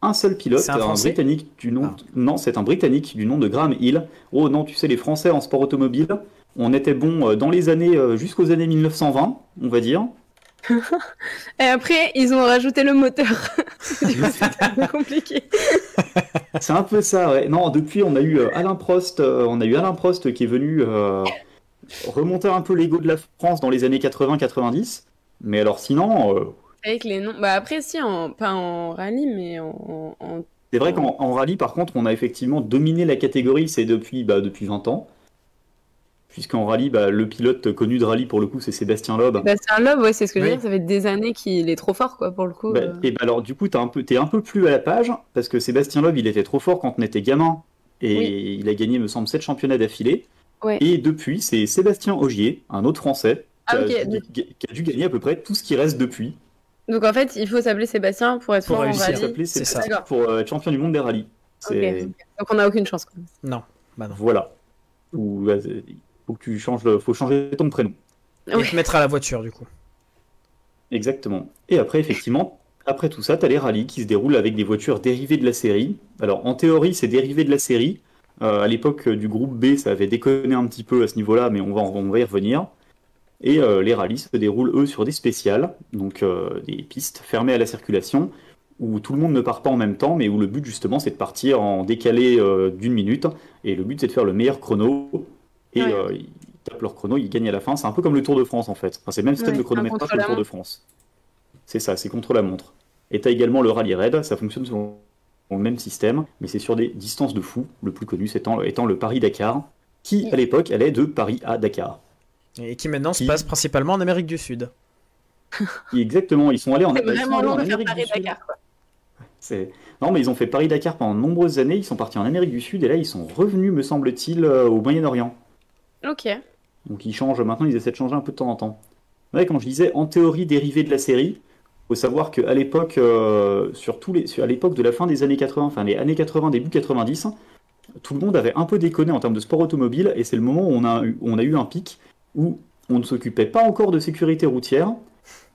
Un seul pilote, un, britannique du nom. Ah. Non, c'est un britannique du nom de Graham Hill. Oh non, tu sais, les Français en sport automobile, on était bon euh, dans les années euh, jusqu'aux années 1920, on va dire. Et après, ils ont rajouté le moteur. c'est compliqué. c'est un peu ça, ouais. Non, depuis, on a eu euh, Alain Prost, euh, on a eu Alain Prost qui est venu euh, remonter un peu l'ego de la France dans les années 80-90. Mais alors, sinon. Avec les noms. Bah après, si, en... pas en rallye, mais en. C'est vrai qu'en rallye, par contre, on a effectivement dominé la catégorie, c'est depuis, bah, depuis 20 ans puisqu'en rallye, bah, le pilote connu de rallye pour le coup, c'est Sébastien Loeb. Sébastien Loeb, ouais, c'est ce que je veux dire, ça fait des années qu'il est trop fort, quoi, pour le coup. Bah, euh. Et bah, alors, du coup, t'es un, peu, es un peu plus à la page, parce que Sébastien Loeb, il était trop fort quand on était gamin, et il a gagné, me semble, 7 championnats d'affilée. Et depuis, c'est Sébastien Ogier, un autre Français, ah, qui, a, dû gagner à peu près tout ce qui reste depuis. Donc en fait, il faut s'appeler Sébastien pour être fort en rallye. C'est ça. Pour euh, être champion du monde des rallyes. Donc on n'a aucune chance. Quoi. Non. Bah non. Voilà. Ou, faut que tu changes, faut changer ton prénom. Et te mettre à la voiture du coup. Exactement. Et après, effectivement, après tout ça, tu as les rallyes qui se déroulent avec des voitures dérivées de la série. Alors, en théorie, c'est dérivé de la série. Euh, à l'époque du groupe B, ça avait déconné un petit peu à ce niveau-là, mais on va, on va y revenir. Et euh, les rallyes se déroulent, eux, sur des spéciales, donc euh, des pistes fermées à la circulation, où tout le monde ne part pas en même temps, mais où le but, justement, c'est de partir en décalé d'une minute. Et le but, c'est de faire le meilleur chrono et euh, ils tapent leur chrono, ils gagnent à la fin. C'est un peu comme le Tour de France en fait. c'est le même système de chronométrage que le Tour de France. C'est ça, c'est contre la montre. Et tu as également le rallye raid, ça fonctionne selon le même système, mais c'est sur des distances de fou. Le plus connu étant, étant le Paris-Dakar, qui à l'époque allait de Paris à Dakar. Et qui maintenant se passe principalement en Amérique du Sud. Exactement, ils sont allés en, Amérique du Sud. Non, mais ils ont fait Paris-Dakar pendant de nombreuses années, ils sont partis en Amérique du Sud, et là ils sont revenus, me semble-t-il, euh, au Moyen-Orient. Ok. Donc ils changent, maintenant ils essaient de changer un peu de temps en temps. Ouais, comme je disais, en théorie dérivée de la série, faut savoir qu'à l'époque, euh, sur les, à l'époque de la fin des années 80, enfin les années 80, début 90, tout le monde avait un peu déconné en termes de sport automobile, et c'est le moment où on a, eu, on a eu un pic où on ne s'occupait pas encore de sécurité routière,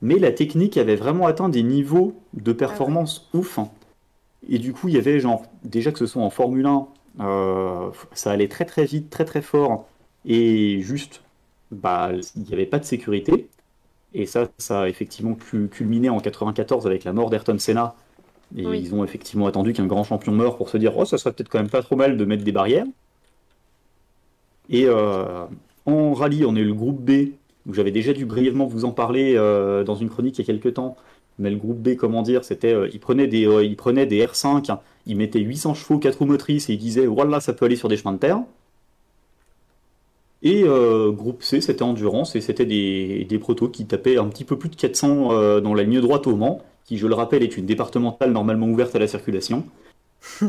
mais la technique avait vraiment atteint des niveaux de performance ah ouf. Et du coup, il y avait genre, déjà que ce soit en Formule 1, euh, ça allait très très vite, très très fort, et juste, bah, il n'y avait pas de sécurité. Et ça, ça a effectivement culminé en 94 avec la mort d'Ayrton Senna. Et ils ont effectivement attendu qu'un grand champion meure pour se dire Oh, ça serait peut-être quand même pas trop mal de mettre des barrières. Et euh, en rallye, on est le groupe B, où j'avais déjà dû brièvement vous en parler euh, dans une chronique il y a quelques temps. Mais le groupe B, comment dire, c'était. Euh, ils, prenaient des, ils prenaient des R5, ils mettaient 800 chevaux, 4 roues motrices et ils disaient Voilà, ça peut aller sur des chemins de terre. Et euh, groupe C, c'était endurance et c'était des, des protos qui tapaient un petit peu plus de 400 euh, dans la ligne droite au Mans, qui, je le rappelle, est une départementale normalement ouverte à la circulation.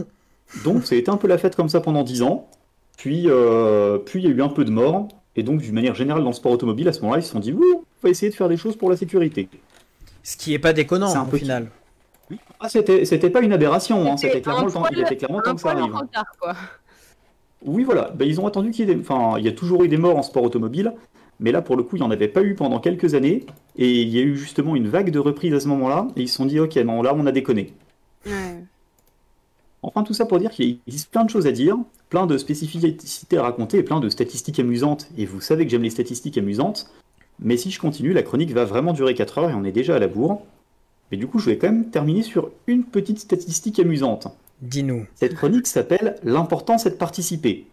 donc, c'était un peu la fête comme ça pendant 10 ans. Puis, euh, puis il y a eu un peu de morts. Et donc, d'une manière générale, dans le sport automobile, à ce moment-là, ils se sont dit, on va essayer de faire des choses pour la sécurité. Ce qui est pas déconnant un au peu- final. Ah, c'était c'était pas une aberration, hein, c'était clairement le temps, il était clairement temps que ça arrive. retard, quoi. Oui, voilà. Ben, ils ont attendu qu'il y ait des... Enfin, il y a toujours eu des morts en sport automobile, mais là, pour le coup, il n'y en avait pas eu pendant quelques années. Et il y a eu justement une vague de reprises à ce moment-là. Et ils se sont dit, ok, non, là, on a déconné. Ouais. Enfin, tout ça pour dire qu'il existe plein de choses à dire, plein de spécificités à raconter et plein de statistiques amusantes. Et vous savez que j'aime les statistiques amusantes. Mais si je continue, la chronique va vraiment durer 4 heures et on est déjà à la bourre. Mais du coup, je vais quand même terminer sur une petite statistique amusante. Dis-nous. Cette chronique s'appelle L'important c'est de participer.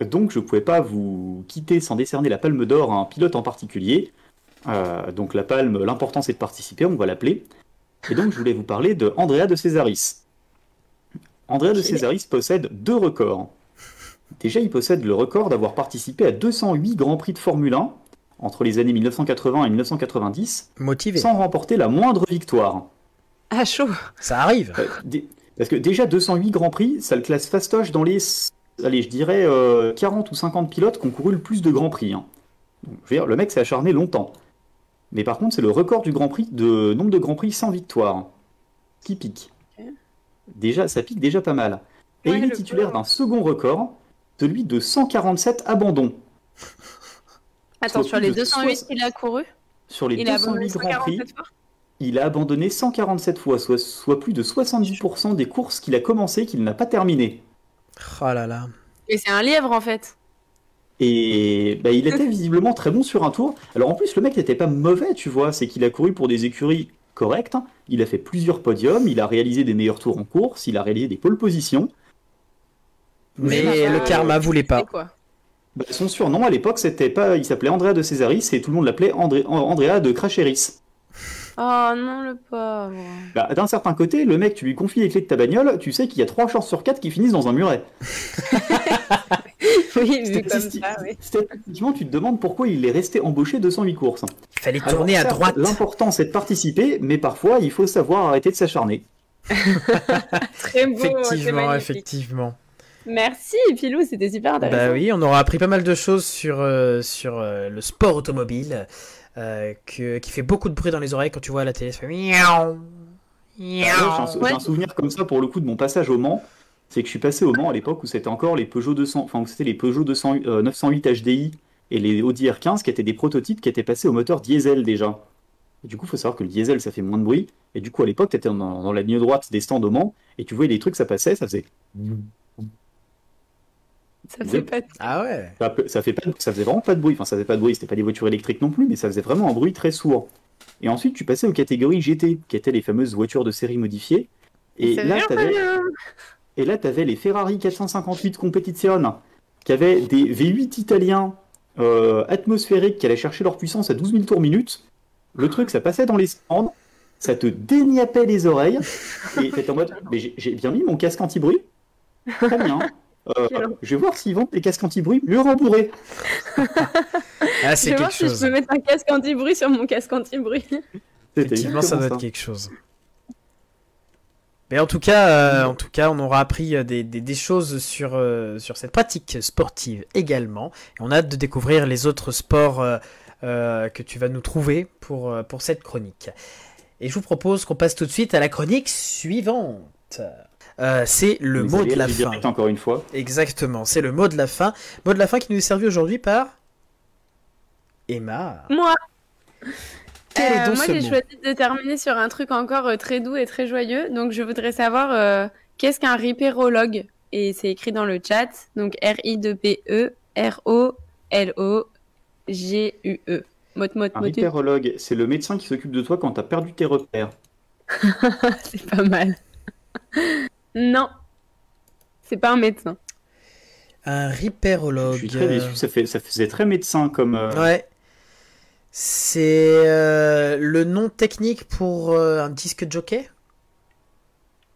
Donc je ne pouvais pas vous quitter sans décerner la palme d'or à un pilote en particulier. Euh, donc la palme, l'important c'est de participer, on va l'appeler. Et donc je voulais vous parler de Andrea de Cesaris. Andrea de Ok. Cesaris possède deux records. Déjà, il possède le record d'avoir participé à 208 Grands Prix de Formule 1 entre les années 1980 et 1990 Motivé. sans remporter la moindre victoire. Ah, chaud. Ça arrive. Euh, Parce que déjà 208 Grands Prix, ça le classe fastoche dans les, allez, je dirais euh, 40 ou 50 pilotes qui ont couru le plus de Grands Prix. hein. Donc, je veux dire, le mec s'est acharné longtemps. Mais par contre, c'est le record du Grand Prix de nombre de Grands Prix sans victoire. Ce qui pique. Déjà, ça pique déjà pas mal. Et Ouais, il est titulaire d'un second record, celui de 147 abandons. Attends, sur les de 208 soix- qu'il a couru, Sur les il a 208 abandonné Grands Prix, 147 fois il a abandonné 147 fois, soit, soit plus de 70% des courses qu'il a commencé qu'il n'a pas terminées. Oh là là. Et c'est un lièvre, en fait. Et bah, il était visiblement très bon sur un tour. Alors en plus, le mec n'était pas mauvais, tu vois. C'est qu'il a couru pour des écuries correctes. Il a fait plusieurs podiums. Il a réalisé des meilleurs tours en course. Il a réalisé des pole positions. Mais le karma voulait pas. Quoi Bah, son surnom à l'époque, c'était pas. Il s'appelait Andrea de Cesaris et tout le monde l'appelait André- Andrea de Cracheris. Oh non, le pauvre. Bah, D'un certain côté, le mec, tu lui confies les clés de ta bagnole, tu sais qu'il y a 3 chances sur 4 qui finissent dans un muret. Oui, vu comme Statistique- ça, oui. Statistiquement, tu te demandes pourquoi il est resté embauché 208 courses. Il fallait Alors, tourner à certes, droite. L'important, c'est de participer, mais parfois, il faut savoir arrêter de s'acharner. Très beau. Effectivement, effectivement. Merci, Pilou, c'était super intéressant. Bah oui, on aura appris pas mal de choses sur, euh, sur euh, le sport automobile euh, que- qui fait beaucoup de bruit dans les oreilles quand tu vois à la télé. Ça fait miaou, J'ai un, sou- Ouais. j'ai un souvenir comme ça pour le coup de mon passage au Mans. C'est que je suis passé au Mans à l'époque où c'était encore les Peugeot 200, enfin où c'était les Peugeot 200, euh, 908 HDI et les Audi R15 qui étaient des prototypes qui étaient passés au moteur diesel déjà. Et du coup, il faut savoir que le diesel ça fait moins de bruit. Et du coup, à l'époque, tu étais dans, dans la ligne droite des stands au Mans et tu voyais les trucs, ça passait, ça faisait. Ça fait pas de... Ah ouais. Ça, fait pas, de- ça faisait vraiment pas de bruit. Enfin, ça faisait pas de bruit, c'était pas des voitures électriques non plus, mais ça faisait vraiment un bruit très sourd. Et ensuite, tu passais aux catégories GT, qui étaient les fameuses voitures de série modifiées. Et là, vient t'avais. Et là, avais les Ferrari 458 Competizione, qui avaient des V8 italiens euh, atmosphériques qui allaient chercher leur puissance à 12 000 tours minute. Le truc, ça passait dans les stands, ça te déniapait les oreilles, et t'étais en mode, mais j'ai bien mis mon casque anti-bruit Très bien. Euh, je vais voir s'ils vendent des casques anti-bruit mieux rembourrés. Ah, Je vais voir si je peux mettre un casque anti-bruit sur mon casque anti-bruit. Effectivement, ça doit être quelque chose. Mais en tout cas, euh, en tout cas, on aura appris euh, des, des, des choses sur, euh, sur cette pratique sportive également. Et on a hâte de découvrir les autres sports euh, euh, que tu vas nous trouver pour, pour cette chronique. Et je vous propose qu'on passe tout de suite à la chronique suivante. Euh, c'est le Mais mot de la fin. direct encore une fois. Exactement, c'est le mot de la fin. Mot de la fin qui nous est servi aujourd'hui par Emma. Moi, Quel est euh, donc moi j'ai choisi de terminer sur un truc encore euh, très doux et très joyeux. Donc je voudrais savoir euh, qu'est-ce qu'un ripérologue? Et c'est écrit dans le chat. Donc R-I-2-P-E R-O-L-O-G-U-E. Mot, mot, Un mot. hyperologue, c'est le médecin qui s'occupe de toi quand t'as perdu tes repères. C'est pas mal. Non. C'est pas un médecin. Un Je ripérologue. suis très déçu, ça, fait, ça faisait très médecin comme. euh, Ouais. C'est euh, le nom technique pour euh, un disque jockey?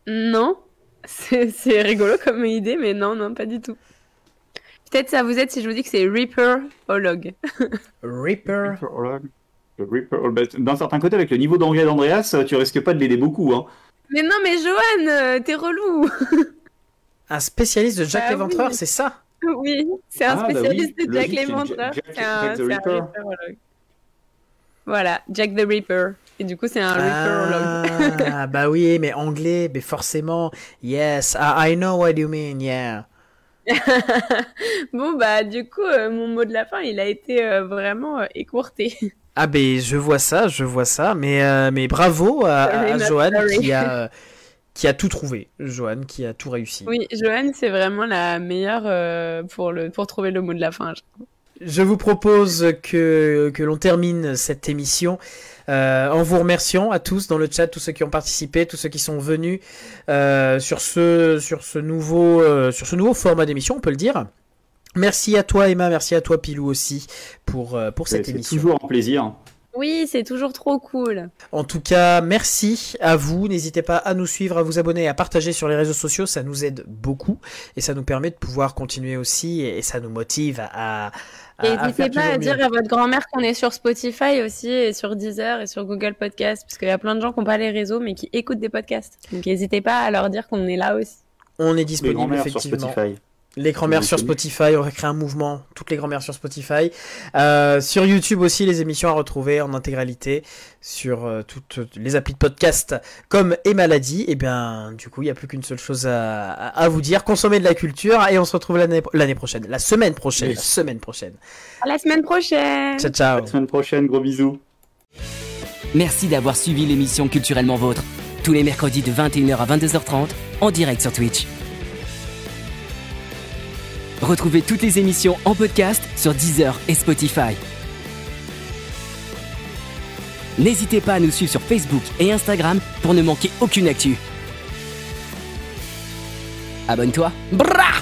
Non. C'est rigolo comme idée, mais non, non, pas du tout. Peut-être ça vous aide si je vous dis que c'est Reaper Olog. Reaper. Oh, bah, D'un certain côté, avec le niveau d'anglais d'Andreas, tu risques pas de l'aider beaucoup. Hein. Mais non, mais Johan, euh, t'es relou. Un spécialiste de Jack Bah l'Éventreur, oui. c'est ça? Oui, c'est un Ah, bah spécialiste oui, de Jack Léventreur. Jack- Jack- Jack the Ripper. Voilà, Jack the Reaper. Et du coup, c'est un Reaperologue. Ah, bah oui, mais anglais, mais forcément. Yes, I, I know what you mean, yeah. bon, bah, du coup, euh, mon mot de la fin, il a été euh, vraiment euh, écourté. Ah ben je vois ça, je vois ça, mais, euh, mais bravo à, à- à Johan qui a, qui a tout trouvé. Johan qui a tout réussi. Oui, Johan, c'est vraiment la meilleure euh, pour, le, pour trouver le mot de la fin. je- vous propose que, que l'on termine cette émission euh, en vous remerciant à tous dans le chat, tous ceux qui ont participé, tous ceux qui sont venus sur, ce, sur, ce nouveau, sur ce nouveau format d'émission, on peut le dire. Merci à toi Emma, merci à toi Pilou aussi pour, euh, pour cette C'est émission. toujours un plaisir. Oui, c'est toujours trop cool. En tout cas, merci à vous. N'hésitez pas à nous suivre, à vous abonner, à partager sur les réseaux sociaux. Ça nous aide beaucoup et ça nous permet de pouvoir continuer aussi et ça nous motive à. à- Et n'hésitez pas à dire mieux. à votre grand-mère qu'on est sur Spotify aussi, et sur Deezer, et sur Google Podcast, parce qu'il y a plein de gens qui n'ont pas les réseaux, mais qui écoutent des podcasts. Donc n'hésitez pas à leur dire qu'on est là aussi. On est disponible grands-mères sur effectivement. Spotify. Les grand-mères sur. Spotify, on va créer un mouvement. Toutes les grand-mères sur Spotify. Euh, sur YouTube aussi, les émissions à retrouver en intégralité sur euh, toutes les applis de podcast comme et maladie. Et bien, du coup, il n'y a plus qu'une seule chose à, à- vous dire. Consommez de la culture et on se retrouve l'année prochaine. La semaine prochaine. Oui. La semaine prochaine. À la semaine prochaine Ciao, ciao. La semaine prochaine, gros bisous. Merci d'avoir suivi l'émission Culturellement Vôtre. Tous les mercredis de 21h à 22h30 en direct sur Twitch. Retrouvez toutes les émissions en podcast sur Deezer et Spotify. N'hésitez pas à nous suivre sur Facebook et Instagram pour ne manquer aucune actu. Abonne-toi. Brah